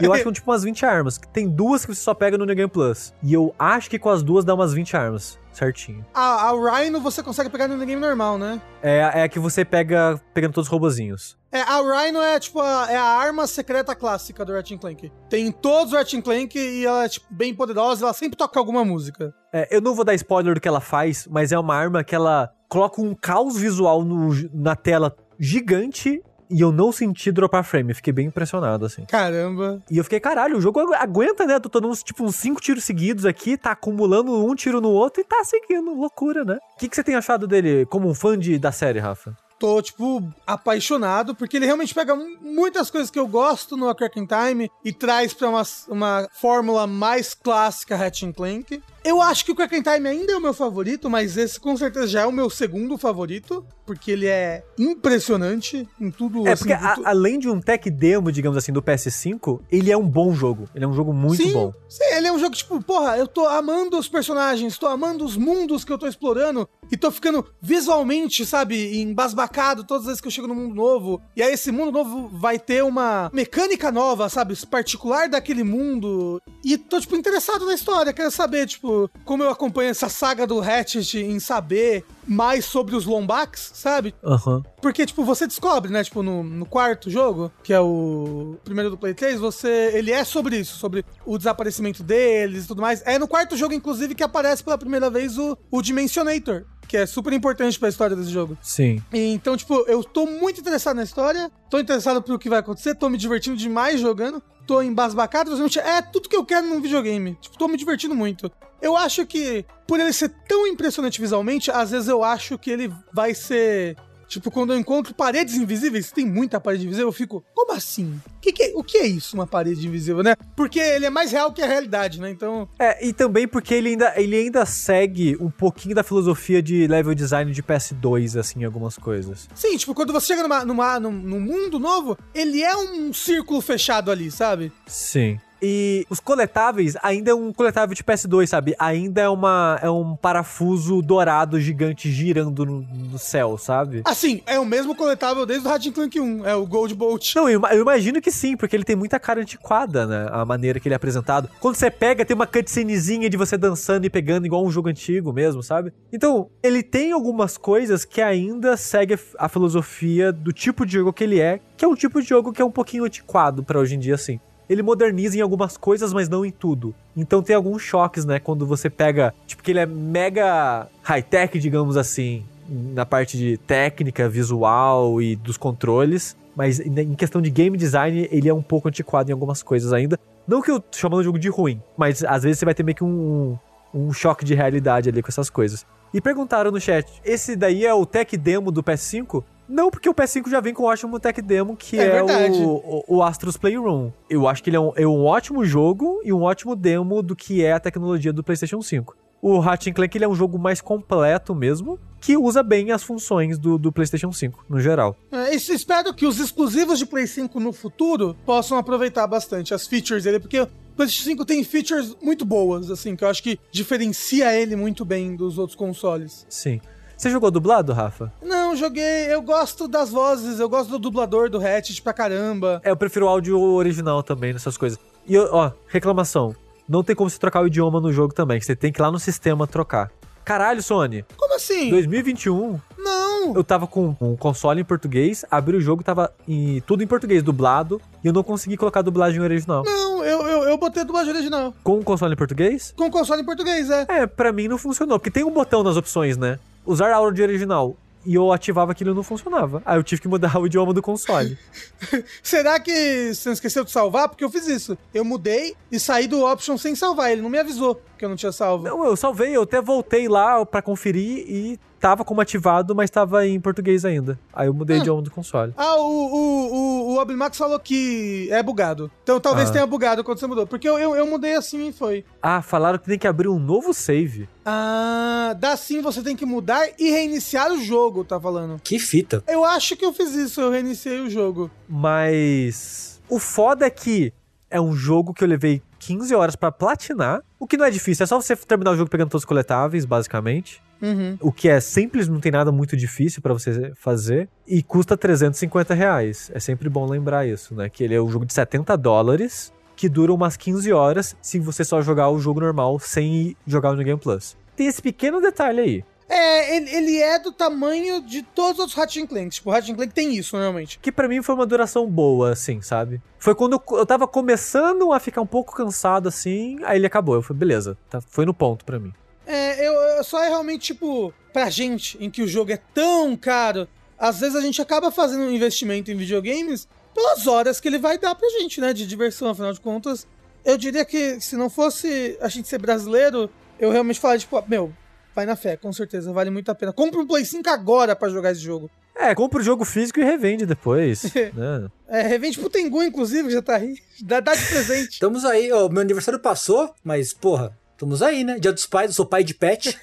E eu acho que são tipo umas 20 armas. Tem duas que você só pega no New Game Plus. E eu acho que com as duas dá umas 20 armas. Certinho. a, a Rhino você consegue pegar no game normal, né? É, é a que você pega pegando todos os robozinhos. É, a Rhino é tipo a, é a arma secreta clássica do Ratchet Clank. Tem em todos os Ratchet Clank e ela é tipo, bem poderosa, ela sempre toca alguma música. É, eu não vou dar spoiler do que ela faz, mas é uma arma que ela coloca um caos visual no- na tela gigante e eu não senti dropar frame. Fiquei bem impressionado, assim. Caramba. E eu fiquei, caralho, o jogo agu- aguenta, né? Tô dando uns, tipo, uns cinco tiros seguidos aqui, tá acumulando um tiro no outro e tá seguindo. Loucura, né? O que, que você tem achado dele como um fã de, da série, Rafa? tô, tipo, apaixonado, porque ele realmente pega mu- muitas coisas que eu gosto no A Crack in Time e traz pra uma, uma fórmula mais clássica Ratchet Clank. Eu acho que o Crack in Time ainda é o meu favorito, mas esse com certeza já é o meu segundo favorito, porque ele é impressionante em tudo. É, assim, porque a- além de um tech demo, digamos assim, do PS5, ele é um bom jogo. Ele é um jogo muito Sim, bom. Sim, ele é um jogo tipo, porra, eu tô amando os personagens, tô amando os mundos que eu tô explorando. e tô ficando visualmente, sabe, embasbacado todas as vezes que eu chego no mundo novo. E aí esse mundo novo vai ter uma mecânica nova, sabe, particular daquele mundo. E tô, tipo, interessado na história, quero saber, tipo, como eu acompanho essa saga do Hatchet em saber mais sobre os Lombax, sabe? Aham. Porque, tipo, você descobre, né? Tipo, no, no quarto jogo, que é o primeiro do Play 3, você. Ele é sobre isso, sobre o desaparecimento deles e tudo mais. É no quarto jogo, inclusive, que aparece pela primeira vez o, o Dimensionator. Que é super importante pra história desse jogo. Sim. E, Então, tipo, eu tô muito interessado na história, tô interessado pelo que vai acontecer, tô me divertindo demais jogando, tô embasbacado, simplesmente é tudo que eu quero num videogame. Tipo, tô me divertindo muito. Eu acho que, por ele ser tão impressionante visualmente, às vezes eu acho que ele vai ser. Tipo, quando eu encontro paredes invisíveis, tem muita parede invisível, eu fico, como assim? Que que é- o que é isso, uma parede invisível, né? Porque ele é mais real que a realidade, né? Então, É, e também porque ele ainda, ele ainda segue um pouquinho da filosofia de level design de PS2, assim, algumas coisas. sim, tipo, quando você chega numa, numa, num, num mundo novo, ele é um círculo fechado ali, sabe? Sim. E os coletáveis ainda é um coletável de PS2, sabe? Ainda é, uma, é um parafuso dourado gigante girando no, no céu, sabe? Assim, é o mesmo coletável desde o Ratchet Clank 1, é o Gold Bolt. Não, eu, eu imagino que sim, porque ele tem muita cara antiquada, né? A maneira que ele é apresentado. Quando você pega, tem uma cutscenezinha de você dançando e pegando igual um jogo antigo mesmo, sabe? Então, ele tem algumas coisas que ainda segue a filosofia do tipo de jogo que ele é, que é um tipo de jogo que é um pouquinho antiquado pra hoje em dia, assim. Ele moderniza em algumas coisas, mas não em tudo. Então tem alguns choques, né? Quando você pega. Tipo, que ele é mega high-tech, digamos assim, na parte de técnica, visual e dos controles. Mas em questão de game design, ele é um pouco antiquado em algumas coisas ainda. Não que eu chamando o jogo de ruim, mas às vezes você vai ter meio que um, um choque de realidade ali com essas coisas. E perguntaram no chat: esse daí é o tech demo do PS5? Não, porque o PS5 já vem com o ótimo tech demo, que É é, o, o, o Astros Playroom. Eu acho que ele é um, é um ótimo jogo e um ótimo demo do que é a tecnologia do PlayStation 5. O Ratchet Clank ele é um jogo mais completo mesmo, que usa bem as funções do, do PlayStation 5, no geral. É, espero que os exclusivos de Play 5 no futuro possam aproveitar bastante as features dele, porque o PlayStation 5 tem features muito boas, assim, que eu acho que diferencia ele muito bem dos outros consoles. Sim. Você jogou dublado, Rafa? Não, joguei, eu gosto das vozes, eu gosto do dublador do Hatchet pra caramba. É, eu prefiro o áudio original também nessas coisas. E, ó, reclamação. Não tem como você trocar o idioma no jogo também. Você tem que ir lá no sistema trocar. Caralho, Sony. Como assim? 2021, Não! eu tava com um console em português, abri o jogo, tava em, tudo em português, dublado, e eu não consegui colocar a dublagem original. Não, eu, eu, eu botei a dublagem original. Com o console em português? Com console em português, é. É, pra mim não funcionou, porque tem um botão nas opções, né? Usar áudio original. E eu ativava aquilo e não funcionava. Aí eu tive que mudar o idioma do console. Será que você não esqueceu de salvar? Porque eu fiz isso. Eu mudei e saí do option sem salvar. Ele não me avisou que eu não tinha salvo. Não, eu salvei, eu até voltei lá pra conferir e tava como ativado, mas tava em português ainda. Aí eu mudei o idioma do console. Ah, o, o, o, o Oblimax falou que é bugado. Então talvez Ah. tenha bugado quando você mudou. Porque eu, eu, eu mudei assim e foi. Ah, falaram que tem que abrir um novo save. Ah, dá sim, você tem que mudar e reiniciar o jogo, tá falando. Que fita. Eu acho que eu fiz isso, eu reiniciei o jogo. Mas o foda é que é um jogo que eu levei 15 horas pra platinar, o que não é difícil, é só você terminar o jogo pegando todos os coletáveis, basicamente. Uhum. O que é simples, não tem nada muito difícil pra você fazer. E custa 350 reais. É sempre bom lembrar isso, né? Que ele é um jogo de 70 dólares, que dura umas 15 horas se você só jogar o jogo normal sem jogar o New Game Plus. Tem esse pequeno detalhe aí. É, ele, ele é do tamanho de todos os outros Ratchet Clanks. Tipo, o Ratchet Clank tem isso, normalmente. Que pra mim foi uma duração boa, assim, sabe? Foi quando eu, eu tava começando a ficar um pouco cansado, assim, aí ele acabou. Eu falei, beleza, tá, foi no ponto pra mim. É, eu, eu só é realmente, tipo, pra gente, em que o jogo é tão caro, às vezes a gente acaba fazendo um investimento em videogames pelas horas que ele vai dar pra gente, né? De diversão, afinal de contas. Eu diria que se não fosse a gente ser brasileiro, eu realmente falaria, tipo, meu, vai na fé, com certeza, vale muito a pena. Compra um Play 5 agora pra jogar esse jogo. É, compra o jogo físico e revende depois, né? É, revende pro Tengu, inclusive, que já tá aí. Dá, dá de presente. Estamos aí, ó, meu aniversário passou, mas, porra, Estamos aí, né? Dia dos pais, eu sou pai de pet.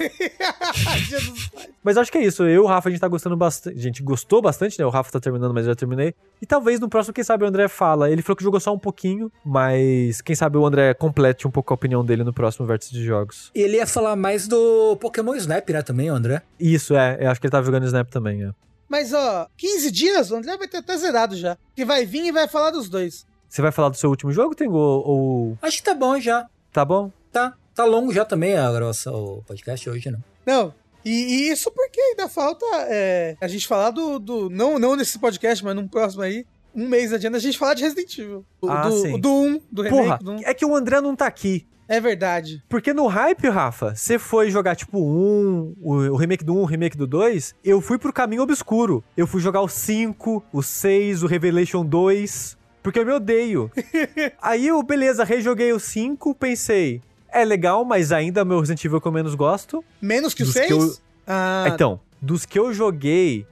Dia dos pais. Mas acho que é isso. Eu e o Rafa, a gente tá gostando bastante. A gente gostou bastante, né? O Rafa tá terminando, mas eu já terminei. E talvez no próximo, quem sabe, o André fala. Ele falou que jogou só um pouquinho, mas quem sabe o André complete um pouco a opinião dele no próximo vértice de jogos. E ele ia falar mais do Pokémon Snap, né? Também, o André. Isso, é. Eu acho que ele tava jogando Snap também, é. Mas, ó, 15 dias, o André vai ter até zerado já. Que vai vir e vai falar dos dois. Você vai falar do seu último jogo, Tengu? Ou, ou- Acho que tá bom já. Tá bom? Tá. Tá longo já também a gravação, o podcast hoje, né? Não. E, e isso porque ainda falta é, a gente falar do, do. não, não nesse podcast, mas num próximo aí. Um mês adiante a gente falar de Resident Evil. O- Ah, do, sim. do 1, do remake Porra, do 1. é que o André não tá aqui. É verdade. Porque no hype, Rafa, você foi jogar tipo um, o, o remake do 1, o remake do 2, eu fui pro caminho obscuro. Eu fui jogar o 5, o 6, o Revelation 2, porque eu me odeio. Aí eu, beleza, rejoguei o 5, pensei, é legal, mas ainda é o meu Resident Evil que eu menos gosto. Menos que o Dos 6? que eu- Ah, Então, dos que eu joguei.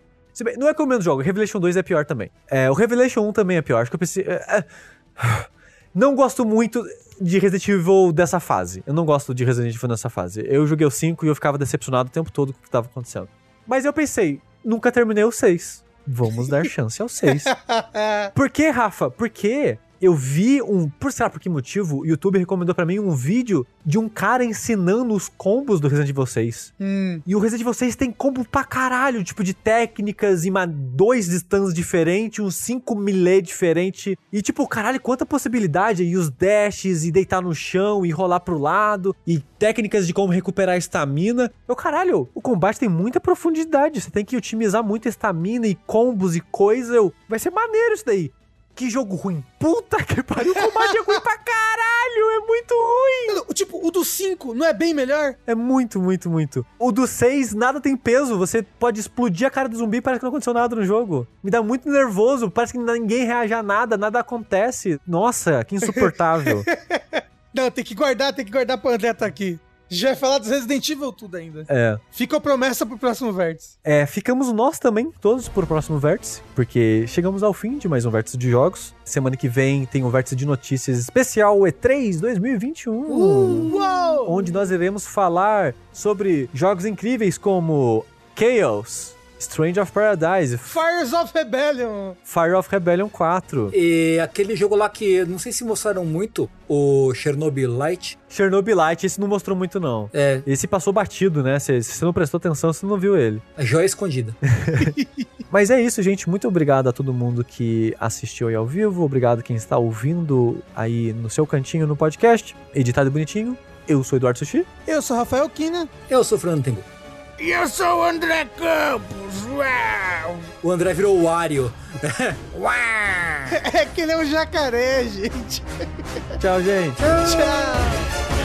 Não é que eu menos jogo, o Revelation 2 é pior também. É, o Revelation 1 também é pior. Acho que eu pensei. é, é, não gosto muito de Resident Evil dessa fase. Eu não gosto de Resident Evil nessa fase. Eu joguei o 5 e eu ficava decepcionado o tempo todo com o que tava acontecendo. Mas eu pensei, nunca terminei o 6. Vamos dar chance ao 6. Por que, Rafa? Porque eu vi um. Por sei lá por que motivo, o YouTube recomendou pra mim um vídeo de um cara ensinando os combos do Resident Evil 6. hum, E o Resident Evil 6 tem combo pra caralho, tipo de técnicas e uma, dois stands diferentes, uns cinco melee diferente. E tipo, caralho, quanta possibilidade. E os dashes, e deitar no chão, e rolar pro lado, e técnicas de como recuperar a estamina. Eu, caralho, o combate tem muita profundidade. Você tem que otimizar muito a estamina e combos e coisa. Eu, vai ser maneiro isso daí. Que jogo ruim. Puta que pariu, o combate é ruim pra caralho, é muito ruim. não, tipo, o do 5 não é bem melhor? É muito, muito, muito. O do 6, nada tem peso. Você pode explodir a cara do zumbi e parece que não aconteceu nada no jogo. Me dá muito nervoso. Parece que ninguém reage a nada, nada acontece. Nossa, que insuportável. Não, tem que guardar, tem que guardar pro André tá aqui. A gente vai falar dos Resident Evil tudo ainda. é. Fica a promessa pro próximo vértice. É, ficamos nós também, todos, pro próximo vértice, porque chegamos ao fim de mais um vértice de jogos. Semana que vem tem um vértice de notícias especial E3 2021. Uou! onde nós iremos falar sobre jogos incríveis como Chaos, Strange of Paradise, Fires of Rebellion. Fire of Rebellion 4, E aquele jogo lá que não sei se mostraram muito, o Chernobyl Light. Chernobylite, esse não mostrou muito não. É, Esse passou batido, né? Se você não prestou atenção, você não viu ele. a joia escondida. Mas é isso, gente. Muito obrigado a todo mundo que assistiu aí ao vivo. Obrigado quem está ouvindo aí no seu cantinho no podcast, editado e bonitinho. Eu sou Eduardo Sushi. Eu sou Rafael Kina. Eu sou o Fernando Tengu. E eu sou o André Campos. Uau! O André virou o Wario. Uau! É que ele é um jacaré, gente. Tchau, gente. Tchau.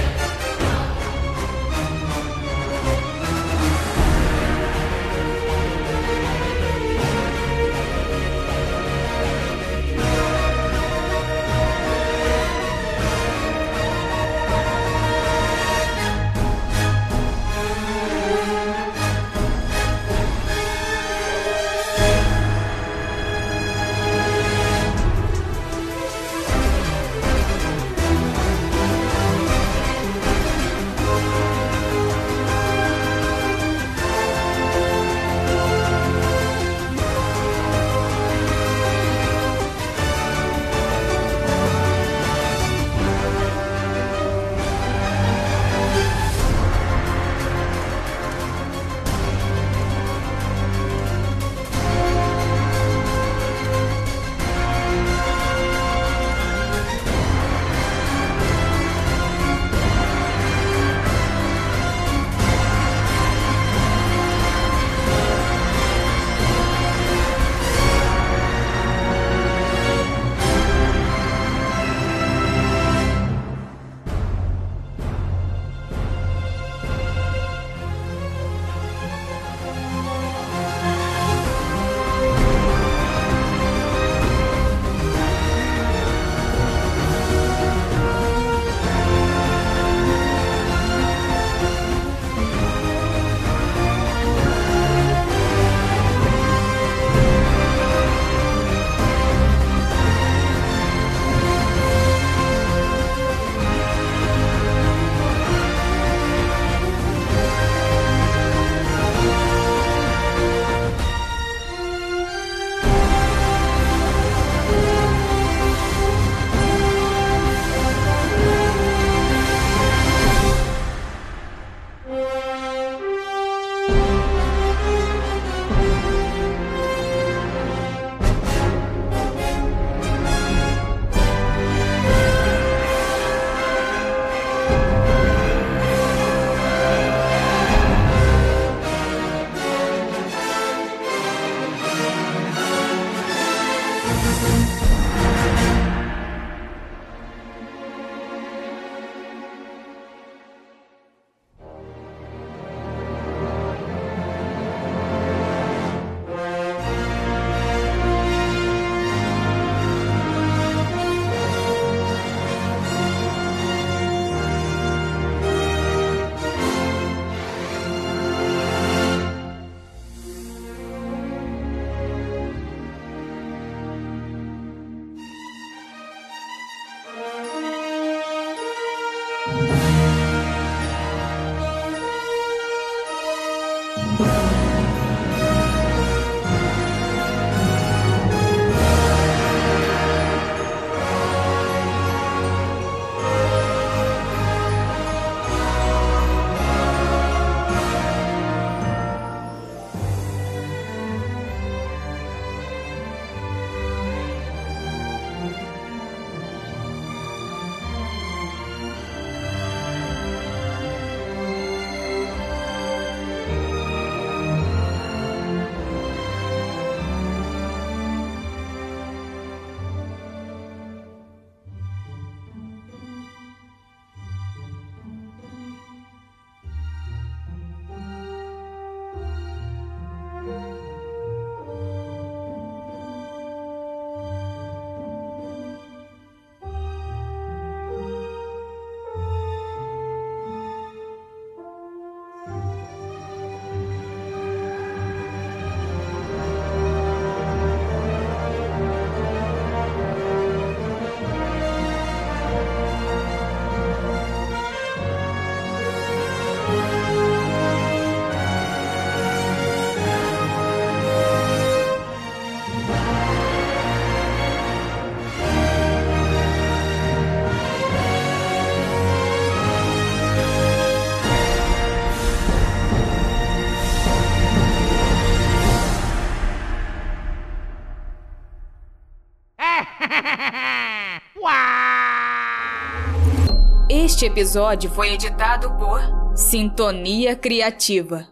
Este episódio foi editado por Sintonia Criativa.